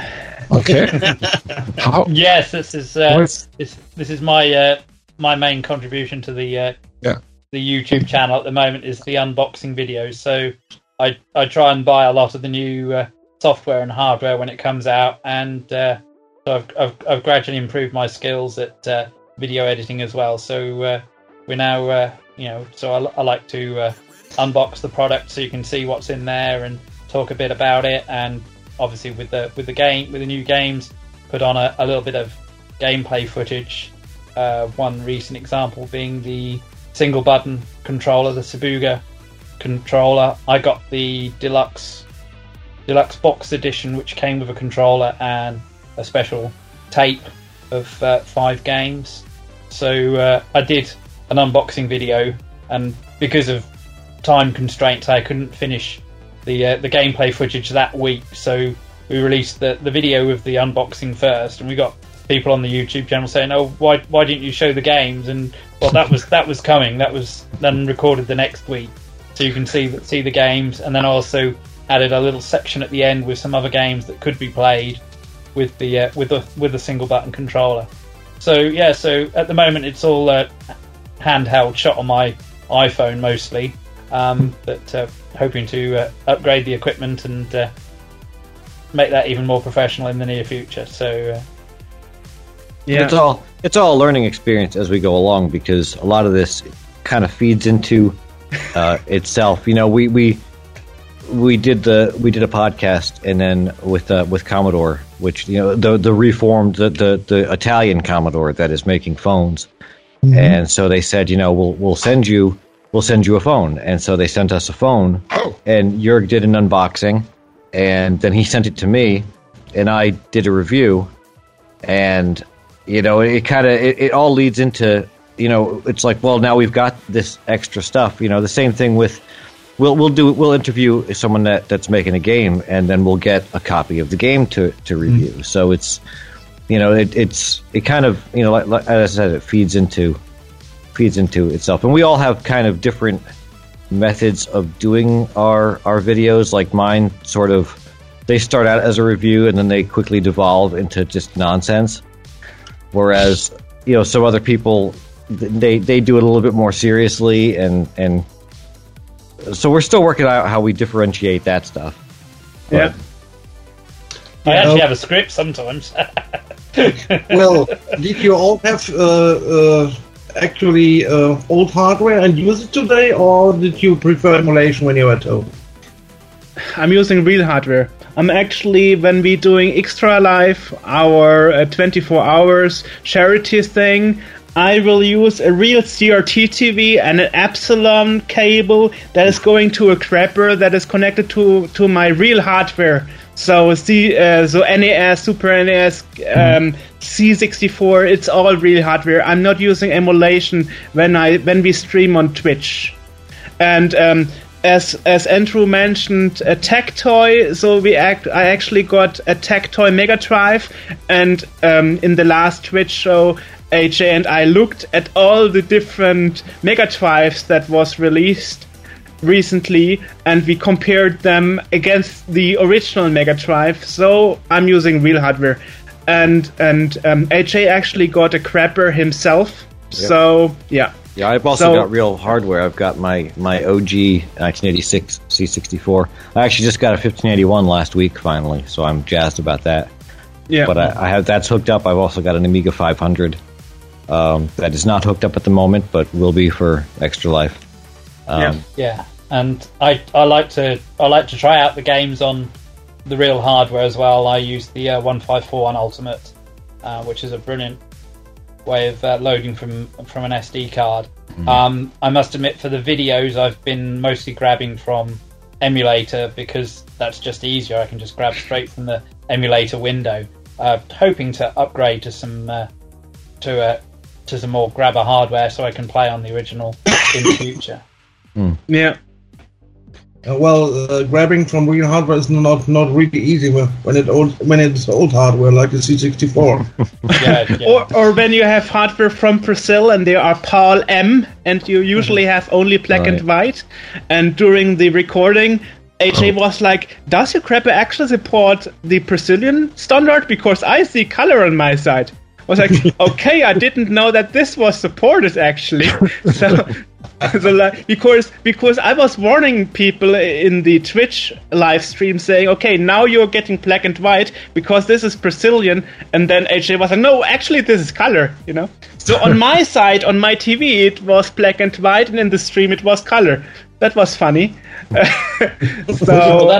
okay. How? Yes, this is uh, What's- this, this is my uh, my main contribution to the uh, Yeah. the YouTube channel at the moment is the unboxing videos. So I I try and buy a lot of the new uh, software and hardware when it comes out, and uh, so I've, I've I've gradually improved my skills at uh, video editing as well. So uh, we're now uh, you know so I, I like to uh, unbox the product so you can see what's in there and talk a bit about it. And obviously with the with the game with the new games put on a, a little bit of gameplay footage. Uh, one recent example being the single button controller the Sabuga controller. I got the deluxe deluxe box edition which came with a controller and a special tape of uh, five games so uh, I did an unboxing video and because of time constraints I couldn't finish the uh, the gameplay footage that week. So we released the, the video of the unboxing first, and we got people on the YouTube channel saying, "Oh, why why didn't you show the games?" And well, that was that was coming. That was then recorded the next week, so you can see see the games, and then also added a little section at the end with some other games that could be played with the uh, with the with the single button controller. So yeah, so at the moment it's all uh, handheld shot on my iPhone mostly, um, but uh, hoping to uh, upgrade the equipment and uh, make that even more professional in the near future. So uh, Yeah. It's all it's all a learning experience as we go along because a lot of this kind of feeds into uh, itself. You know, we we we did the we did a podcast and then with uh, with Commodore, which you know the the reformed the, the the Italian Commodore that is making phones, and so they said, you know, we'll we'll send you we'll send you a phone, and so they sent us a phone, Oh. and Jurg did an unboxing, and then he sent it to me, and I did a review, and you know it, kind of it, it all leads into you know it's like well now we've got this extra stuff you know the same thing with we'll we'll do we'll interview someone that that's making a game and then we'll get a copy of the game to to hmm. review. So it's you know it, it's it kind of you know like, like as I said it feeds into feeds into itself. And we all have kind of different methods of doing our our videos. Like mine sort of they start out as a review and then they quickly devolve into just nonsense. Whereas you know some other people they they do it a little bit more seriously and and so we're still working out how we differentiate that stuff Yeah. I Yeah. actually have a script sometimes. well, did you all have uh, uh, actually uh, old hardware and use it today, or did you prefer emulation when you were at home? I'm using real hardware. I'm actually when we doing Extra Life, our uh, 24 hours charity thing. I will use a real CRT TV and an Epsilon cable that is going to a grabber that is connected to to my real hardware So C, uh, so NES, Super NES, um, C64, it's all real hardware. I'm not using emulation when I when we stream on Twitch. And um, as as Andrew mentioned, a Tectoy. So we act. I actually got a Tectoy Mega Drive, and um, in the last Twitch show, AJ and I looked at all the different Mega Drives that was released recently, and we compared them against the original Mega Drive. So I'm using real hardware, and and um, AJ actually got a grabber himself. So yeah. Yeah, I've also So- got real hardware. I've got my, my OG 1986 C64. I actually just got a 1581 last week, finally, so I'm jazzed about that. Yeah. But I, I have that's hooked up. I've also got an Amiga 500 um, that is not hooked up at the moment, but will be for Extra Life. Um, Yeah. Yeah, and I I like to I like to try out the games on the real hardware as well. I use the uh, one five four one Ultimate, uh, which is a brilliant way of uh, loading from from an SD card. Um, I must admit, for the videos, I've been mostly grabbing from emulator because that's just easier. I can just grab straight from the emulator window. Uh, hoping to upgrade to some uh, to uh, to some more grabber hardware so I can play on the original in the future. Yeah. Uh, well, uh, grabbing from real hardware is not not really easy when when it old when it's old hardware like the C64. Yeah, yeah. Or, or when you have hardware from Brazil and they are PAL M and you usually have only black and white. And during the recording, AJ was like, Does your grabber actually support the Brazilian standard? Because I see color on my side. I was like, okay, I didn't know that this was supported actually. so, so like, because because I was warning people in the Twitch live stream saying, okay, now you're getting black and white because this is Brazilian, and then AJ was like, no, actually this is color, you know. So on my side, on my TV, it was black and white, and in the stream it was color. That was funny. so Well, uh,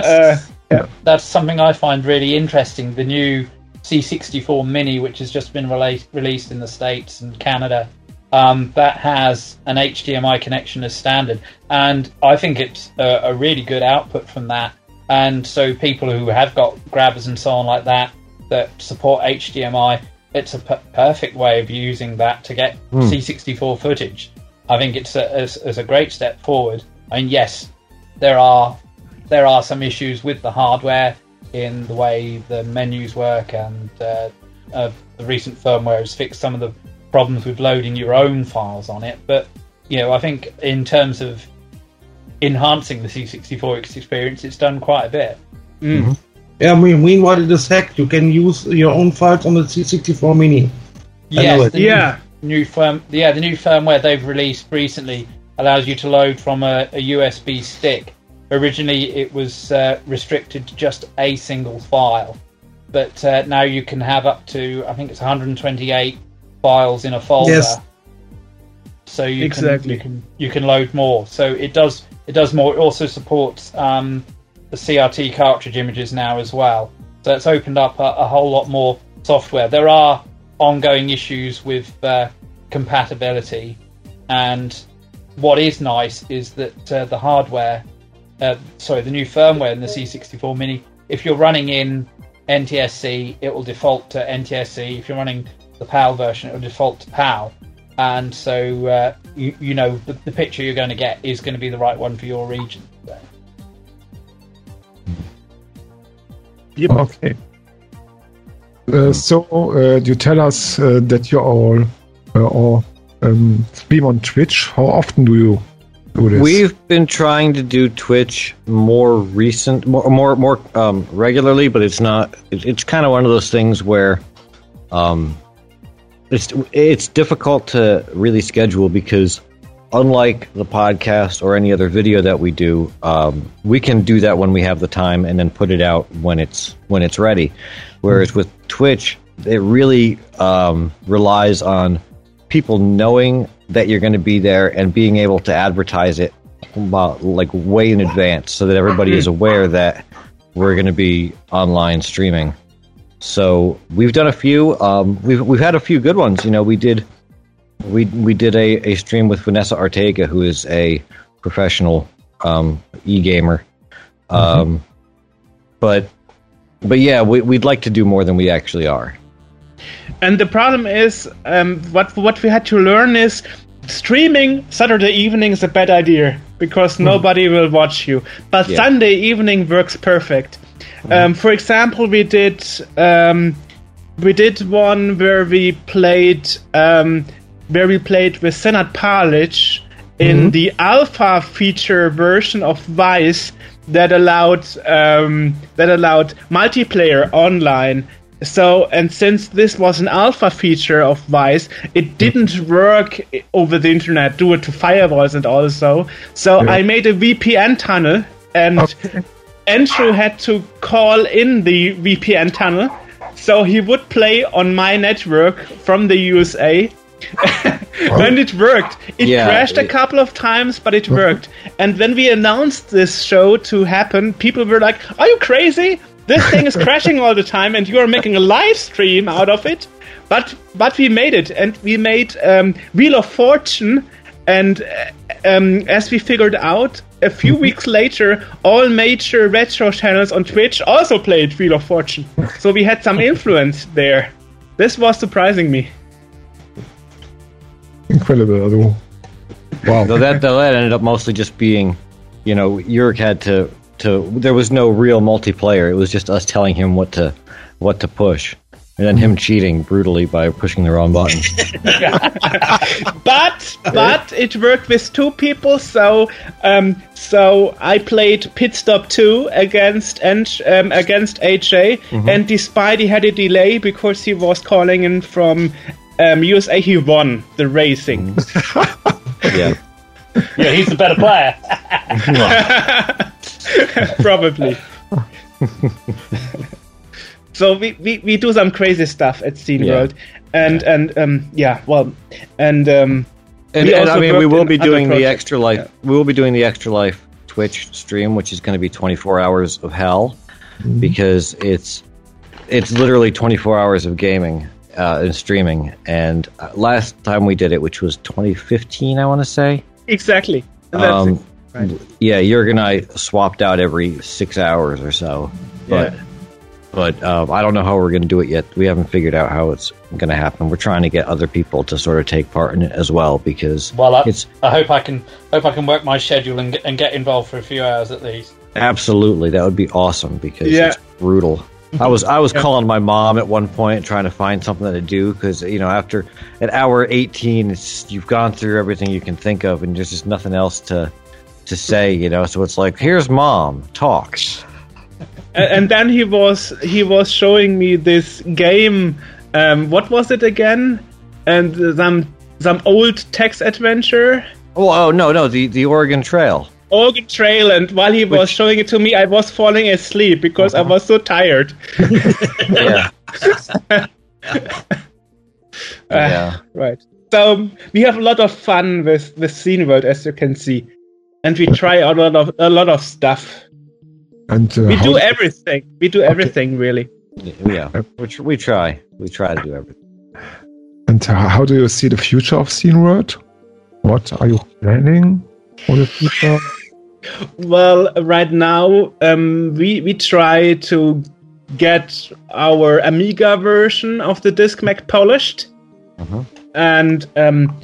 that's, that's something I find really interesting. The new C64 Mini, which has just been released in the States and Canada, um, that has an HDMI connection as standard. And I think it's a, a really good output from that. And so people who have got grabbers and so on like that that support HDMI, it's a per- perfect way of using that to get C64 footage. I think it's a, it's, it's a great step forward. I mean, yes, there are there are some issues with the hardware in the way the menus work, and uh, uh, the recent firmware has fixed some of the problems with loading your own files on it. But you know, I think in terms of enhancing the C64 experience, it's done quite a bit. yeah, I mean, meanwhile it is hacked. You can use your own files on the C64 Mini. I Yes, the Yeah. new, new firm, yeah, the new firmware they've released recently allows you to load from a, a USB stick. Originally, it was uh, restricted to just a single file, but uh, now you can have up to I think it's 128 files in a folder. Yes. So you Exactly. can you can you can load more. So it does it does more. It also supports um, the CRT cartridge images now as well. So it's opened up a, a whole lot more software. There are ongoing issues with uh, compatibility, and what is nice is that uh, the hardware, uh, sorry, the new firmware in the C64 Mini, if you're running in NTSC, it will default to NTSC. If you're running the PAL version, it will default to PAL. And so uh, you, you know the, the picture you're going to get is going to be the right one for your region. So. Okay. Uh, so uh, you tell us uh, that you all uh, all um, stream on Twitch. How often do you do this? We've been trying to do Twitch more recent, more more more um, regularly, but it's not. It, it's kind of one of those things where, um, it's it's difficult to really schedule because, unlike the podcast or any other video that we do, um, we can do that when we have the time and then put it out when it's when it's ready. Whereas with Twitch, it really um, relies on people knowing that you're going to be there and being able to advertise it about like way in advance so that everybody is aware that we're going to be online streaming. So we've done a few. Um, we've we've had a few good ones. You know, we did we we did a, a stream with Vanessa Ortega, who is a professional um, e gamer. Um, But but yeah, we, we'd like to do more than we actually are. And the problem is, um, what what we had to learn is streaming Saturday evening is a bad idea because nobody will watch you. But Yeah. Sunday evening works perfect. Um, for example, we did um, we did one where we played um, where we played with Senat Palic in the alpha feature version of Vice that allowed um, that allowed multiplayer online. So, and since this was an alpha feature of Vice, it didn't work over the internet due to firewalls and also. So I made a VPN tunnel, and Andrew had to call in the VPN tunnel. So he would play on my network from the USA. and it worked. It Yeah, crashed a couple of times, but it worked. And when we announced this show to happen, people were like, Are you crazy? This thing is crashing all the time, and you are making a live stream out of it. But but we made it, and we made um, Wheel of Fortune. And uh, um, as we figured out, a few mhm. weeks later, all major retro channels on Twitch also played Wheel of Fortune. So we had some influence there. This was surprising me. Incredible. Also, wow. Though that though that ended up mostly just being, you know, Yurik had to to. There was no real multiplayer. It was just us telling him what to what to push, and then him cheating brutally by pushing the wrong button. but but it worked with two people so um so i played pit stop 2 against and um, against aj and despite he had a delay because he was calling in from um, usa he won the racing yeah. Yeah, he's the better player. probably so we, we, we do some crazy stuff at Scene Yeah. World and and um yeah well and um And, We and I mean, we will be doing the extra life. We will be doing the extra life Twitch stream, which is going to be 24 hours of hell, because it's it's literally 24 hours of gaming uh, and streaming. And uh, last time we did it, which was 2015, I want to say. exactly And that's Um, it. Right. Yeah, Jurg and I swapped out every six hours or so, but Yeah. But uh, I don't know how we're going to do it yet. We haven't figured out how it's going to happen. We're trying to get other people to sort of take part in it as well because Well, I, it's I hope I can hope I can work my schedule and get, and get involved for a few hours at least. absolutely that would be awesome because Yeah. it's brutal. I was I was calling my mom at one point trying to find something to do because you know after at hour eighteen it's you've gone through everything you can think of and there's just nothing else to to say you know so it's like here's mom talk and, then he was he was showing me this game. Um, what was it again? And some some old text adventure, oh, oh no no the the Oregon Trail Oregon Trail. And while he was Which- showing it to me, I was falling asleep because I uh-huh. was so tired. yeah uh, yeah Right. So um, we have a lot of fun with with Scene World, as you can see, and we try a lot of a lot of stuff. And uh, We do everything. We do everything really. yeah we, we try we try to do everything. And uh, how do you see the future of Scene World? What are you planning for the future? Well, right now, um, we we try to get our Amiga version of the Disc Mag polished, and um,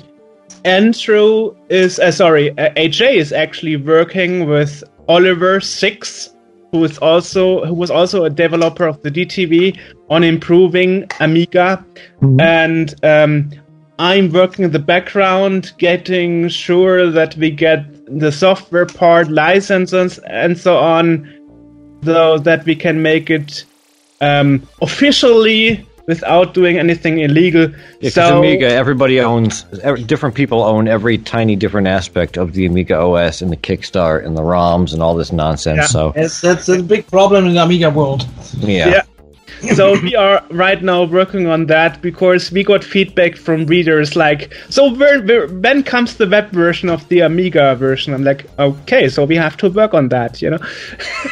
Andrew is uh, sorry, uh, AJ is actually working with Oliver Six, who is also who was also a developer of the DTV on improving Amiga, and um, I'm working in the background, getting sure that we get the software part, licenses, and so on, so that we can make it um, officially without doing anything illegal. Yeah, 'cause so, Amiga, everybody owns, ev- different people own every tiny different aspect of the Amiga OS and the Kickstart and the ROMs and all this nonsense. Yeah. So, Yes, that's a big problem in the Amiga world. yeah. Yeah. so we are right now working on that because we got feedback from readers like, so where, where, when comes the web version of the Amiga version? I'm like, okay, so we have to work on that, you know.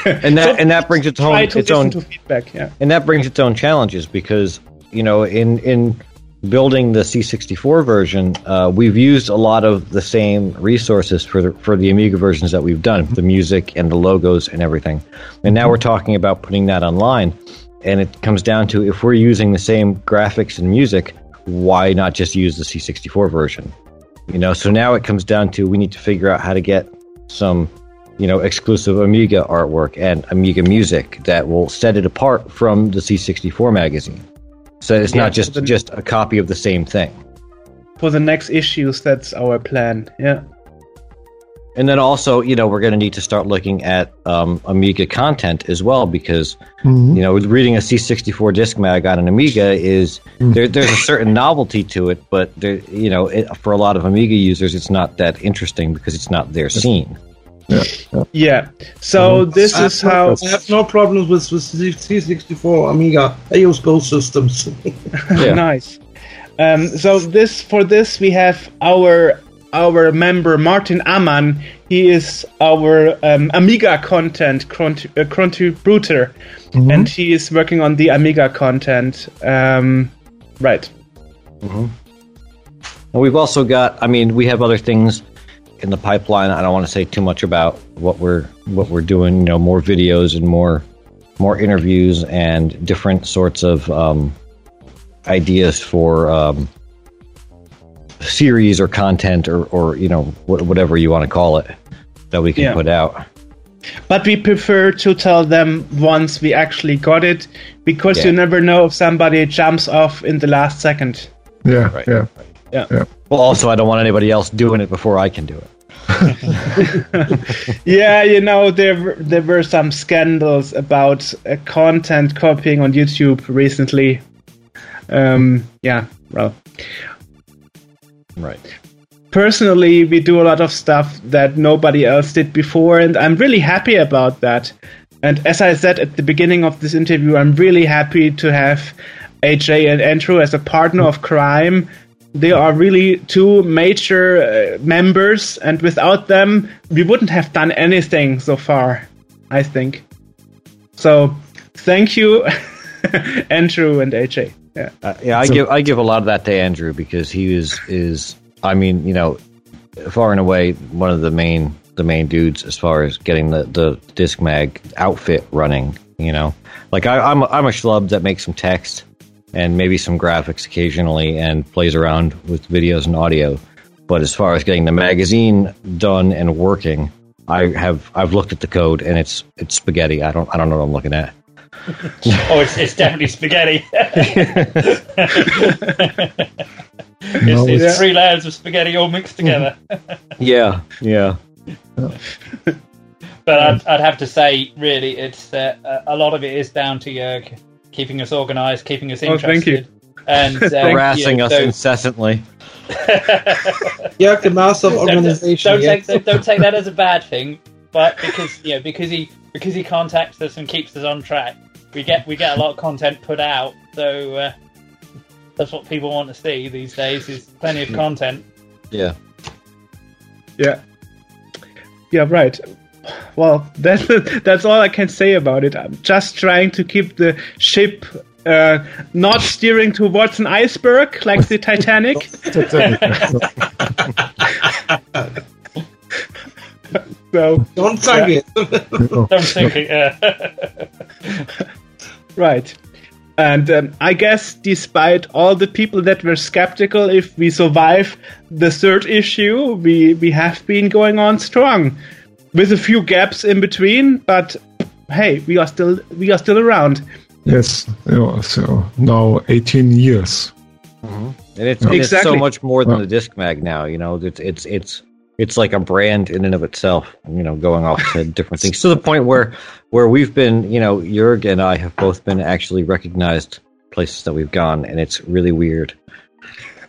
And that and that brings its own its own feedback. Yeah. and that brings its own challenges because you know in in building the C64 version, uh, we've used a lot of the same resources for the, for the Amiga versions that we've done, the music and the logos and everything. And now we're talking about putting that online. And it comes down to if we're using the same graphics and music, why not just use the C64 version? You know, so now it comes down to we need to figure out how to get some, you know, exclusive Amiga artwork and Amiga music that will set it apart from the C64 magazine. So it's Yeah, not just the- just a copy of the same thing. For the next issues, that's our plan. Yeah. And then also, you know, we're going to need to start looking at um, Amiga content as well because, Mhm. you know, reading a C64 disc mag on an Amiga is there, there's a certain novelty to it, but there, you know, it, for a lot of Amiga users, it's not that interesting because it's not their scene. Yeah. So this I have is no- how. I have no problems with, with C64 Amiga. I use both systems. Yeah. nice. Um, so this for this we have our our member Martin Amann. He is our um, Amiga content cont- uh, contributor, and he is working on the Amiga content. Um, right. And we've also got, I mean, we have other things in the pipeline. I don't want to say too much about what we're what we're doing. You know, more videos and more more interviews and different sorts of um, ideas for um, series or content or or you know wh- whatever you want to call it that we can Yeah. put out. But we prefer to tell them once we actually got it, because Yeah. you never know if somebody jumps off in the last second. Yeah, Right. yeah. Well, also, I don't want anybody else doing it before I can do it. Yeah, you know there were- there were some scandals about uh, content copying on YouTube recently. Um, yeah, well, Right. personally, we do a lot of stuff that nobody else did before, and I'm really happy about that. And as I said at the beginning of this interview, I'm really happy to have AJ and Andrew as a partner of crime. They are really two major uh, members, and without them, we wouldn't have done anything so far, I think. So, thank you, Andrew and AJ. Yeah. Uh, yeah, I give I give a lot of that to Andrew because he is is I mean you know far and away one of the main the main dudes as far as getting the the disc mag outfit running. You know, like I, I'm a, I'm a schlub that makes some text and maybe some graphics occasionally and plays around with videos and audio. But as far as getting the magazine done and working, I have I've looked at the code and it's it's spaghetti. I don't I don't know what I'm looking at. Oh, it's, it's definitely spaghetti. it's, No, it's it's- three layers of spaghetti all mixed together. Yeah, yeah. But I'd, I'd have to say, really, it's uh, a- a lot of it is down to Jörg keeping us organised, keeping us Oh, interested, thank you. and uh, Harassing yeah, us so- incessantly. yeah, the master of don't, organization. don't yeah. take don't, don't take that as a bad thing, but because you know because he because he contacts us and keeps us on track, we get we get a lot of content put out. So uh, that's what people want to see these days is plenty of content. Yeah. Yeah. Yeah, right. Well, that's that's all I can say about it. I'm just trying to keep the ship uh, not steering towards an iceberg like the Titanic. so, Don't suck Yeah. it. Don't think it. Uh, right. And um, I guess, despite all the people that were skeptical if we survive the third issue, we we have been going on strong, with a few gaps in between. But hey, we are still we are still around. yes. So now 18 years. And it's, and it's so much more than Well- the disc mag now. You know, it's it's it's it's like a brand in and of itself. You know, going off to different things to the point where where we've been. You know, Jurg and I have both been actually recognized places that we've gone, and it's really weird.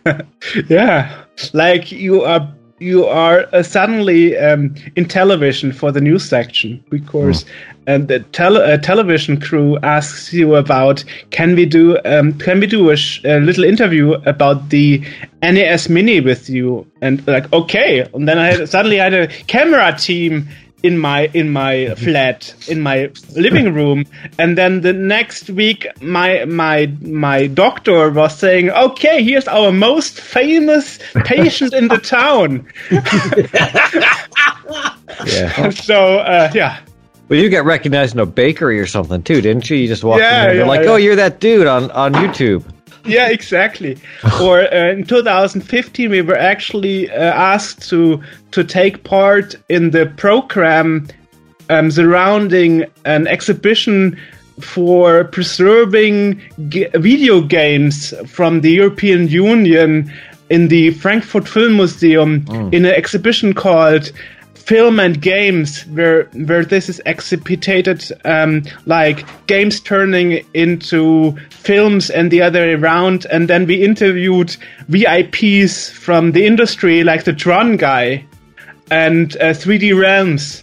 Yeah, like you are you are uh, suddenly um, in television for the news section because and the tele- uh, television crew asks you about can we do um, can we do a, sh- a little interview about the NES Mini with you? And like okay. And then I had, suddenly I had a camera team in my in my flat in my living room and then the next week my my my doctor was saying okay here's our most famous patient in the town Yeah. so uh, yeah Well, you got recognized in a bakery or something too, didn't you? You just walked Yeah, in there. They're yeah, like, yeah. "Oh, you're that dude on on YouTube." Yeah exactly. Or uh, in 2015 we were actually uh, asked to to take part in the program um, surrounding an exhibition for preserving g- video games from the European Union in the Frankfurt Film Museum in an exhibition called Film and Games, where where this is exhibited um, like games turning into films and the other way around, and then we interviewed VIPs from the industry, like the Tron guy and uh, 3D Realms.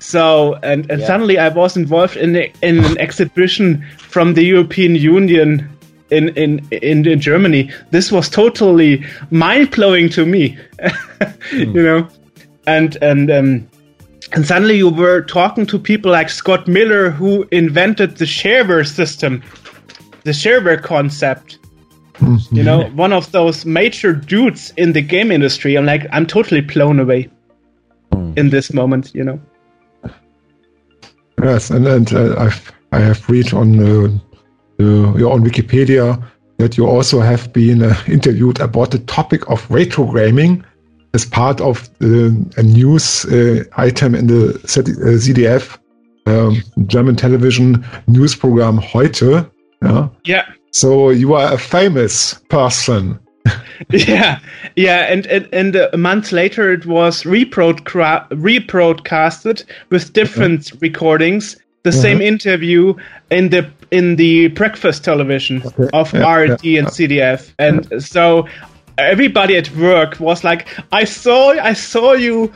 So and, and suddenly I was involved in a, in an exhibition from the European Union in in in, in Germany. This was totally mind blowing to me, you know, and and um, and suddenly you were talking to people like Scott Miller who invented the shareware system, the shareware concept. You know, one of those major dudes in the game industry. I'm like, I'm totally blown away in this moment. You know. Yes, and, and uh, I've I have read on uh, uh, your on Wikipedia that you also have been uh, interviewed about the topic of retro gaming as part of uh, a news uh, item in the Z- uh, ZDF um, German television news program Heute. Yeah. Yeah. So you are a famous person. yeah, yeah, and and, and a month later it was rebroadcra- rebroadcasted with different recordings. The same interview in the in the breakfast television of Yeah, ARD yeah, and ZDF, and so everybody at work was like, "I saw, I saw you."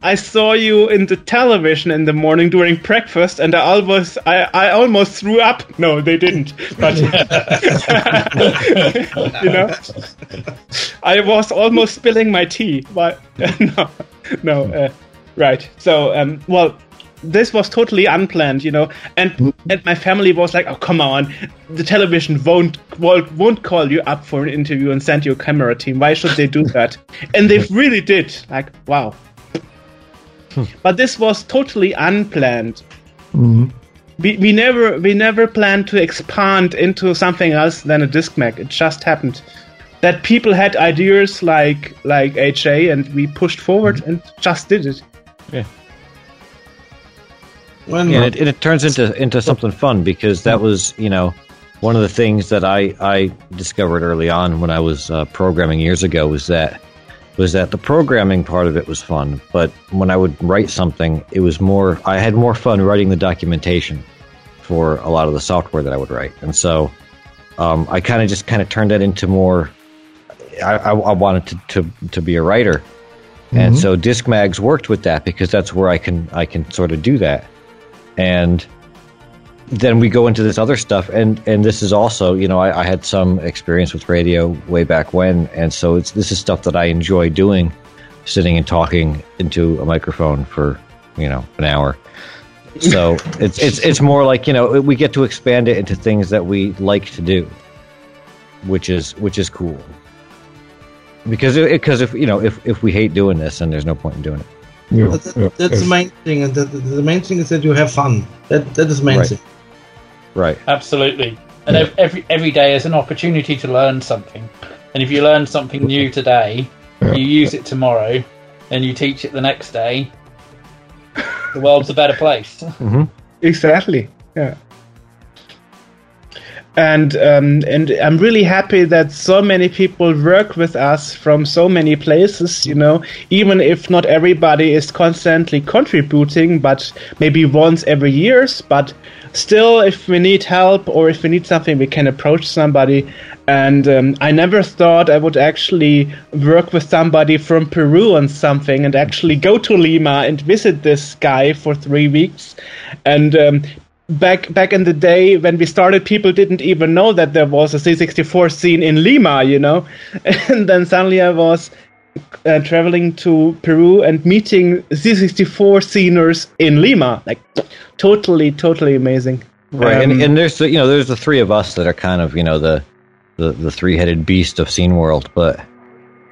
I saw you in the television in the morning during breakfast, and I almost, I, I almost threw up. No, they didn't, but you know, I was almost spilling my tea, but no, no, uh, right. So, um, well, this was totally unplanned, you know, and mm-hmm. and my family was like, "Oh, come on, the television won't won't, won't call you up for an interview and send you a camera team. Why should they do that?" And they really did. Like, wow. Hmm. But this was totally unplanned. Mm-hmm. We, we never we never planned to expand into something else than a disc mag. It just happened that people had ideas like like HA, and we pushed forward mm-hmm. and just did it. When and it, and it turns into into something fun because that was you know one of the things that I I discovered early on when I was uh, programming years ago was that was that the programming part of it was fun, but when I would write something, it was more I had more fun writing the documentation for a lot of the software that I would write, and so um, I kind of just kind of turned that into more. I, I, I wanted to, to to be a writer, and so disc mags worked with that because that's where I can I can sort of do that and then we go into this other stuff and and this is also you know I, I had some experience with radio way back when and so it's this is stuff that i enjoy doing sitting and talking into a microphone for you know an hour. So it's it's it's more like you know we get to expand it into things that we like to do which is which is cool. Because because if you know if if we hate doing this then there's no point in doing it Yeah, That- yeah, that's yes. the main thing, and the, the main thing is that you have fun. That that is the main Right. thing. right Absolutely. And ev- every every day is an opportunity to learn something. And if you learn something new today, you use it tomorrow, and you teach it the next day, the world's a better place. Mm-hmm. Exactly. Yeah. And um, and I'm really happy that so many people work with us from so many places. You know, even if not everybody is constantly contributing, but maybe once every years. But still, if we need help or if we need something, we can approach somebody. And um, I never thought I would actually work with somebody from Peru on something and actually go to Lima and visit this guy for three weeks. And um, back back in the day when we started, people didn't even know that there was a C64 scene in Lima, you know. And then suddenly I was uh, traveling to Peru and meeting c64 sceners in Lima. Like, totally, totally amazing. Right, Um, and, and there's the, you know there's the three of us that are kind of you know the the, the three headed beast of Scene World, but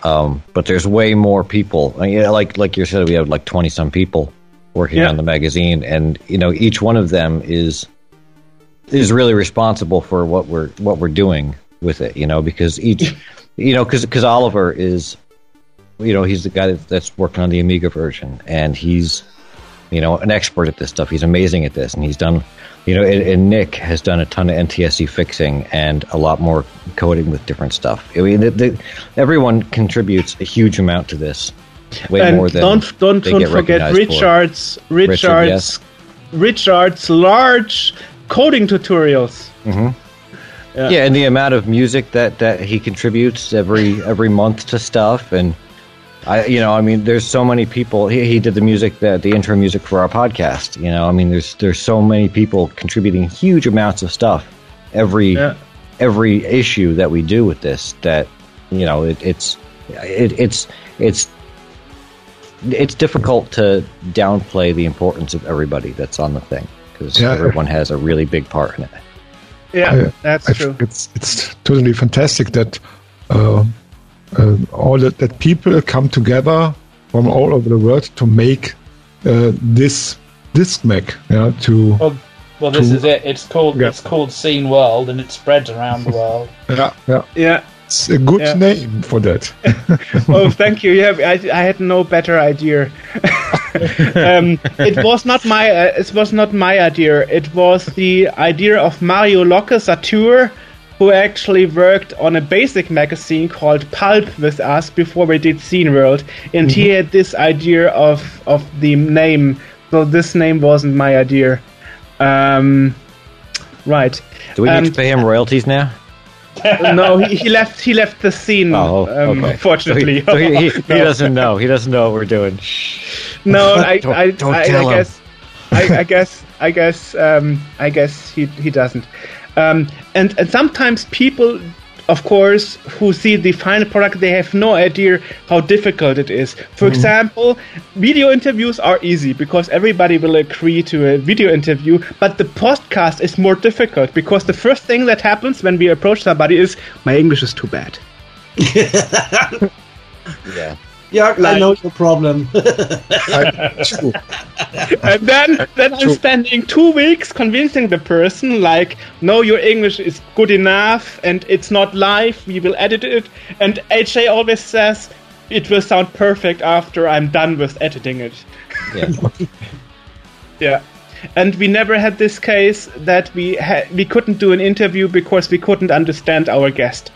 um, but there's way more people. I mean, yeah, like like you said, we have like twenty some people working Yeah. on the magazine, and you know each one of them is is really responsible for what we're what we're doing with it. You know, because each you know because because Oliver is you know he's the guy that, that's working on the Amiga version, and he's you know, an expert at this stuff. He's amazing at this, and he's done, you know, and, and Nick has done a ton of NTSC fixing and a lot more coding with different stuff. I mean, the, the, everyone contributes a huge amount to this, way and more than don't don't don't get forget recognized for. Richard's Richard, Richard's yes. Richard's large coding tutorials. Mm-hmm. Yeah, and the amount of music that that he contributes every every month to stuff, and I, you know, I mean, there's so many people. He, he did the music, the the intro music for our podcast. You know, I mean, there's there's so many people contributing huge amounts of stuff every Yeah. every issue that we do with this. That you know, it, it's it, it's it's it's difficult to downplay the importance of everybody that's on the thing because Yeah. everyone has a really big part in it. Yeah, I- that's I true. It's it's totally fantastic that uh, uh, all that, that people come together from all over the world to make uh, this disc Mac. Yeah, to Well, well, this To- is it. It's called Yeah. it's called Scene World, and it spreads around the world. yeah, yeah. Yeah. It's a good Yeah. name for that. oh, thank you. Yeah, I, I had no better idea. um, it was not my uh, it was not my idea. It was the idea of Mario Locke Satur, who actually worked on a basic magazine called Pulp with us before we did Scene World, and he had this idea of of the name. So this name wasn't my idea. Um, right. Do we need Um, to pay him royalties now? No, he, he left. He left the scene. Oh, um, okay. Unfortunately, So he, so he, he, he doesn't know. He doesn't know what we're doing. No, I, Don't- I, don't I, tell I him. guess, I, I guess, I guess, um, I guess he he doesn't. Um, and and sometimes people, of course, who see the final product, they have no idea how difficult it is. For hmm. example, video interviews are easy because everybody will agree to a video interview, but the podcast is more difficult because the first thing that happens when we approach somebody is my English is too bad. Yeah. Yeah, I know your problem. And then then I'm spending two weeks convincing the person like, no, your English is good enough and it's not live. We will edit it. And HA always says it will sound perfect after I'm done with editing it. Yeah. Yeah. And we never had this case that we ha- we couldn't do an interview because we couldn't understand our guest.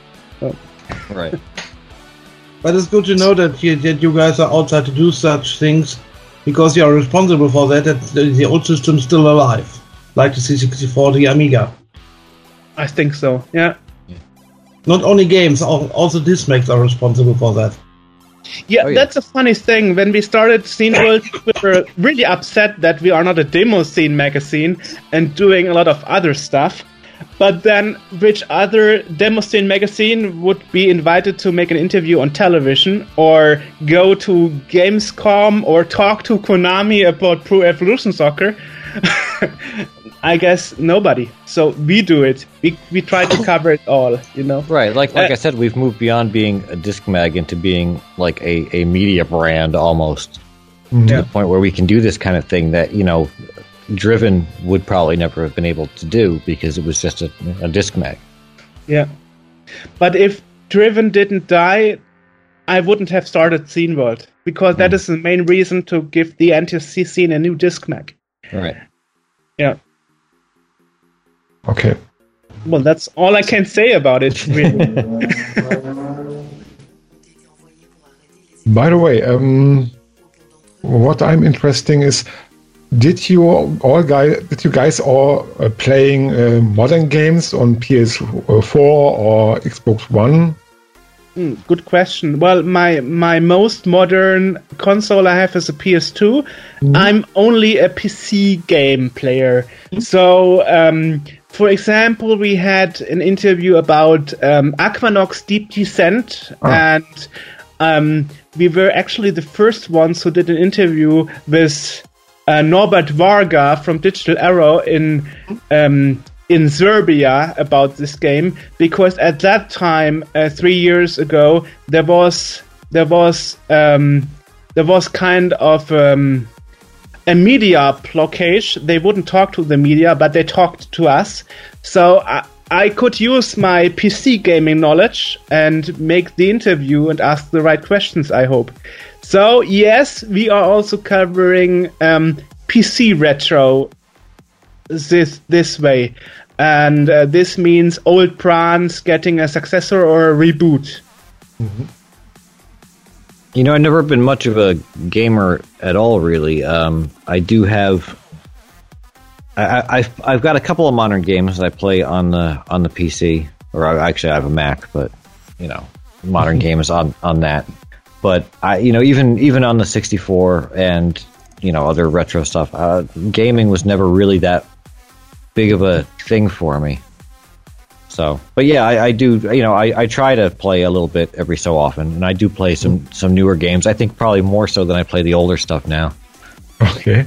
right. But it's good to know that you, that you guys are outside to do such things because you are responsible for that. That the, the old system's still alive, like the C64, the Amiga. I think so. Yeah. Not only games, al- also disc mags are responsible for that. Yeah, Oh, yeah. that's a funny thing. When we started Scene World, we were really upset that we are not a demo scene magazine and doing a lot of other stuff. But then, which other demo scene magazine would be invited to make an interview on television or go to Gamescom or talk to Konami about Pro Evolution Soccer? I guess nobody. So we do it. We, we try to cover it all, you know? Right. Like like Uh, I said, we've moved beyond being a disc mag into being like a, a media brand almost to Yeah. the point where we can do this kind of thing that you know, Driven would probably never have been able to do because it was just a, a disc mag. Yeah. But if Driven didn't die, I wouldn't have started Scene World because that is the main reason to give the NTSC scene a new disc mag. Right. Yeah. Okay. Well, that's all I can say about it. Really. By the way, um, what I'm interesting is, did you all guys, did you guys all uh, playing uh, modern games on PS4 or Xbox One? Hmm, Good question. Well, my my most modern console I have is a PS2. I'm only a PC game player. So, um, for example, we had an interview about um, Aquanox Deep Descent, and um, we were actually the first ones who did an interview with uh, Norbert Varga from Digital Arrow in um, in Serbia about this game because at that time, uh, three years ago, there was there was um, there was kind of um, a media blockage. They wouldn't talk to the media, but they talked to us. So I, I could use my PC gaming knowledge and make the interview and ask the right questions. I hope. So yes, we are also covering um, PC retro this this way, and uh, this means old brands getting a successor or a reboot. You know, I've never been much of a gamer at all, really. Um, I do have. I, I- I've I've got a couple of modern games that I play on the on the PC, or I, actually I have a Mac, but you know, modern games on on that. But I, you know, even even on the 64 and you know other retro stuff, uh, gaming was never really that big of a thing for me. So, but yeah, I, I do. You know, I, I try to play a little bit every so often, and I do play some some newer games. I think probably more so than I play the older stuff now. Okay.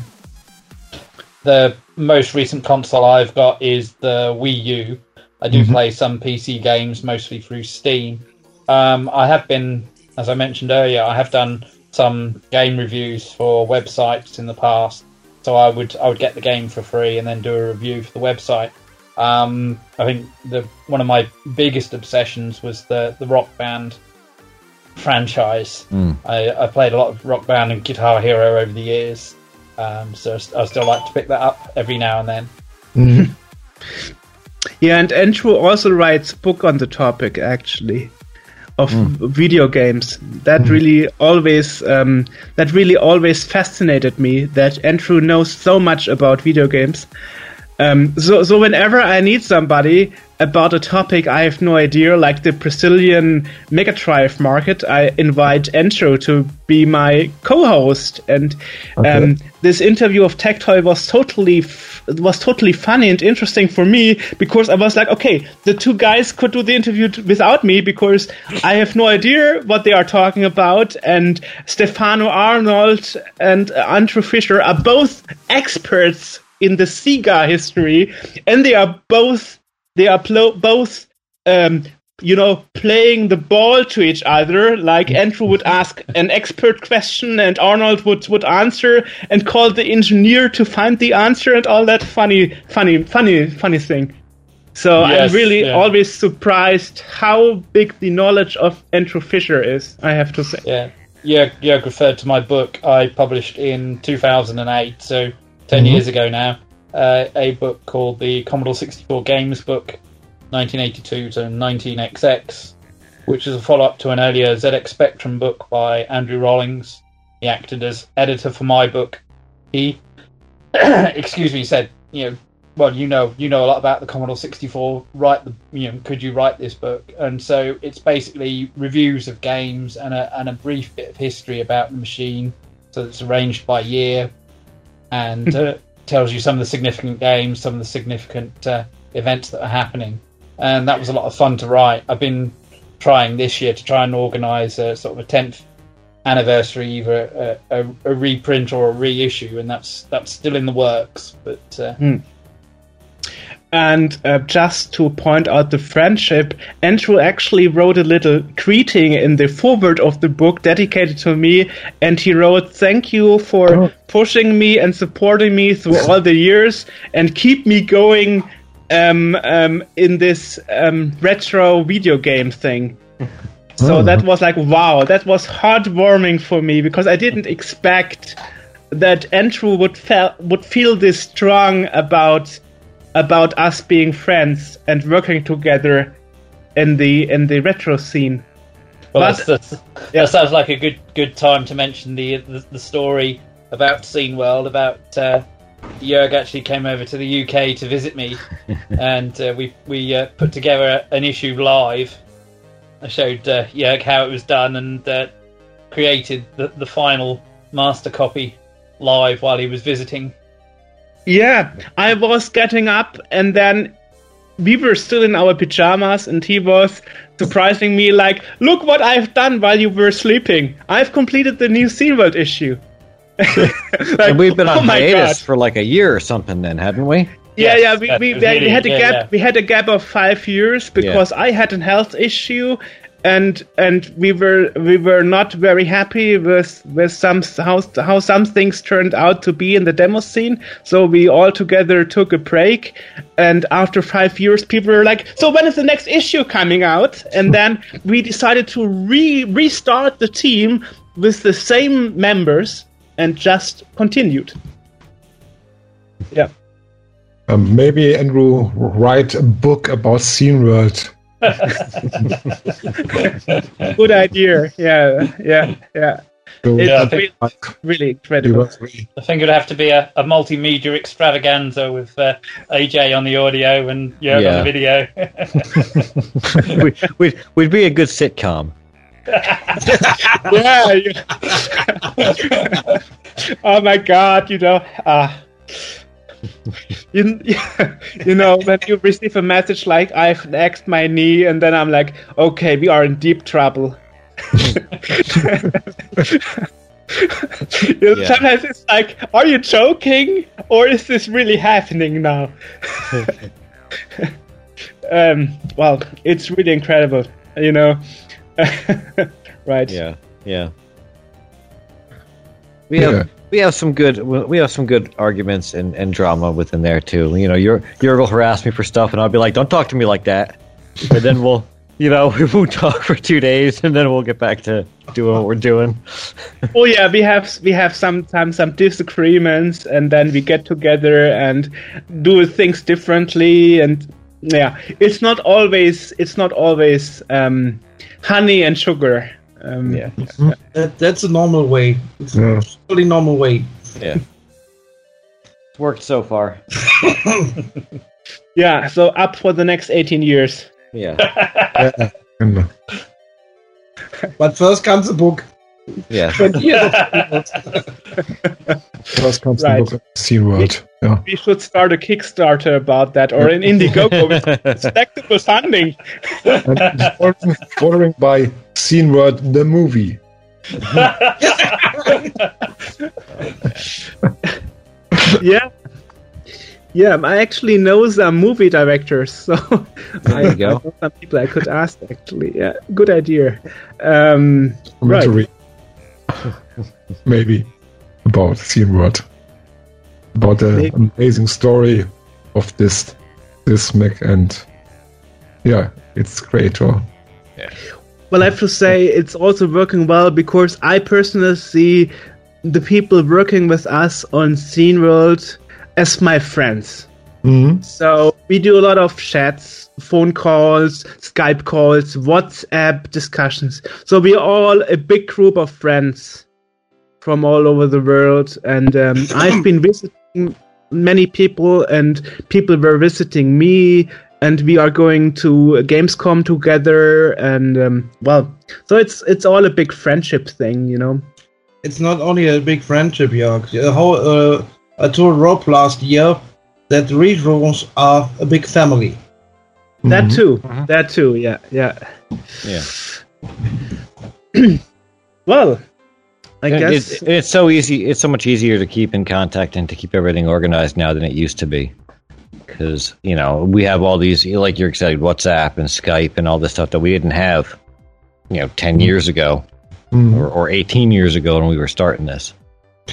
The most recent console I've got is the Wii U. I do play some PC games, mostly through Steam. Um, I have been, as I mentioned earlier, I have done some game reviews for websites in the past. So I would I would get the game for free and then do a review for the website. Um, I think the one of my biggest obsessions was the the Rock Band franchise. I, I played a lot of Rock Band and Guitar Hero over the years, um, so I I still like to pick that up every now and then. Yeah, and Andrew also writes a book on the topic actually of video games. That really always um, that really always fascinated me. That Andrew knows so much about video games. Um, so so whenever I need somebody about a topic I have no idea, like the Brazilian Mega Drive market, I invite Andrew to be my co-host. And um, this interview of Tectoy was totally f- was totally funny and interesting for me because I was like, okay, the two guys could do the interview t- without me because I have no idea what they are talking about. And Stefano Arnhold and Andrew Fisher are both experts in the Sega history, and they are both they are plo- both um, you know playing the ball to each other like andrew would ask an expert question and arnhold would would answer and call the engineer to find the answer and all that funny funny funny funny thing so Yes, i'm really yeah. always surprised how big the knowledge of andrew fisher is i have to say Yeah, yeah, yeah. Referred to my book I published in 2008, so 10 years ago now. Uh, a book called the Commodore 64 Games Book, 1982 to 19XX, which is a follow-up to an earlier ZX Spectrum book by Andrew Rawlings. He acted as editor for my book. He, excuse me, said, you know, well, you know, you know a lot about the Commodore 64. Write the, you know, could you write this book? And so it's basically reviews of games and a and a brief bit of history about the machine. So it's arranged by year, and uh, tells you some of the significant games, some of the significant uh, events that are happening. And that was a lot of fun to write. I've been trying this year to try and organise a sort of a tenth anniversary, either a, a, a reprint or a reissue, and that's that's still in the works. But uh, And uh, just to point out the friendship, Andrew actually wrote a little greeting in the foreword of the book dedicated to me, and he wrote, "Thank you for pushing me and supporting me through all the years, and keep me going um, um, in this um, retro video game thing." So that was like, wow, that was heartwarming for me because I didn't expect that Andrew would fe- would feel this strong about about us being friends and working together in the in the retro scene. Well, But- that's, that's, that sounds like a good good time to mention the the, the story about Scene World. About uh, Jörg actually came over to the UK to visit me, and uh, we we uh, put together an issue live. I showed uh, Jörg how it was done and uh, created the the final master copy live while he was visiting. Yeah, I was getting up and then we were still in our pajamas, and he was surprising me like, "Look what I've done while you were sleeping! I've completed the new Scene World issue." Like, and we've been oh on my hiatus for like a year or something, then, hadn't we? Yeah, Yes, yeah, we, we, we had a yeah, gap. yeah. We had a gap of five years because I had a health issue, and and we were we were not very happy with with some how how some things turned out to be in the demo scene. So we all together took a break, and after five years, people were like, "So when is the next issue coming out?" And then we decided to re restart the team with the same members and just continued. Yeah. Um, maybe Andrew write a book about Scene World. Good idea. Yeah, yeah, yeah. So, It's Yeah. really, really incredible. I think it would have to be a, a multimedia extravaganza with uh, AJ on the audio and Jörg Yeah. on the video. we, we'd, we'd be a good sitcom. yeah. oh my God! You know, uh, you, you know when you receive a message like "I've axed my knee," and then I'm like, "Okay, we are in deep trouble." You know, Yeah. Sometimes it's like, are you joking, or is this really happening now? um, well, it's really incredible, you know. right? Yeah, yeah. We Yeah. have we have some good we have some good arguments and, and drama within there too. You know, your Jörg will harass me for stuff, and I'll be like, "Don't talk to me like that," and then we'll. You know, we won't talk for two days, and then we'll get back to doing what we're doing. Oh yeah, we have we have sometimes some disagreements, and then we get together and do things differently, and yeah, it's not always it's not always um, honey and sugar. Um, Yeah. That, that's a normal way. It's Yeah. a totally normal way. Yeah, it's worked so far. yeah. So up for the next eighteen years. Yeah, But first comes the book. Yeah. 20 years of first comes Right. the book of Scene World. Yeah. We should start a Kickstarter about that, or an Indiegogo with respectable funding. And following, following by Scene World, the movie. yeah. Yeah, I actually know some movie directors, so There you go. I know some people I could ask. Actually, yeah, good idea. Um, Commentary. Maybe about Scene World. About the amazing story of this this mech and yeah, it's great. Oh, Well, I have to say it's also working well because I personally see the people working with us on Scene World as my friends. Mhm. So we do a lot of chats, phone calls, Skype calls, WhatsApp discussions. So we're all a big group of friends from all over the world, and um, I've been visiting many people, and people were visiting me, and we are going to Gamescom together, and um, well, so it's it's all a big friendship thing, you know. It's not only a big friendship, Jörg. A whole, uh, I told Rob last year that retros are a big family. That mm-hmm. too, mm-hmm. that too, yeah, yeah. Yeah. Well, I And guess it's, it's so easy. It's so much easier to keep in contact and to keep everything organized now than it used to be. Because you know we have all these, like you're excited, WhatsApp and Skype and all this stuff that we didn't have, you know, ten mm-hmm. years ago Mhm. or, or eighteen years ago when we were starting this.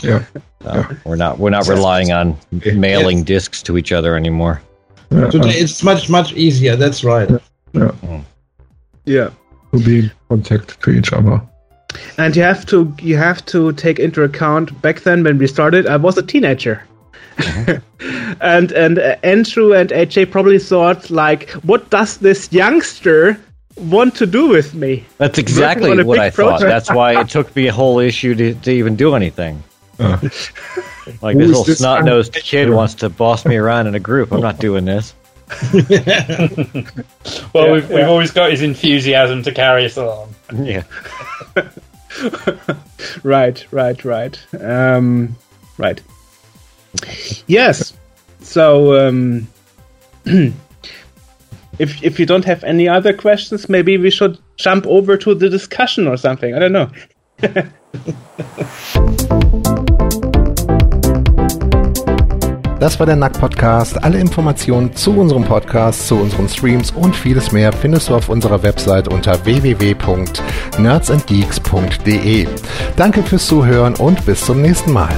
Yeah. So we're not we're not relying on mailing discs to each other anymore. Yeah, Today it's much, much easier. That's right. yeah. yeah. to be in contact to each other. And you have to you have to take into account back then when we started, I was a teenager. and and uh, Andrew and AJ probably thought like, what does this youngster want to do with me? That's exactly what big I thought. That's why it took me a whole issue to, to even do anything. Uh, Like Who this little this snot nosed kid wants to boss me around in a group. I'm not doing this. Well, Yeah, we've, we've always got his enthusiasm to carry us along. Yeah. Right, right, right. Um, right. Yes. So um, if if you don't have any other questions, maybe we should jump over to the discussion or something. I don't know. Das war der Nack Podcast. Alle Informationen zu unserem Podcast, zu unseren Streams und vieles mehr findest du auf unserer Website unter www.nerdsandgeeks.de. Danke fürs Zuhören und bis zum nächsten Mal.